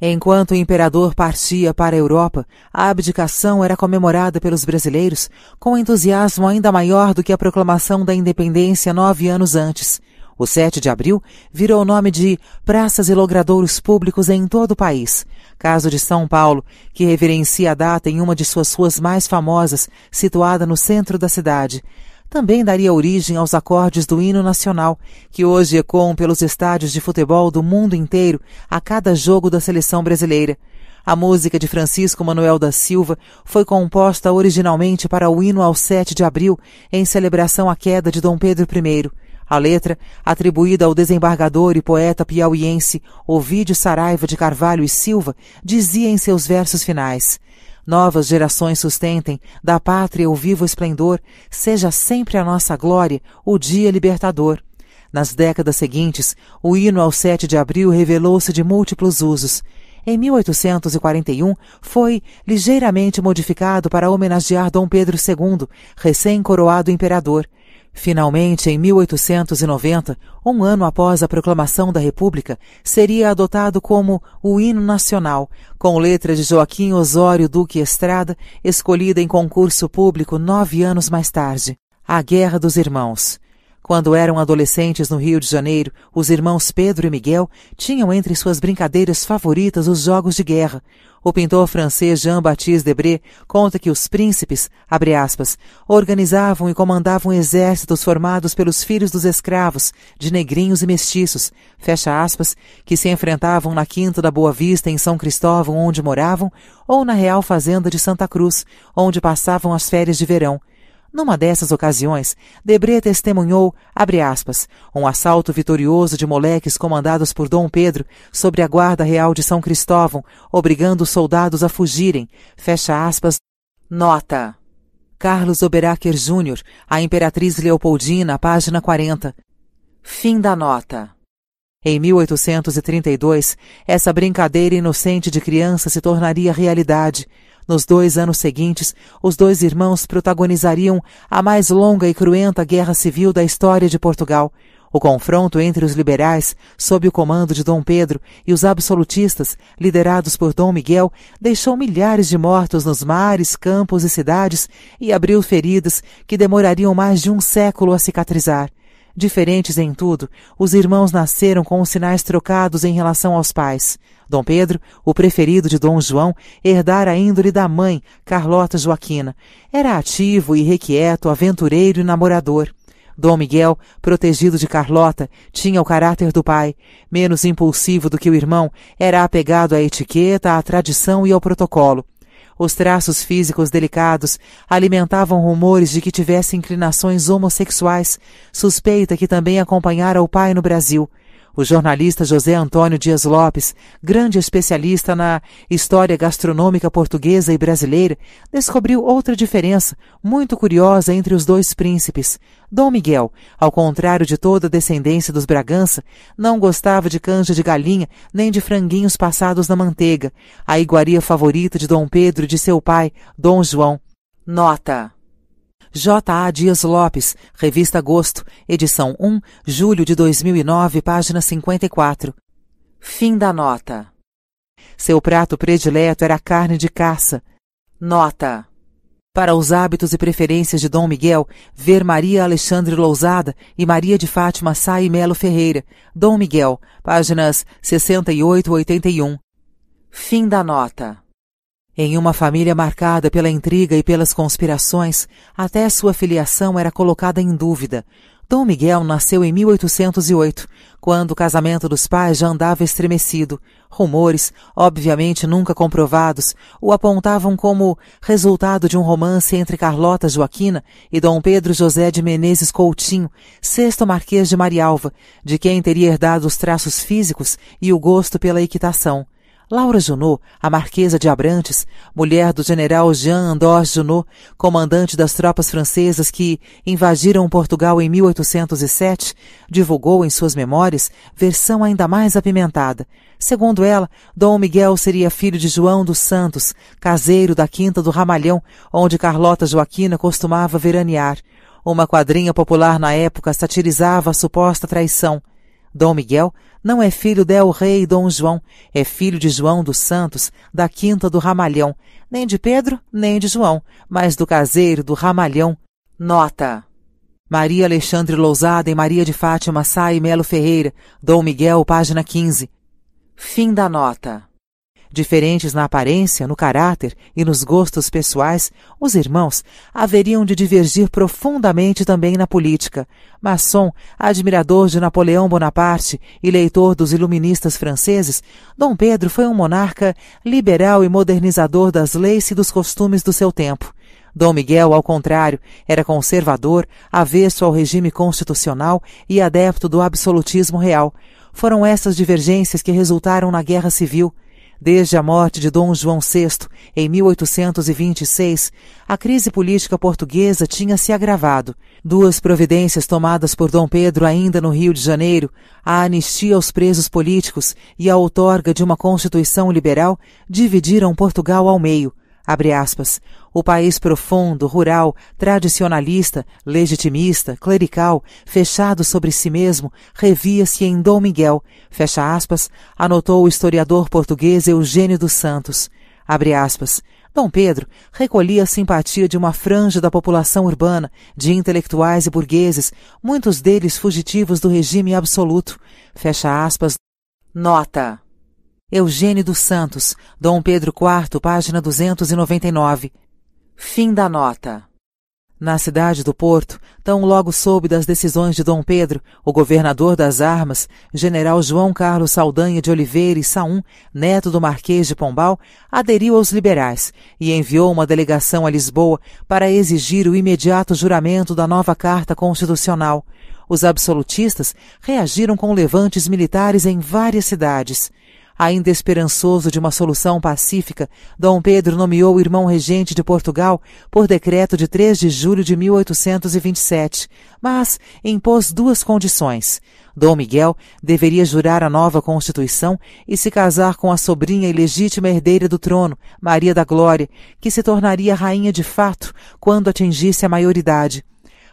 Enquanto o imperador partia para a Europa, a abdicação era comemorada pelos brasileiros com entusiasmo ainda maior do que a proclamação da independência nove anos antes. O 7 de abril virou o nome de praças e logradouros públicos em todo o país. Caso de São Paulo, que reverencia a data em uma de suas ruas mais famosas, situada no centro da cidade. Também daria origem aos acordes do hino nacional, que hoje ecoam pelos estádios de futebol do mundo inteiro a cada jogo da seleção brasileira. A música de Francisco Manuel da Silva foi composta originalmente para o hino ao 7 de abril, em celebração à queda de Dom Pedro I. A letra, atribuída ao desembargador e poeta piauiense Ovídio Saraiva de Carvalho e Silva, dizia em seus versos finais: Novas gerações sustentem, da pátria o vivo esplendor, seja sempre a nossa glória, o dia libertador. Nas décadas seguintes, o hino ao 7 de abril revelou-se de múltiplos usos. Em 1841, foi ligeiramente modificado para homenagear Dom Pedro II, recém-coroado imperador. Finalmente, em 1890, um ano após a proclamação da República, seria adotado como o hino nacional, com letra de Joaquim Osório Duque Estrada, escolhida em concurso público nove anos mais tarde. A Guerra dos Irmãos. Quando eram adolescentes no Rio de Janeiro, os irmãos Pedro e Miguel tinham entre suas brincadeiras favoritas os jogos de guerra. O pintor francês Jean-Baptiste Debré conta que os príncipes, abre aspas, organizavam e comandavam exércitos formados pelos filhos dos escravos, de negrinhos e mestiços, fecha aspas, que se enfrentavam na Quinta da Boa Vista em São Cristóvão, onde moravam, ou na Real Fazenda de Santa Cruz, onde passavam as férias de verão, numa dessas ocasiões, Debré testemunhou, aspas, um assalto vitorioso de moleques comandados por Dom Pedro sobre a guarda real de São Cristóvão, obrigando os soldados a fugirem, fecha aspas, nota. Carlos Oberacker Jr., A Imperatriz Leopoldina, página 40. Fim da nota. Em 1832, essa brincadeira inocente de criança se tornaria realidade, nos dois anos seguintes, os dois irmãos protagonizariam a mais longa e cruenta guerra civil da história de Portugal. O confronto entre os liberais, sob o comando de Dom Pedro, e os absolutistas, liderados por Dom Miguel, deixou milhares de mortos nos mares, campos e cidades e abriu feridas que demorariam mais de um século a cicatrizar. Diferentes em tudo, os irmãos nasceram com os sinais trocados em relação aos pais. Dom Pedro, o preferido de Dom João, herdara a índole da mãe, Carlota Joaquina. Era ativo, irrequieto, aventureiro e namorador. Dom Miguel, protegido de Carlota, tinha o caráter do pai. Menos impulsivo do que o irmão, era apegado à etiqueta, à tradição e ao protocolo. Os traços físicos delicados alimentavam rumores de que tivesse inclinações homossexuais, suspeita que também acompanhara o pai no Brasil. O jornalista José Antônio Dias Lopes, grande especialista na história gastronômica portuguesa e brasileira, descobriu outra diferença muito curiosa entre os dois príncipes. Dom Miguel, ao contrário de toda a descendência dos Bragança, não gostava de canja de galinha nem de franguinhos passados na manteiga, a iguaria favorita de Dom Pedro e de seu pai, Dom João. Nota J. A. Dias Lopes, Revista Agosto, edição 1, julho de 2009, página 54. Fim da nota. Seu prato predileto era a carne de caça. Nota. Para os hábitos e preferências de Dom Miguel, ver Maria Alexandre Lousada e Maria de Fátima Sá e Melo Ferreira. Dom Miguel, páginas 68 e 81. Fim da nota. Em uma família marcada pela intriga e pelas conspirações, até sua filiação era colocada em dúvida. Dom Miguel nasceu em 1808, quando o casamento dos pais já andava estremecido. Rumores, obviamente nunca comprovados, o apontavam como resultado de um romance entre Carlota Joaquina e Dom Pedro José de Menezes Coutinho, sexto marquês de Marialva, de quem teria herdado os traços físicos e o gosto pela equitação. Laura Junot, a Marquesa de Abrantes, mulher do general Jean Andoche Junot, comandante das tropas francesas que invadiram Portugal em 1807, divulgou em suas memórias versão ainda mais apimentada. Segundo ela, Dom Miguel seria filho de João dos Santos, caseiro da Quinta do Ramalhão, onde Carlota Joaquina costumava veranear. Uma quadrinha popular na época satirizava a suposta traição. Dom Miguel não é filho del rei Dom João, é filho de João dos Santos, da Quinta do Ramalhão, nem de Pedro, nem de João, mas do caseiro do Ramalhão. Nota. Maria Alexandre Lousada e Maria de Fátima Sá e Melo Ferreira, Dom Miguel, página 15. Fim da nota. Diferentes na aparência, no caráter e nos gostos pessoais, os irmãos haveriam de divergir profundamente também na política. Masson, admirador de Napoleão Bonaparte e leitor dos iluministas franceses, Dom Pedro foi um monarca liberal e modernizador das leis e dos costumes do seu tempo. Dom Miguel, ao contrário, era conservador, avesso ao regime constitucional e adepto do absolutismo real. Foram essas divergências que resultaram na Guerra Civil. Desde a morte de Dom João VI, em 1826, a crise política portuguesa tinha se agravado. Duas providências tomadas por Dom Pedro ainda no Rio de Janeiro, a anistia aos presos políticos e a outorga de uma Constituição liberal, dividiram Portugal ao meio. Aspas, o país profundo, rural, tradicionalista, legitimista, clerical, fechado sobre si mesmo, revia-se em Dom Miguel, fecha aspas, anotou o historiador português Eugênio dos Santos. Abre aspas. Dom Pedro recolhia a simpatia de uma franja da população urbana, de intelectuais e burgueses, muitos deles fugitivos do regime absoluto. Fecha aspas. Nota. Eugênio dos Santos, Dom Pedro IV, página 299. Fim da nota. Na cidade do Porto, tão logo soube das decisões de Dom Pedro, o governador das armas, general João Carlos Saldanha de Oliveira e Saum, neto do Marquês de Pombal, aderiu aos liberais e enviou uma delegação a Lisboa para exigir o imediato juramento da nova Carta Constitucional. Os absolutistas reagiram com levantes militares em várias cidades. Ainda esperançoso de uma solução pacífica, Dom Pedro nomeou o irmão regente de Portugal por decreto de 3 de julho de 1827, mas impôs duas condições. Dom Miguel deveria jurar a nova Constituição e se casar com a sobrinha e legítima herdeira do trono, Maria da Glória, que se tornaria rainha de fato quando atingisse a maioridade.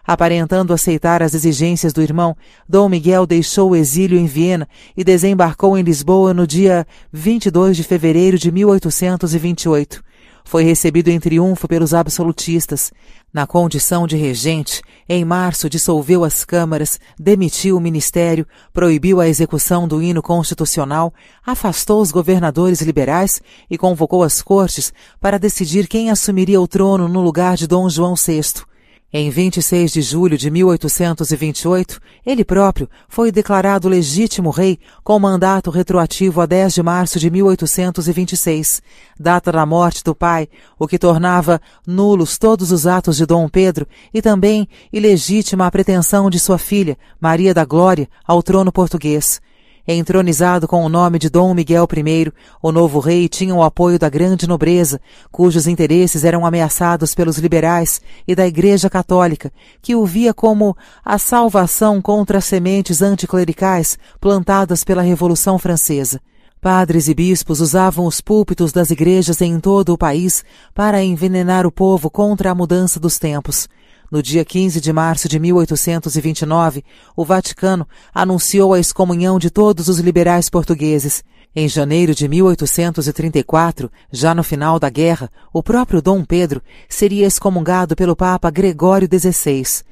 Aparentando aceitar as exigências do irmão, Dom Miguel deixou o exílio em Viena e desembarcou em Lisboa no dia 22 de fevereiro de 1828. Foi recebido em triunfo pelos absolutistas. Na condição de regente, em março dissolveu as câmaras, demitiu o ministério, proibiu a execução do hino constitucional, afastou os governadores liberais e convocou as cortes para decidir quem assumiria o trono no lugar de Dom João VI. Em 26 de julho de 1828, ele próprio foi declarado legítimo rei com mandato retroativo a 10 de março de 1826, data da morte do pai, o que tornava nulos todos os atos de Dom Pedro e também ilegítima a pretensão de sua filha, Maria da Glória, ao trono português. Entronizado com o nome de Dom Miguel I, o novo rei tinha o apoio da grande nobreza, cujos interesses eram ameaçados pelos liberais e da Igreja Católica, que o via como a salvação contra as sementes anticlericais plantadas pela Revolução Francesa. Padres e bispos usavam os púlpitos das igrejas em todo o país para envenenar o povo contra a mudança dos tempos. No dia 15 de março de 1829, o Vaticano anunciou a excomunhão de todos os liberais portugueses. Em janeiro de 1834, já no final da guerra, o próprio Dom Pedro seria excomungado pelo Papa Gregório XVI.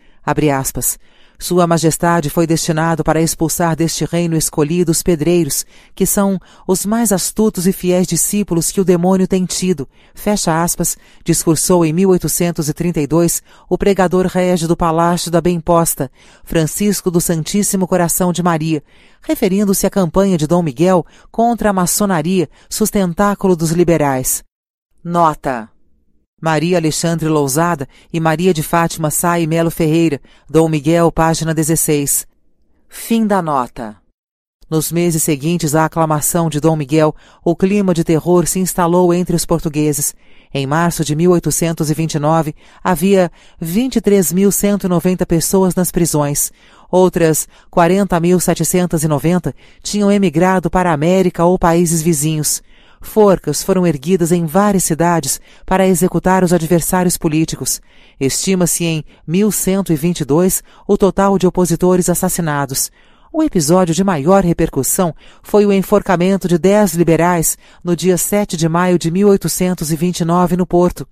Sua Majestade foi destinado para expulsar deste reino escolhido os pedreiros, que são os mais astutos e fiéis discípulos que o demônio tem tido. Fecha aspas, discursou em 1832 o pregador régio do Palácio da Bem-Posta, Francisco do Santíssimo Coração de Maria, referindo-se à campanha de Dom Miguel contra a maçonaria, sustentáculo dos liberais. Nota Maria Alexandre Lousada e Maria de Fátima Sá e Melo Ferreira, Dom Miguel, página 16. Fim da nota. Nos meses seguintes à aclamação de Dom Miguel, o clima de terror se instalou entre os portugueses. Em março de 1829, havia 23.190 pessoas nas prisões. Outras 40.790 tinham emigrado para a América ou países vizinhos. Forcas foram erguidas em várias cidades para executar os adversários políticos. Estima-se em 1122 o total de opositores assassinados. O episódio de maior repercussão foi o enforcamento de dez liberais no dia 7 de maio de 1829 no Porto.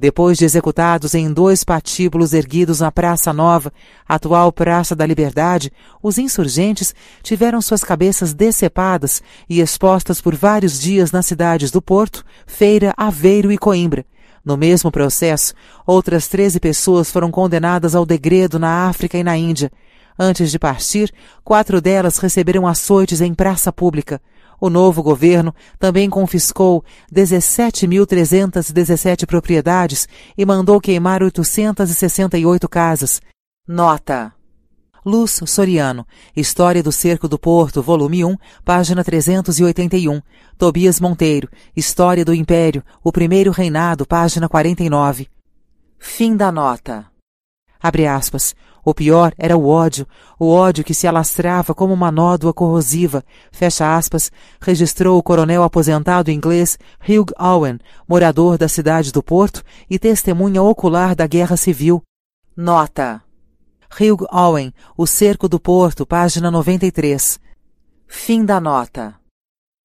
Depois de executados em dois patíbulos erguidos na Praça Nova, atual Praça da Liberdade, os insurgentes tiveram suas cabeças decepadas e expostas por vários dias nas cidades do Porto, Feira, Aveiro e Coimbra. No mesmo processo, outras 13 pessoas foram condenadas ao degredo na África e na Índia. Antes de partir, quatro delas receberam açoites em praça pública. O novo governo também confiscou 17.317 propriedades e mandou queimar 868 casas. Nota. Luz Soriano, História do Cerco do Porto, volume 1, página 381. Tobias Monteiro, História do Império, o Primeiro Reinado, página 49. Fim da nota. O pior era o ódio, o ódio que se alastrava como uma nódoa corrosiva, fecha aspas, registrou o coronel aposentado inglês Hugh Owen, morador da cidade do Porto e testemunha ocular da Guerra Civil. Nota. Hugh Owen, O Cerco do Porto, página 93. Fim da nota.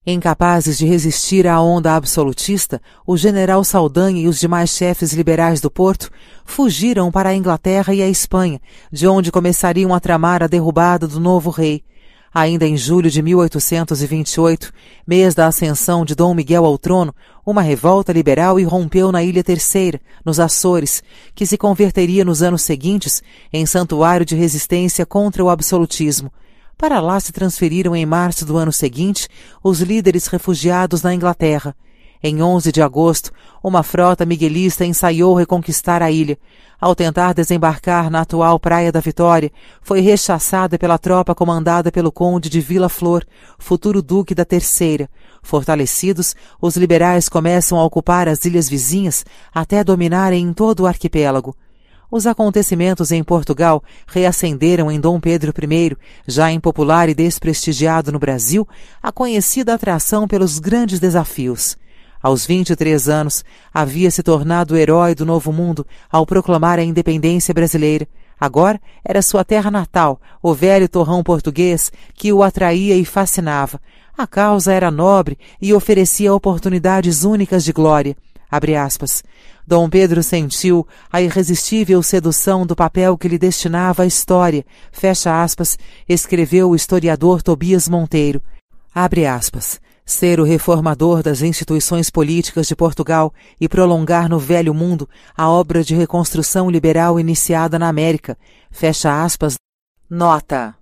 Incapazes de resistir à onda absolutista, o general Saldanha e os demais chefes liberais do Porto fugiram para a Inglaterra e a Espanha, de onde começariam a tramar a derrubada do novo rei. Ainda em julho de 1828, mês da ascensão de Dom Miguel ao trono, uma revolta liberal irrompeu na Ilha Terceira, nos Açores, que se converteria nos anos seguintes em santuário de resistência contra o absolutismo. Para lá se transferiram em março do ano seguinte os líderes refugiados na Inglaterra. Em 11 de agosto, uma frota miguelista ensaiou reconquistar a ilha. Ao tentar desembarcar na atual Praia da Vitória, foi rechaçada pela tropa comandada pelo conde de Vila Flor, futuro duque da Terceira. Fortalecidos, os liberais começam a ocupar as ilhas vizinhas até dominarem todo o arquipélago. Os acontecimentos em Portugal reacenderam em Dom Pedro I, já impopular e desprestigiado no Brasil, a conhecida atração pelos grandes desafios. Aos 23 anos, havia se tornado o herói do novo mundo ao proclamar a independência brasileira. Agora era sua terra natal, o velho torrão português, que o atraía e fascinava. A causa era nobre e oferecia oportunidades únicas de glória. Abre aspas. Dom Pedro sentiu a irresistível sedução do papel que lhe destinava a história, fecha aspas, escreveu o historiador Tobias Monteiro. Abre aspas. ser o reformador das instituições políticas de Portugal e prolongar no velho mundo a obra de reconstrução liberal iniciada na América. Fecha aspas. Nota.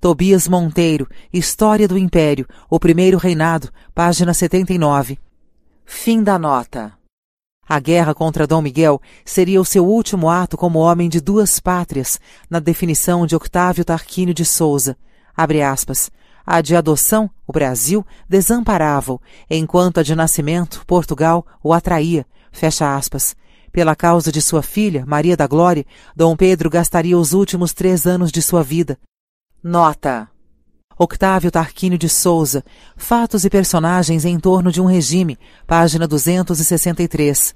Tobias Monteiro, História do Império, O Primeiro Reinado, página 79. Fim da nota. A guerra contra Dom Miguel seria o seu último ato como homem de duas pátrias, na definição de Octávio Tarquínio de Souza. Abre aspas. A de adoção, o Brasil, desamparava-o, enquanto a de nascimento, Portugal, o atraía. Fecha aspas. Pela causa de sua filha, Maria da Glória, Dom Pedro gastaria os últimos três anos de sua vida. Nota. Octávio Tarquínio de Souza, Fatos e Personagens em torno de um regime, página 263.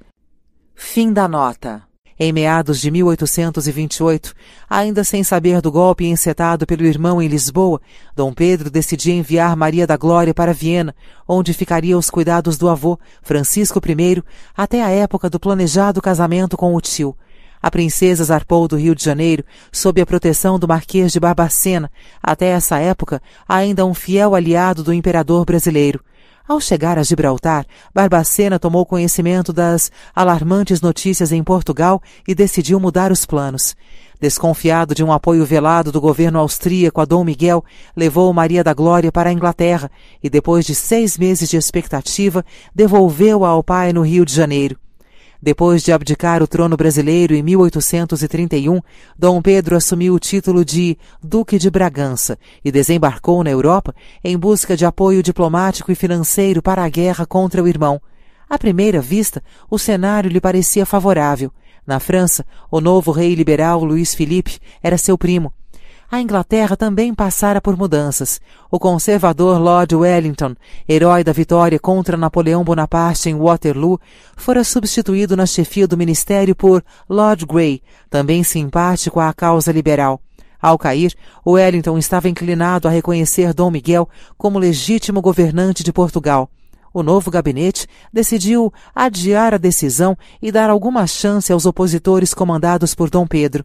Fim da nota. Em meados de 1828, ainda sem saber do golpe encetado pelo irmão em Lisboa, Dom Pedro decidia enviar Maria da Glória para Viena, onde ficaria aos cuidados do avô, Francisco I, até a época do planejado casamento com o tio. A princesa zarpou do Rio de Janeiro sob a proteção do Marquês de Barbacena, até essa época ainda um fiel aliado do imperador brasileiro. Ao chegar a Gibraltar, Barbacena tomou conhecimento das alarmantes notícias em Portugal e decidiu mudar os planos. Desconfiado de um apoio velado do governo austríaco a Dom Miguel, levou Maria da Glória para a Inglaterra e, depois de seis meses de expectativa, devolveu-a ao pai no Rio de Janeiro. Depois de abdicar o trono brasileiro em 1831, Dom Pedro assumiu o título de Duque de Bragança e desembarcou na Europa em busca de apoio diplomático e financeiro para a guerra contra o irmão. À primeira vista, o cenário lhe parecia favorável. Na França, o novo rei liberal Luís Filipe era seu primo a Inglaterra também passara por mudanças. O conservador Lord Wellington, herói da vitória contra Napoleão Bonaparte em Waterloo, fora substituído na chefia do ministério por Lord Grey, também simpático à causa liberal. Ao cair, Wellington estava inclinado a reconhecer Dom Miguel como legítimo governante de Portugal. O novo gabinete decidiu adiar a decisão e dar alguma chance aos opositores comandados por Dom Pedro.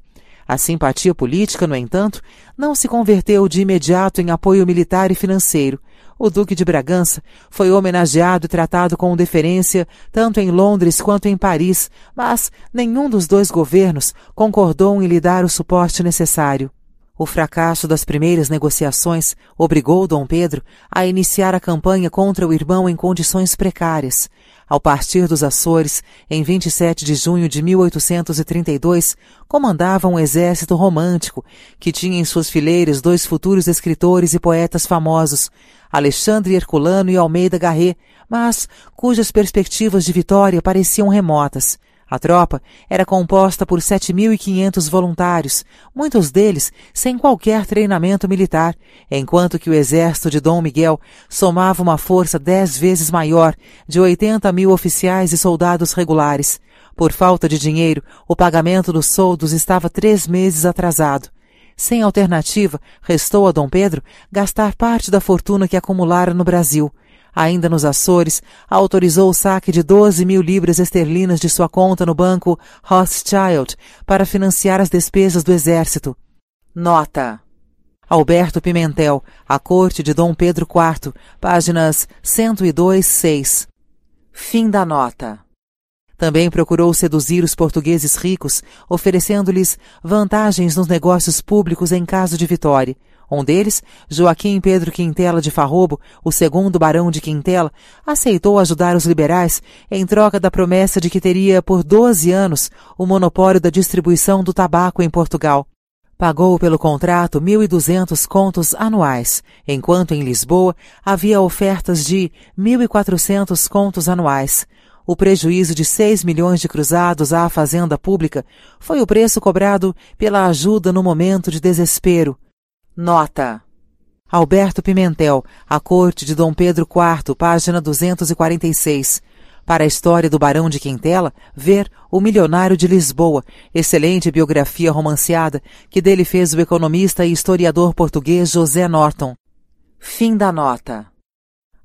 A simpatia política, no entanto, não se converteu de imediato em apoio militar e financeiro. O Duque de Bragança foi homenageado e tratado com deferência tanto em Londres quanto em Paris, mas nenhum dos dois governos concordou em lhe dar o suporte necessário. O fracasso das primeiras negociações obrigou Dom Pedro a iniciar a campanha contra o irmão em condições precárias. Ao partir dos Açores, em 27 de junho de 1832, comandava um exército romântico que tinha em suas fileiras dois futuros escritores e poetas famosos, Alexandre Herculano e Almeida Garré, mas cujas perspectivas de vitória pareciam remotas. A tropa era composta por 7.500 voluntários, muitos deles sem qualquer treinamento militar, enquanto que o exército de Dom Miguel somava uma força dez vezes maior, de 80 mil oficiais e soldados regulares. Por falta de dinheiro, o pagamento dos soldos estava três meses atrasado. Sem alternativa, restou a Dom Pedro gastar parte da fortuna que acumulara no Brasil ainda nos Açores, autorizou o saque de 12 mil libras esterlinas de sua conta no banco Rothschild para financiar as despesas do exército. Nota. Alberto Pimentel, A Corte de Dom Pedro IV, páginas 102 6. Fim da nota. Também procurou seduzir os portugueses ricos, oferecendo-lhes vantagens nos negócios públicos em caso de vitória, um deles, Joaquim Pedro Quintela de Farrobo, o segundo barão de Quintela, aceitou ajudar os liberais em troca da promessa de que teria por 12 anos o monopólio da distribuição do tabaco em Portugal. Pagou pelo contrato 1.200 contos anuais, enquanto em Lisboa havia ofertas de 1.400 contos anuais. O prejuízo de 6 milhões de cruzados à fazenda pública foi o preço cobrado pela ajuda no momento de desespero. Nota. Alberto Pimentel, A Corte de Dom Pedro IV, página 246. Para a história do Barão de Quintela, ver O Milionário de Lisboa, excelente biografia romanceada que dele fez o economista e historiador português José Norton. Fim da nota.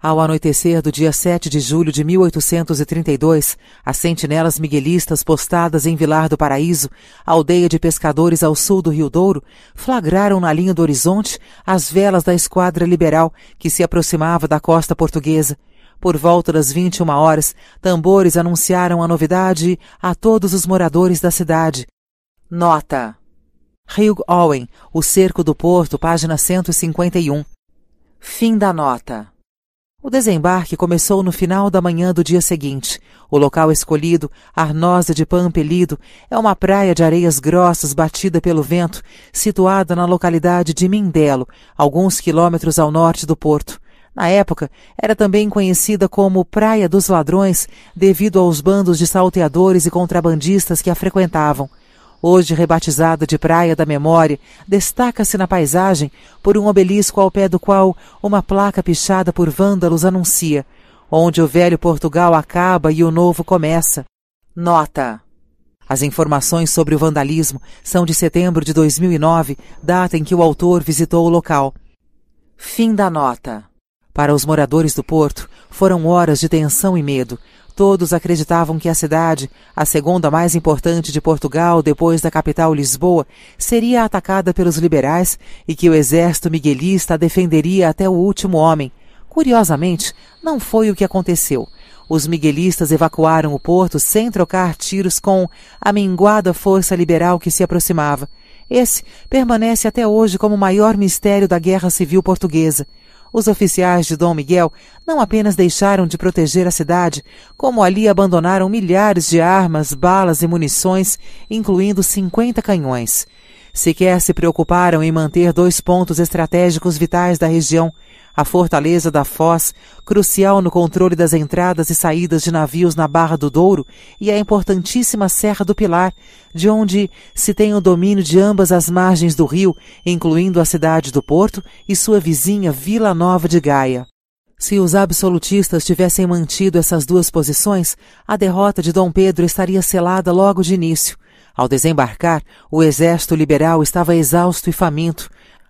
Ao anoitecer do dia 7 de julho de 1832, as sentinelas miguelistas postadas em Vilar do Paraíso, aldeia de pescadores ao sul do Rio Douro, flagraram na linha do horizonte as velas da esquadra liberal que se aproximava da costa portuguesa. Por volta das 21 horas, tambores anunciaram a novidade a todos os moradores da cidade. Nota: Hugh Owen, O Cerco do Porto, página 151. Fim da nota. O desembarque começou no final da manhã do dia seguinte. O local escolhido, Arnosa de Pampelido, é uma praia de areias grossas batida pelo vento, situada na localidade de Mindelo, alguns quilômetros ao norte do porto. Na época, era também conhecida como Praia dos Ladrões, devido aos bandos de salteadores e contrabandistas que a frequentavam hoje rebatizada de Praia da Memória, destaca-se na paisagem por um obelisco ao pé do qual uma placa pichada por vândalos anuncia onde o velho Portugal acaba e o novo começa. Nota: as informações sobre o vandalismo são de setembro de 2009, data em que o autor visitou o local. Fim da nota. Para os moradores do porto, foram horas de tensão e medo, Todos acreditavam que a cidade, a segunda mais importante de Portugal depois da capital Lisboa, seria atacada pelos liberais e que o exército miguelista a defenderia até o último homem. Curiosamente, não foi o que aconteceu. Os miguelistas evacuaram o porto sem trocar tiros com a minguada força liberal que se aproximava. Esse permanece até hoje como o maior mistério da Guerra Civil Portuguesa. Os oficiais de Dom Miguel não apenas deixaram de proteger a cidade, como ali abandonaram milhares de armas, balas e munições, incluindo 50 canhões. Sequer se preocuparam em manter dois pontos estratégicos vitais da região, a fortaleza da Foz, crucial no controle das entradas e saídas de navios na Barra do Douro, e a importantíssima Serra do Pilar, de onde se tem o domínio de ambas as margens do rio, incluindo a cidade do Porto e sua vizinha Vila Nova de Gaia. Se os absolutistas tivessem mantido essas duas posições, a derrota de Dom Pedro estaria selada logo de início. Ao desembarcar, o exército liberal estava exausto e faminto,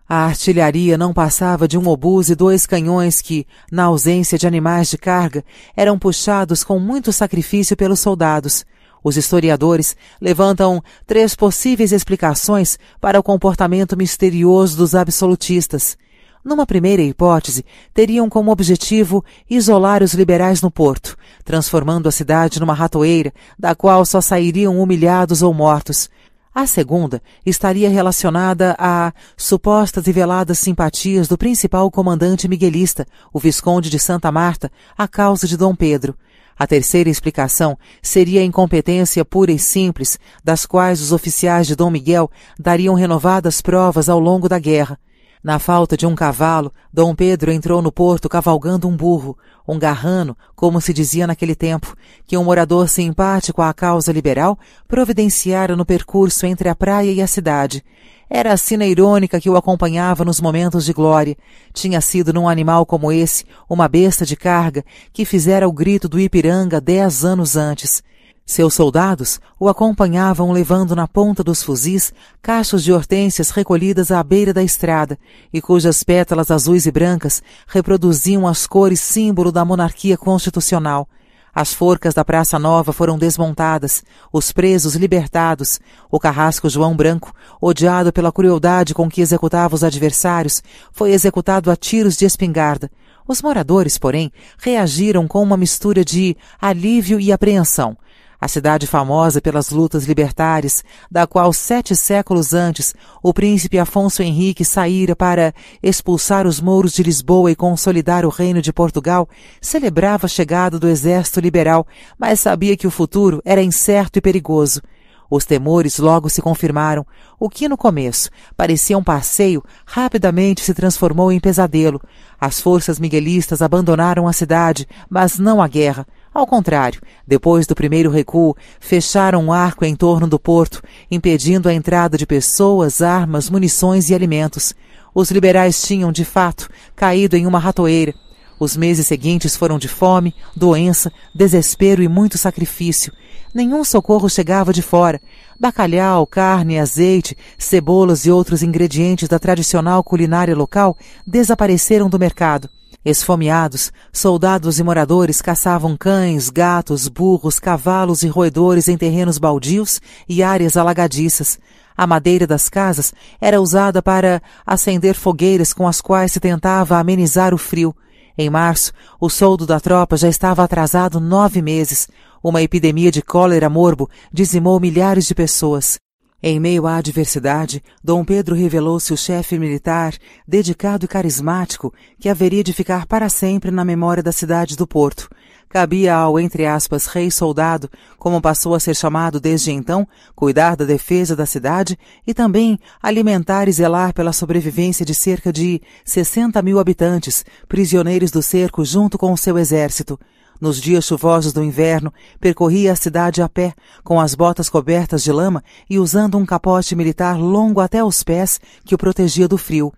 a artilharia não passava de um obus e dois canhões que, na ausência de animais de carga, eram puxados com muito sacrifício pelos soldados. Os historiadores levantam três possíveis explicações para o comportamento misterioso dos absolutistas. Numa primeira hipótese, teriam como objetivo isolar os liberais no porto, transformando a cidade numa ratoeira, da qual só sairiam humilhados ou mortos. A segunda estaria relacionada a supostas e veladas simpatias do principal comandante miguelista, o Visconde de Santa Marta, à causa de Dom Pedro. A terceira explicação seria a incompetência pura e simples, das quais os oficiais de Dom Miguel dariam renovadas provas ao longo da guerra. Na falta de um cavalo, Dom Pedro entrou no porto cavalgando um burro, um garrano, como se dizia naquele tempo, que um morador simpático à causa liberal providenciara no percurso entre a praia e a cidade. Era a sina irônica que o acompanhava nos momentos de glória. Tinha sido num animal como esse, uma besta de carga, que fizera o grito do Ipiranga dez anos antes. Seus soldados o acompanhavam levando na ponta dos fuzis cachos de hortênsias recolhidas à beira da estrada e cujas pétalas azuis e brancas reproduziam as cores símbolo da monarquia constitucional. As forcas da Praça Nova foram desmontadas, os presos libertados, o carrasco João Branco, odiado pela crueldade com que executava os adversários, foi executado a tiros de espingarda. Os moradores, porém, reagiram com uma mistura de alívio e apreensão a cidade famosa pelas lutas libertárias, da qual sete séculos antes o príncipe Afonso Henrique saíra para expulsar os mouros de Lisboa e consolidar o reino de Portugal, celebrava a chegada do exército liberal, mas sabia que o futuro era incerto e perigoso. Os temores logo se confirmaram. O que no começo parecia um passeio, rapidamente se transformou em pesadelo. As forças miguelistas abandonaram a cidade, mas não a guerra. Ao contrário, depois do primeiro recuo, fecharam um arco em torno do porto, impedindo a entrada de pessoas, armas, munições e alimentos. Os liberais tinham, de fato, caído em uma ratoeira. Os meses seguintes foram de fome, doença, desespero e muito sacrifício. Nenhum socorro chegava de fora. Bacalhau, carne, azeite, cebolas e outros ingredientes da tradicional culinária local desapareceram do mercado. Esfomeados, soldados e moradores caçavam cães, gatos, burros, cavalos e roedores em terrenos baldios e áreas alagadiças. A madeira das casas era usada para acender fogueiras com as quais se tentava amenizar o frio. Em março, o soldo da tropa já estava atrasado nove meses. Uma epidemia de cólera morbo dizimou milhares de pessoas. Em meio à adversidade, Dom Pedro revelou-se o chefe militar, dedicado e carismático, que haveria de ficar para sempre na memória da cidade do Porto. Cabia ao, entre aspas, rei soldado, como passou a ser chamado desde então, cuidar da defesa da cidade e também alimentar e zelar pela sobrevivência de cerca de 60 mil habitantes, prisioneiros do cerco junto com o seu exército. Nos dias chuvosos do inverno, percorria a cidade a pé, com as botas cobertas de lama e usando um capote militar longo até os pés que o protegia do frio.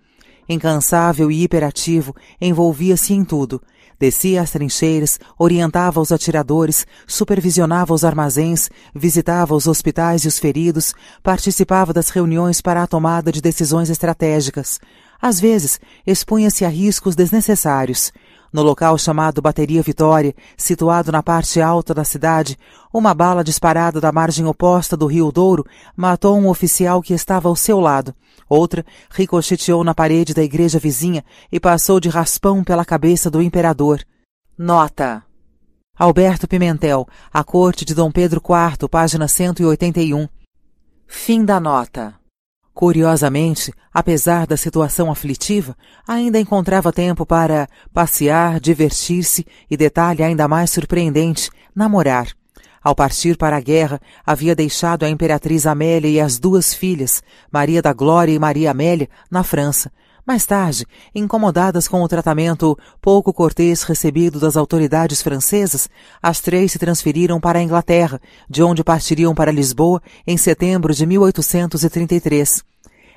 Incansável e hiperativo, envolvia-se em tudo. Descia as trincheiras, orientava os atiradores, supervisionava os armazéns, visitava os hospitais e os feridos, participava das reuniões para a tomada de decisões estratégicas. Às vezes, expunha-se a riscos desnecessários. No local chamado Bateria Vitória, situado na parte alta da cidade, uma bala disparada da margem oposta do Rio Douro matou um oficial que estava ao seu lado. Outra ricocheteou na parede da igreja vizinha e passou de raspão pela cabeça do imperador. Nota. Alberto Pimentel, A Corte de Dom Pedro IV, página 181. Fim da nota. Curiosamente, apesar da situação aflitiva, ainda encontrava tempo para passear, divertir-se e, detalhe ainda mais surpreendente, namorar. Ao partir para a guerra, havia deixado a imperatriz Amélia e as duas filhas, Maria da Glória e Maria Amélia, na França. Mais tarde, incomodadas com o tratamento pouco cortês recebido das autoridades francesas, as três se transferiram para a Inglaterra, de onde partiriam para Lisboa em setembro de 1833.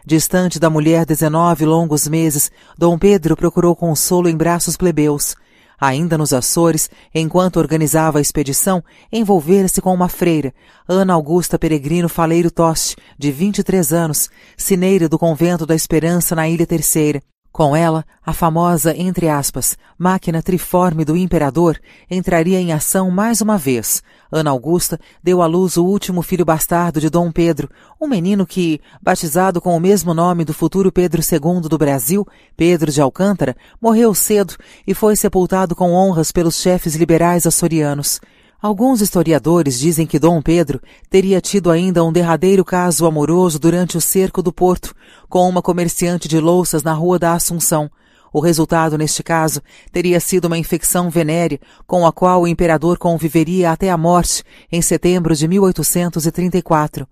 Distante da mulher dezenove longos meses, Dom Pedro procurou consolo em braços plebeus. Ainda nos Açores, enquanto organizava a expedição, envolvera-se com uma freira, Ana Augusta Peregrino Faleiro Toste, de 23 anos, sineira do Convento da Esperança na Ilha Terceira. Com ela, a famosa, entre aspas, máquina triforme do imperador entraria em ação mais uma vez. Ana Augusta deu à luz o último filho bastardo de Dom Pedro, um menino que, batizado com o mesmo nome do futuro Pedro II do Brasil, Pedro de Alcântara, morreu cedo e foi sepultado com honras pelos chefes liberais açorianos. Alguns historiadores dizem que Dom Pedro teria tido ainda um derradeiro caso amoroso durante o cerco do Porto, com uma comerciante de louças na Rua da Assunção. O resultado, neste caso, teria sido uma infecção venérea com a qual o imperador conviveria até a morte em setembro de 1834.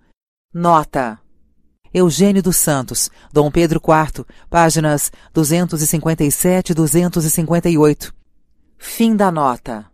Nota. Eugênio dos Santos, Dom Pedro IV, páginas 257 e 258. Fim da nota.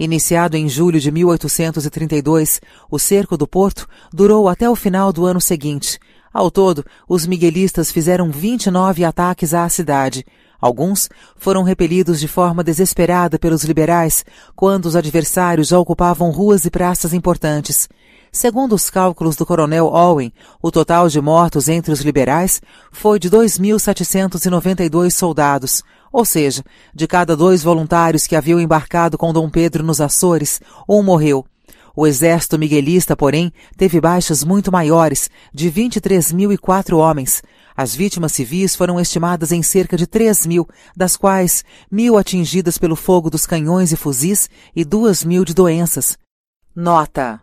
Iniciado em julho de 1832, o cerco do porto durou até o final do ano seguinte. Ao todo, os miguelistas fizeram 29 ataques à cidade. Alguns foram repelidos de forma desesperada pelos liberais, quando os adversários já ocupavam ruas e praças importantes. Segundo os cálculos do coronel Owen, o total de mortos entre os liberais foi de 2.792 soldados, ou seja, de cada dois voluntários que haviam embarcado com Dom Pedro nos Açores, um morreu. O exército miguelista, porém, teve baixas muito maiores, de 23.004 homens. As vítimas civis foram estimadas em cerca de 3 mil, das quais mil atingidas pelo fogo dos canhões e fuzis e duas mil de doenças. Nota.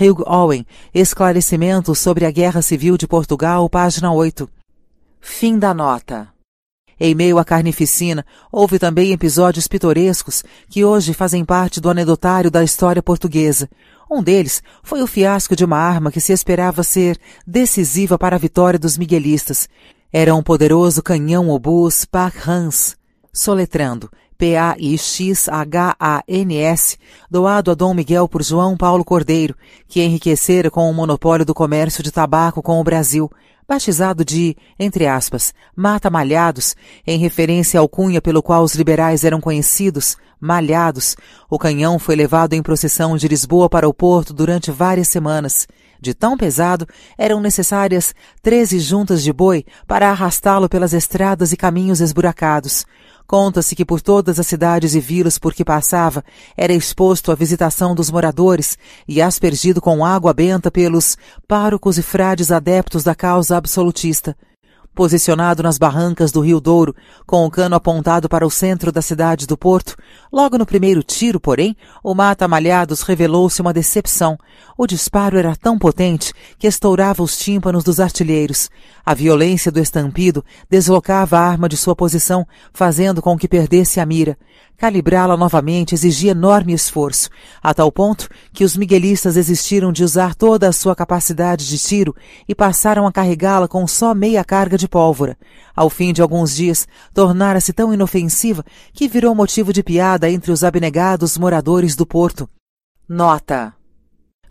Hugh Owen, Esclarecimentos sobre a Guerra Civil de Portugal, página 8. Fim da nota. Em meio à carnificina, houve também episódios pitorescos que hoje fazem parte do anedotário da história portuguesa. Um deles foi o fiasco de uma arma que se esperava ser decisiva para a vitória dos miguelistas. Era um poderoso canhão obus Pac-Hans, soletrando P-A-I-X-H-A-N-S, doado a Dom Miguel por João Paulo Cordeiro, que enriquecera com o monopólio do comércio de tabaco com o Brasil, batizado de, entre aspas, mata-malhados, em referência ao cunha pelo qual os liberais eram conhecidos, malhados, o canhão foi levado em procissão de Lisboa para o porto durante várias semanas. De tão pesado, eram necessárias treze juntas de boi para arrastá-lo pelas estradas e caminhos esburacados. Conta-se que por todas as cidades e vilas por que passava era exposto à visitação dos moradores e aspergido com água benta pelos párocos e frades adeptos da causa absolutista posicionado nas barrancas do Rio Douro, com o cano apontado para o centro da cidade do Porto, logo no primeiro tiro, porém, o mata-malhados revelou-se uma decepção. O disparo era tão potente que estourava os tímpanos dos artilheiros. A violência do estampido deslocava a arma de sua posição, fazendo com que perdesse a mira. Calibrá-la novamente exigia enorme esforço, a tal ponto que os miguelistas desistiram de usar toda a sua capacidade de tiro e passaram a carregá-la com só meia carga de pólvora. Ao fim de alguns dias, tornara-se tão inofensiva que virou motivo de piada entre os abnegados moradores do porto. Nota: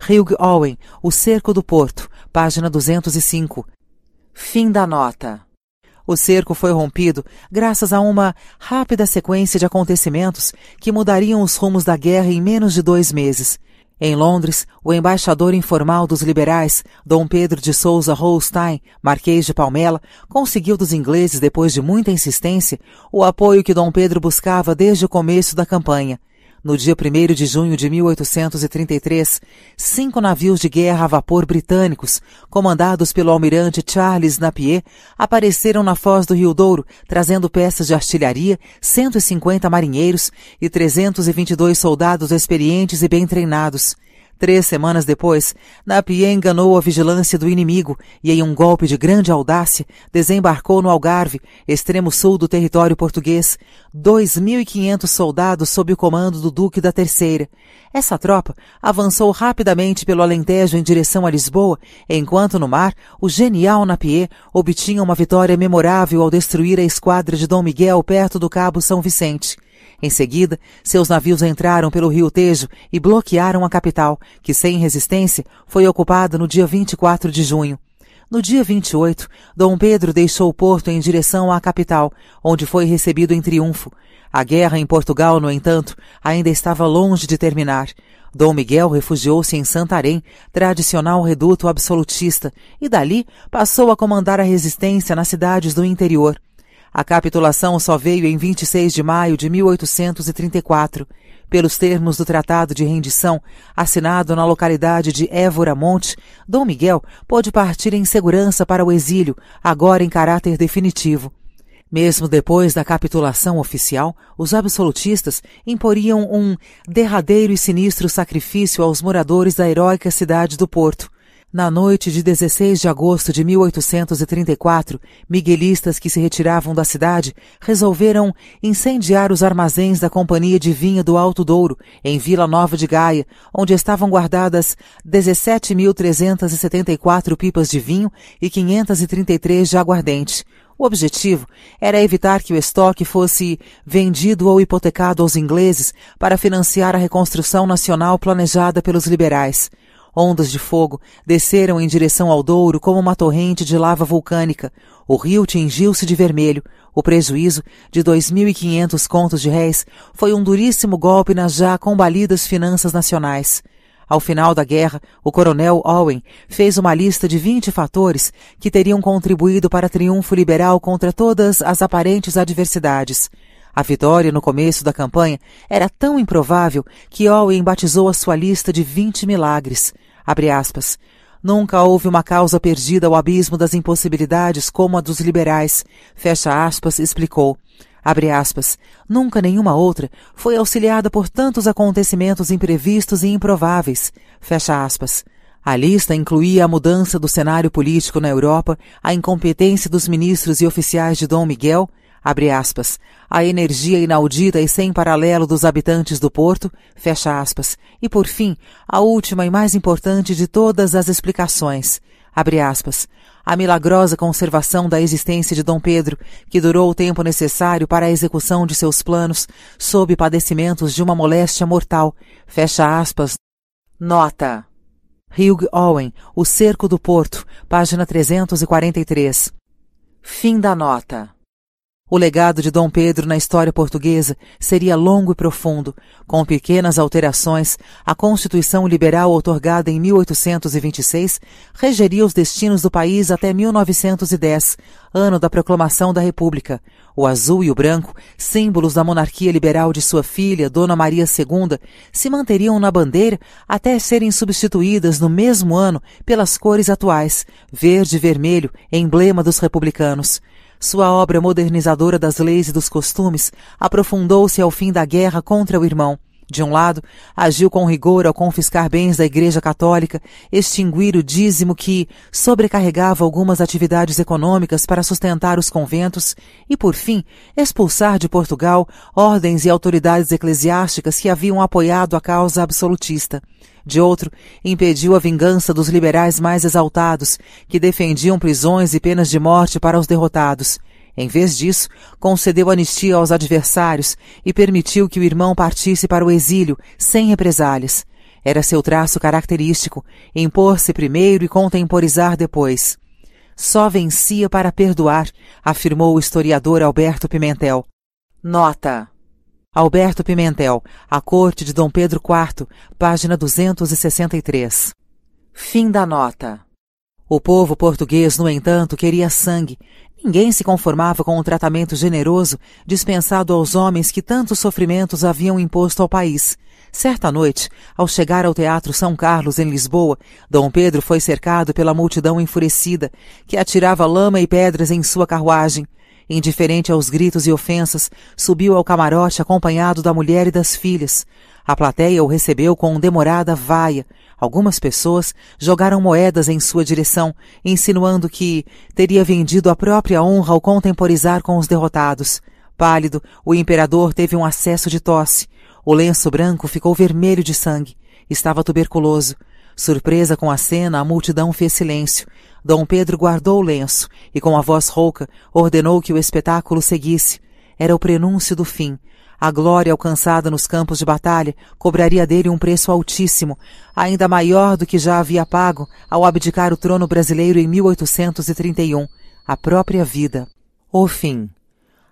Hugh Owen, O Cerco do Porto, página 205. Fim da nota. O cerco foi rompido graças a uma rápida sequência de acontecimentos que mudariam os rumos da guerra em menos de dois meses. Em Londres, o embaixador informal dos liberais, Dom Pedro de Souza Holstein, Marquês de Palmela, conseguiu dos ingleses, depois de muita insistência, o apoio que Dom Pedro buscava desde o começo da campanha – no dia 1 de junho de 1833, cinco navios de guerra a vapor britânicos, comandados pelo almirante Charles Napier, apareceram na foz do Rio Douro, trazendo peças de artilharia, 150 marinheiros e 322 soldados experientes e bem treinados. Três semanas depois, Napier enganou a vigilância do inimigo e, em um golpe de grande audácia, desembarcou no Algarve, extremo sul do território português, 2.500 soldados sob o comando do Duque da Terceira. Essa tropa avançou rapidamente pelo Alentejo em direção a Lisboa, enquanto no mar, o genial Napier obtinha uma vitória memorável ao destruir a esquadra de Dom Miguel perto do Cabo São Vicente. Em seguida, seus navios entraram pelo rio Tejo e bloquearam a capital, que sem resistência foi ocupada no dia 24 de junho. No dia 28, Dom Pedro deixou o porto em direção à capital, onde foi recebido em triunfo. A guerra em Portugal, no entanto, ainda estava longe de terminar. Dom Miguel refugiou-se em Santarém, tradicional reduto absolutista, e dali passou a comandar a resistência nas cidades do interior. A capitulação só veio em 26 de maio de 1834, pelos termos do Tratado de Rendição, assinado na localidade de Évora Monte, Dom Miguel pôde partir em segurança para o exílio, agora em caráter definitivo. Mesmo depois da capitulação oficial, os absolutistas imporiam um derradeiro e sinistro sacrifício aos moradores da heróica cidade do Porto. Na noite de 16 de agosto de 1834, miguelistas que se retiravam da cidade resolveram incendiar os armazéns da Companhia de Vinha do Alto Douro, em Vila Nova de Gaia, onde estavam guardadas 17.374 pipas de vinho e 533 de aguardente. O objetivo era evitar que o estoque fosse vendido ou hipotecado aos ingleses para financiar a reconstrução nacional planejada pelos liberais. Ondas de fogo desceram em direção ao Douro como uma torrente de lava vulcânica. O rio tingiu-se de vermelho. O prejuízo de 2.500 contos de réis foi um duríssimo golpe nas já combalidas finanças nacionais. Ao final da guerra, o coronel Owen fez uma lista de 20 fatores que teriam contribuído para triunfo liberal contra todas as aparentes adversidades. A vitória no começo da campanha era tão improvável que Owen batizou a sua lista de 20 milagres. Aspas, Nunca houve uma causa perdida ao abismo das impossibilidades como a dos liberais. Fecha aspas, explicou. Abre aspas. Nunca nenhuma outra foi auxiliada por tantos acontecimentos imprevistos e improváveis. Fecha aspas. A lista incluía a mudança do cenário político na Europa, a incompetência dos ministros e oficiais de Dom Miguel, abre aspas, a energia inaudita e sem paralelo dos habitantes do porto, fecha aspas, e por fim, a última e mais importante de todas as explicações, abre aspas, a milagrosa conservação da existência de Dom Pedro, que durou o tempo necessário para a execução de seus planos, sob padecimentos de uma moléstia mortal, fecha aspas, nota. Hugh Owen, O Cerco do Porto, página 343. Fim da nota. O legado de Dom Pedro na história portuguesa seria longo e profundo. Com pequenas alterações, a Constituição Liberal outorgada em 1826 regeria os destinos do país até 1910, ano da proclamação da República. O azul e o branco, símbolos da monarquia liberal de sua filha, Dona Maria II, se manteriam na bandeira até serem substituídas no mesmo ano pelas cores atuais, verde e vermelho, emblema dos republicanos. Sua obra modernizadora das leis e dos costumes aprofundou-se ao fim da guerra contra o irmão. De um lado, agiu com rigor ao confiscar bens da Igreja Católica, extinguir o dízimo que sobrecarregava algumas atividades econômicas para sustentar os conventos e, por fim, expulsar de Portugal ordens e autoridades eclesiásticas que haviam apoiado a causa absolutista. De outro, impediu a vingança dos liberais mais exaltados, que defendiam prisões e penas de morte para os derrotados. Em vez disso, concedeu anistia aos adversários e permitiu que o irmão partisse para o exílio, sem represálias. Era seu traço característico, impor-se primeiro e contemporizar depois. Só vencia para perdoar, afirmou o historiador Alberto Pimentel. Nota. Alberto Pimentel, A Corte de Dom Pedro IV, página 263. Fim da nota. O povo português, no entanto, queria sangue. Ninguém se conformava com o tratamento generoso dispensado aos homens que tantos sofrimentos haviam imposto ao país. Certa noite, ao chegar ao Teatro São Carlos, em Lisboa, Dom Pedro foi cercado pela multidão enfurecida, que atirava lama e pedras em sua carruagem. Indiferente aos gritos e ofensas, subiu ao camarote acompanhado da mulher e das filhas. A plateia o recebeu com demorada vaia. Algumas pessoas jogaram moedas em sua direção, insinuando que teria vendido a própria honra ao contemporizar com os derrotados. Pálido, o imperador teve um acesso de tosse. O lenço branco ficou vermelho de sangue. Estava tuberculoso. Surpresa com a cena, a multidão fez silêncio. Dom Pedro guardou o lenço e, com a voz rouca, ordenou que o espetáculo seguisse. Era o prenúncio do fim. A glória alcançada nos campos de batalha cobraria dele um preço altíssimo, ainda maior do que já havia pago ao abdicar o trono brasileiro em 1831, a própria vida. O fim.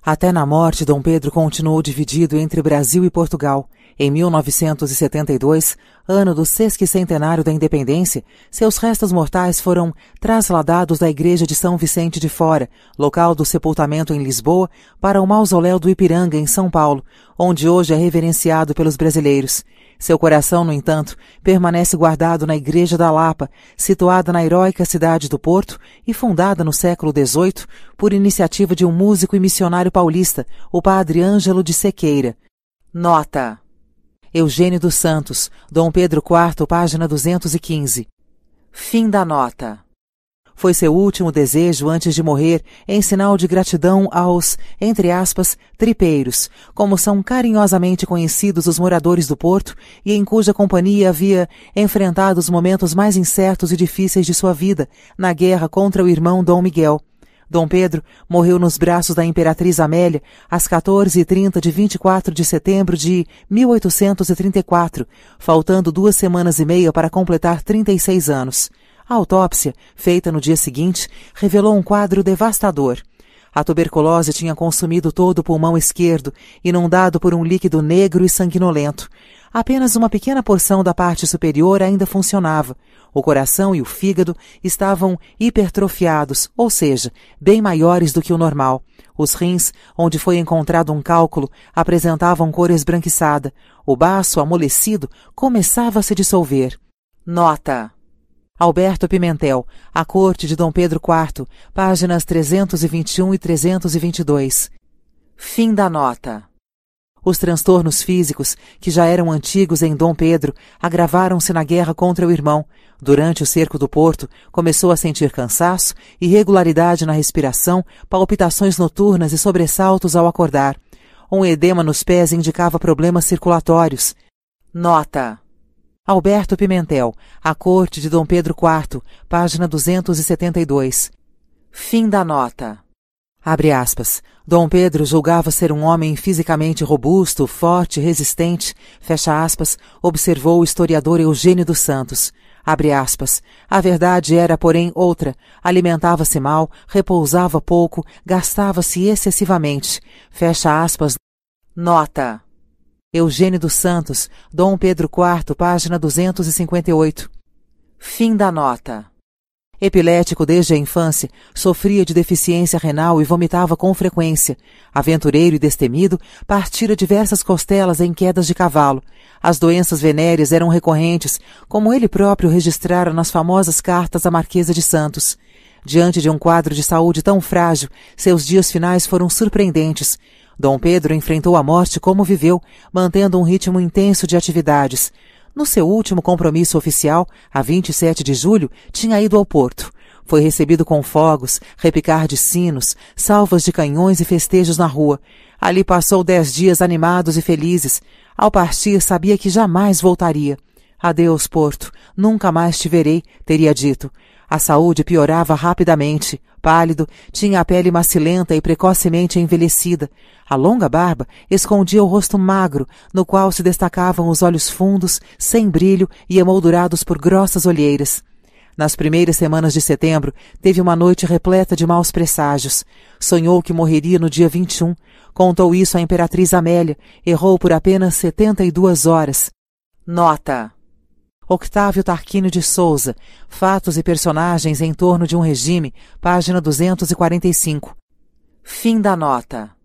Até na morte, Dom Pedro continuou dividido entre Brasil e Portugal. Em 1972, ano do sesquicentenário da independência, seus restos mortais foram trasladados da igreja de São Vicente de Fora, local do sepultamento em Lisboa, para o mausoléu do Ipiranga, em São Paulo, onde hoje é reverenciado pelos brasileiros. Seu coração, no entanto, permanece guardado na Igreja da Lapa, situada na heróica cidade do Porto e fundada no século XVIII por iniciativa de um músico e missionário paulista, o padre Ângelo de Sequeira. Nota Eugênio dos Santos, Dom Pedro IV, página 215. Fim da nota. Foi seu último desejo antes de morrer, em sinal de gratidão aos, entre aspas, tripeiros, como são carinhosamente conhecidos os moradores do porto e em cuja companhia havia enfrentado os momentos mais incertos e difíceis de sua vida, na guerra contra o irmão Dom Miguel. Dom Pedro morreu nos braços da Imperatriz Amélia às 14h30 de 24 de setembro de 1834, faltando duas semanas e meia para completar 36 anos. A autópsia, feita no dia seguinte, revelou um quadro devastador. A tuberculose tinha consumido todo o pulmão esquerdo, inundado por um líquido negro e sanguinolento. Apenas uma pequena porção da parte superior ainda funcionava. O coração e o fígado estavam hipertrofiados, ou seja, bem maiores do que o normal. Os rins, onde foi encontrado um cálculo, apresentavam cor esbranquiçada. O baço, amolecido, começava a se dissolver. Nota: Alberto Pimentel, A Corte de Dom Pedro IV, páginas 321 e 322. Fim da nota. Os transtornos físicos, que já eram antigos em Dom Pedro, agravaram-se na guerra contra o irmão. Durante o cerco do porto, começou a sentir cansaço, irregularidade na respiração, palpitações noturnas e sobressaltos ao acordar. Um edema nos pés indicava problemas circulatórios. Nota: Alberto Pimentel, A Corte de Dom Pedro IV, página 272. Fim da nota. Abre aspas. Dom Pedro julgava ser um homem fisicamente robusto, forte, resistente, fecha aspas, observou o historiador Eugênio dos Santos. Abre aspas. A verdade era, porém, outra. Alimentava-se mal, repousava pouco, gastava-se excessivamente. Fecha aspas. Nota. Eugênio dos Santos, Dom Pedro IV, página 258. Fim da nota. Epilético desde a infância, sofria de deficiência renal e vomitava com frequência. Aventureiro e destemido, partira diversas costelas em quedas de cavalo. As doenças venéreas eram recorrentes, como ele próprio registrara nas famosas cartas à Marquesa de Santos. Diante de um quadro de saúde tão frágil, seus dias finais foram surpreendentes. Dom Pedro enfrentou a morte como viveu, mantendo um ritmo intenso de atividades. No seu último compromisso oficial, a 27 de julho, tinha ido ao porto. Foi recebido com fogos, repicar de sinos, salvas de canhões e festejos na rua. Ali passou dez dias animados e felizes. Ao partir, sabia que jamais voltaria. Adeus, Porto. Nunca mais te verei, teria dito. A saúde piorava rapidamente. Pálido, tinha a pele macilenta e precocemente envelhecida. A longa barba escondia o rosto magro, no qual se destacavam os olhos fundos, sem brilho e emoldurados por grossas olheiras. Nas primeiras semanas de setembro, teve uma noite repleta de maus presságios. Sonhou que morreria no dia 21. Contou isso à imperatriz Amélia. Errou por apenas setenta e duas horas. Nota. Octávio Tarquínio de Souza, Fatos e Personagens em torno de um regime, página 245. Fim da nota.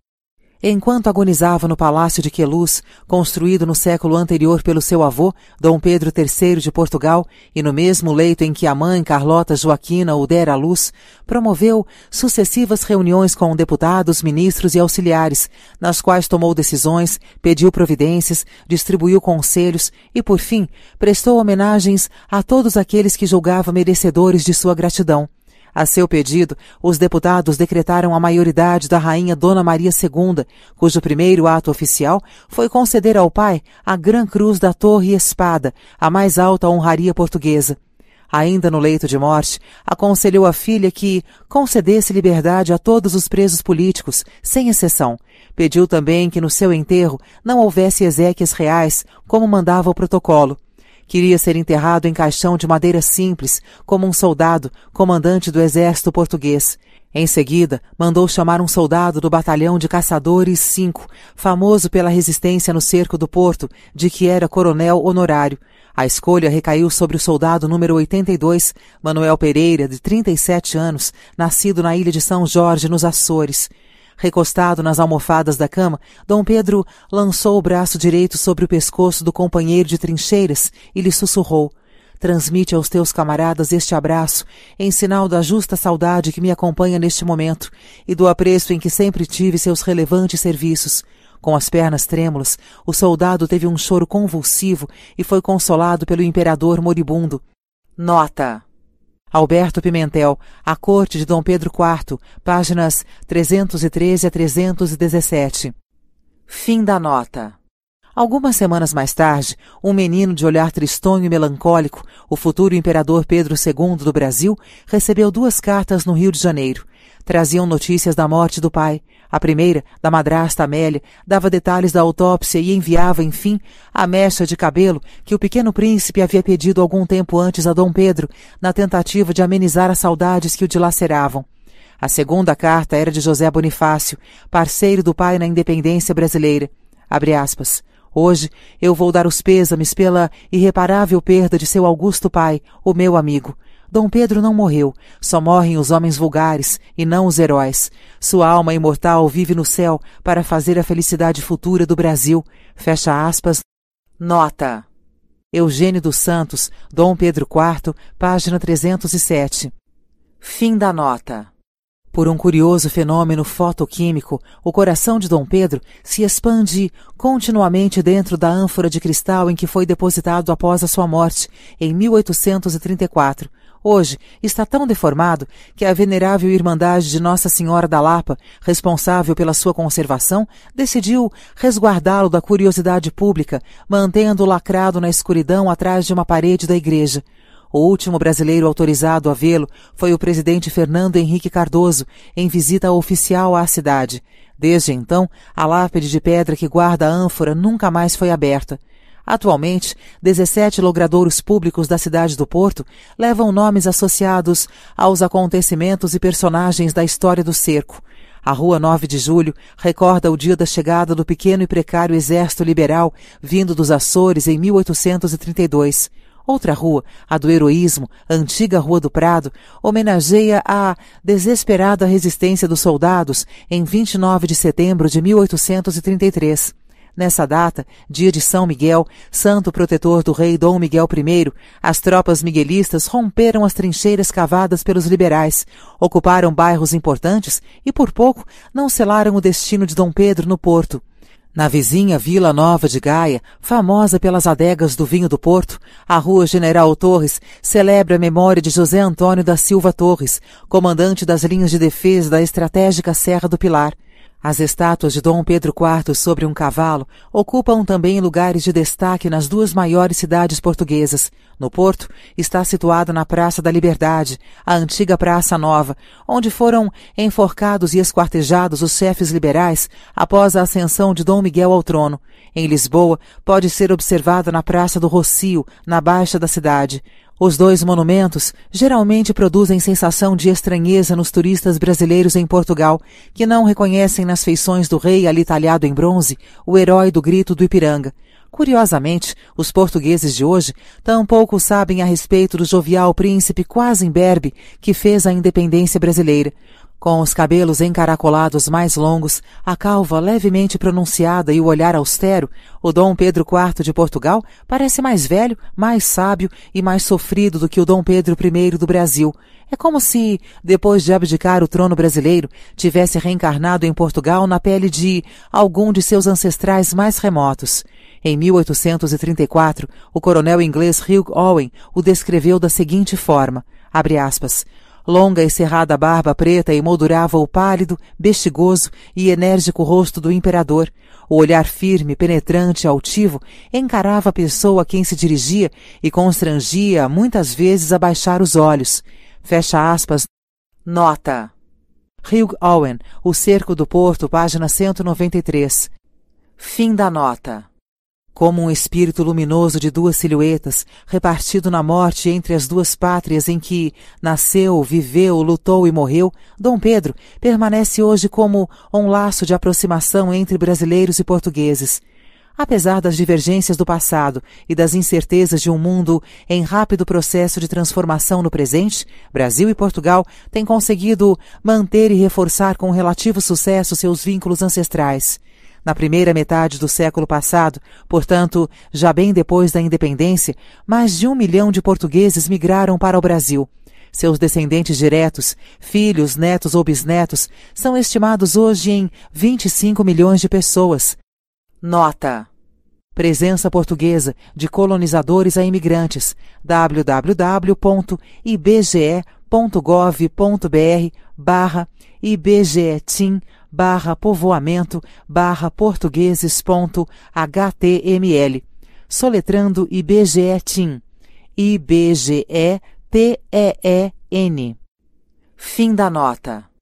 Enquanto agonizava no palácio de Queluz, construído no século anterior pelo seu avô, Dom Pedro III de Portugal, e no mesmo leito em que a mãe Carlota Joaquina o dera à luz, promoveu sucessivas reuniões com deputados, ministros e auxiliares, nas quais tomou decisões, pediu providências, distribuiu conselhos e, por fim, prestou homenagens a todos aqueles que julgava merecedores de sua gratidão. A seu pedido, os deputados decretaram a maioridade da rainha Dona Maria II, cujo primeiro ato oficial foi conceder ao pai a Gran Cruz da Torre Espada, a mais alta honraria portuguesa. Ainda no leito de morte, aconselhou a filha que concedesse liberdade a todos os presos políticos, sem exceção. Pediu também que no seu enterro não houvesse exéquias reais, como mandava o protocolo. Queria ser enterrado em caixão de madeira simples, como um soldado, comandante do exército português. Em seguida, mandou chamar um soldado do batalhão de caçadores 5, famoso pela resistência no cerco do porto, de que era coronel honorário. A escolha recaiu sobre o soldado número 82, Manuel Pereira, de 37 anos, nascido na ilha de São Jorge, nos Açores. Recostado nas almofadas da cama, Dom Pedro lançou o braço direito sobre o pescoço do companheiro de trincheiras e lhe sussurrou: Transmite aos teus camaradas este abraço, em sinal da justa saudade que me acompanha neste momento e do apreço em que sempre tive seus relevantes serviços. Com as pernas trêmulas, o soldado teve um choro convulsivo e foi consolado pelo imperador moribundo. Nota: Alberto Pimentel, A Corte de Dom Pedro IV, páginas 313 a 317. Fim da nota. Algumas semanas mais tarde, um menino de olhar tristonho e melancólico, o futuro imperador Pedro II do Brasil, recebeu duas cartas no Rio de Janeiro. Traziam notícias da morte do pai. A primeira, da madrasta Amélia, dava detalhes da autópsia e enviava, enfim, a mecha de cabelo que o pequeno príncipe havia pedido algum tempo antes a Dom Pedro, na tentativa de amenizar as saudades que o dilaceravam. A segunda carta era de José Bonifácio, parceiro do pai na independência brasileira. Abre aspas. Hoje eu vou dar os pêsames pela irreparável perda de seu augusto pai, o meu amigo. Dom Pedro não morreu, só morrem os homens vulgares e não os heróis. Sua alma imortal vive no céu para fazer a felicidade futura do Brasil. Fecha aspas. Nota. Eugênio dos Santos, Dom Pedro IV, página 307. Fim da nota. Por um curioso fenômeno fotoquímico, o coração de Dom Pedro se expande continuamente dentro da ânfora de cristal em que foi depositado após a sua morte, em 1834. Hoje está tão deformado que a venerável Irmandade de Nossa Senhora da Lapa, responsável pela sua conservação, decidiu resguardá-lo da curiosidade pública, mantendo-o lacrado na escuridão atrás de uma parede da igreja. O último brasileiro autorizado a vê-lo foi o presidente Fernando Henrique Cardoso, em visita oficial à cidade. Desde então, a lápide de pedra que guarda a ânfora nunca mais foi aberta. Atualmente, 17 logradouros públicos da cidade do Porto levam nomes associados aos acontecimentos e personagens da história do cerco. A Rua 9 de Julho recorda o dia da chegada do pequeno e precário exército liberal vindo dos Açores em 1832. Outra rua, a do heroísmo, a antiga Rua do Prado, homenageia a desesperada resistência dos soldados em 29 de setembro de 1833. Nessa data, dia de São Miguel, santo protetor do rei Dom Miguel I, as tropas miguelistas romperam as trincheiras cavadas pelos liberais, ocuparam bairros importantes e, por pouco, não selaram o destino de Dom Pedro no Porto. Na vizinha Vila Nova de Gaia, famosa pelas adegas do vinho do Porto, a Rua General Torres celebra a memória de José Antônio da Silva Torres, comandante das linhas de defesa da estratégica Serra do Pilar. As estátuas de Dom Pedro IV sobre um cavalo ocupam também lugares de destaque nas duas maiores cidades portuguesas. No Porto, está situada na Praça da Liberdade, a antiga Praça Nova, onde foram enforcados e esquartejados os chefes liberais após a ascensão de Dom Miguel ao trono. Em Lisboa, pode ser observada na Praça do Rocio, na Baixa da cidade. Os dois monumentos geralmente produzem sensação de estranheza nos turistas brasileiros em Portugal, que não reconhecem nas feições do rei ali talhado em bronze o herói do grito do Ipiranga. Curiosamente, os portugueses de hoje tampouco sabem a respeito do jovial príncipe quase imberbe que fez a independência brasileira. Com os cabelos encaracolados mais longos, a calva levemente pronunciada e o olhar austero, o Dom Pedro IV de Portugal parece mais velho, mais sábio e mais sofrido do que o Dom Pedro I do Brasil. É como se, depois de abdicar o trono brasileiro, tivesse reencarnado em Portugal na pele de algum de seus ancestrais mais remotos. Em 1834, o coronel inglês Hugh Owen o descreveu da seguinte forma, abre aspas, Longa e cerrada barba preta emoldurava o pálido, bexigoso e enérgico rosto do imperador. O olhar firme, penetrante, altivo, encarava a pessoa a quem se dirigia e constrangia muitas vezes a baixar os olhos. Fecha aspas. Nota. Hugh Owen, O Cerco do Porto, página 193. Fim da nota. Como um espírito luminoso de duas silhuetas, repartido na morte entre as duas pátrias em que nasceu, viveu, lutou e morreu, Dom Pedro permanece hoje como um laço de aproximação entre brasileiros e portugueses. Apesar das divergências do passado e das incertezas de um mundo em rápido processo de transformação no presente, Brasil e Portugal têm conseguido manter e reforçar com relativo sucesso seus vínculos ancestrais. Na primeira metade do século passado, portanto, já bem depois da independência, mais de um milhão de portugueses migraram para o Brasil. Seus descendentes diretos, filhos, netos ou bisnetos, são estimados hoje em 25 milhões de pessoas. Nota: Presença portuguesa de colonizadores a imigrantes. www.ibge.gov.br barra IBGETIM povoamento barra portugueses.html, soletrando IBGE TIM, I-B-G-E-T-E-E-N. Fim da nota.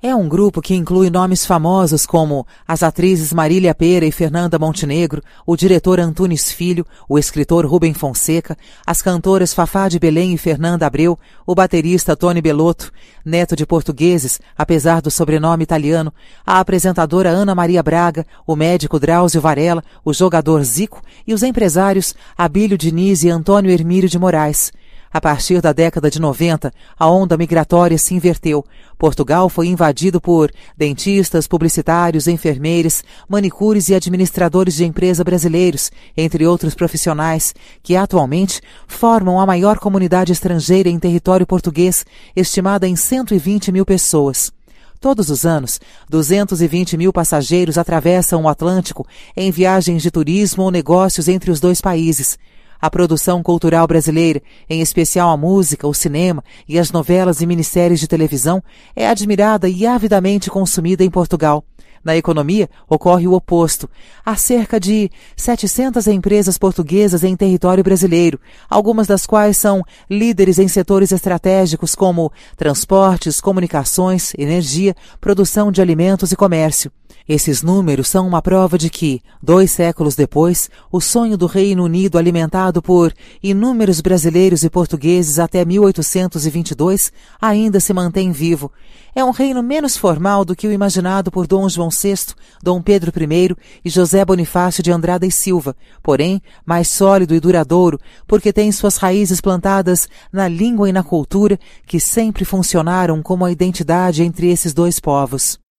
É um grupo que inclui nomes famosos como as atrizes Marília Pera e Fernanda Montenegro, o diretor Antunes Filho, o escritor Rubem Fonseca, as cantoras Fafá de Belém e Fernanda Abreu, o baterista Tony Belotto, neto de portugueses, apesar do sobrenome italiano, a apresentadora Ana Maria Braga, o médico Drauzio Varela, o jogador Zico e os empresários Abílio Diniz e Antônio Hermílio de Moraes. A partir da década de 90, a onda migratória se inverteu. Portugal foi invadido por dentistas, publicitários, enfermeiros, manicures e administradores de empresa brasileiros, entre outros profissionais, que atualmente formam a maior comunidade estrangeira em território português, estimada em 120 mil pessoas. Todos os anos, 220 mil passageiros atravessam o Atlântico em viagens de turismo ou negócios entre os dois países. A produção cultural brasileira, em especial a música, o cinema e as novelas e minisséries de televisão, é admirada e avidamente consumida em Portugal. Na economia, ocorre o oposto. Há cerca de 700 empresas portuguesas em território brasileiro, algumas das quais são líderes em setores estratégicos como transportes, comunicações, energia, produção de alimentos e comércio. Esses números são uma prova de que, dois séculos depois, o sonho do Reino Unido alimentado por inúmeros brasileiros e portugueses até 1822 ainda se mantém vivo. É um reino menos formal do que o imaginado por Dom João VI, Dom Pedro I e José Bonifácio de Andrada e Silva, porém mais sólido e duradouro, porque tem suas raízes plantadas na língua e na cultura que sempre funcionaram como a identidade entre esses dois povos.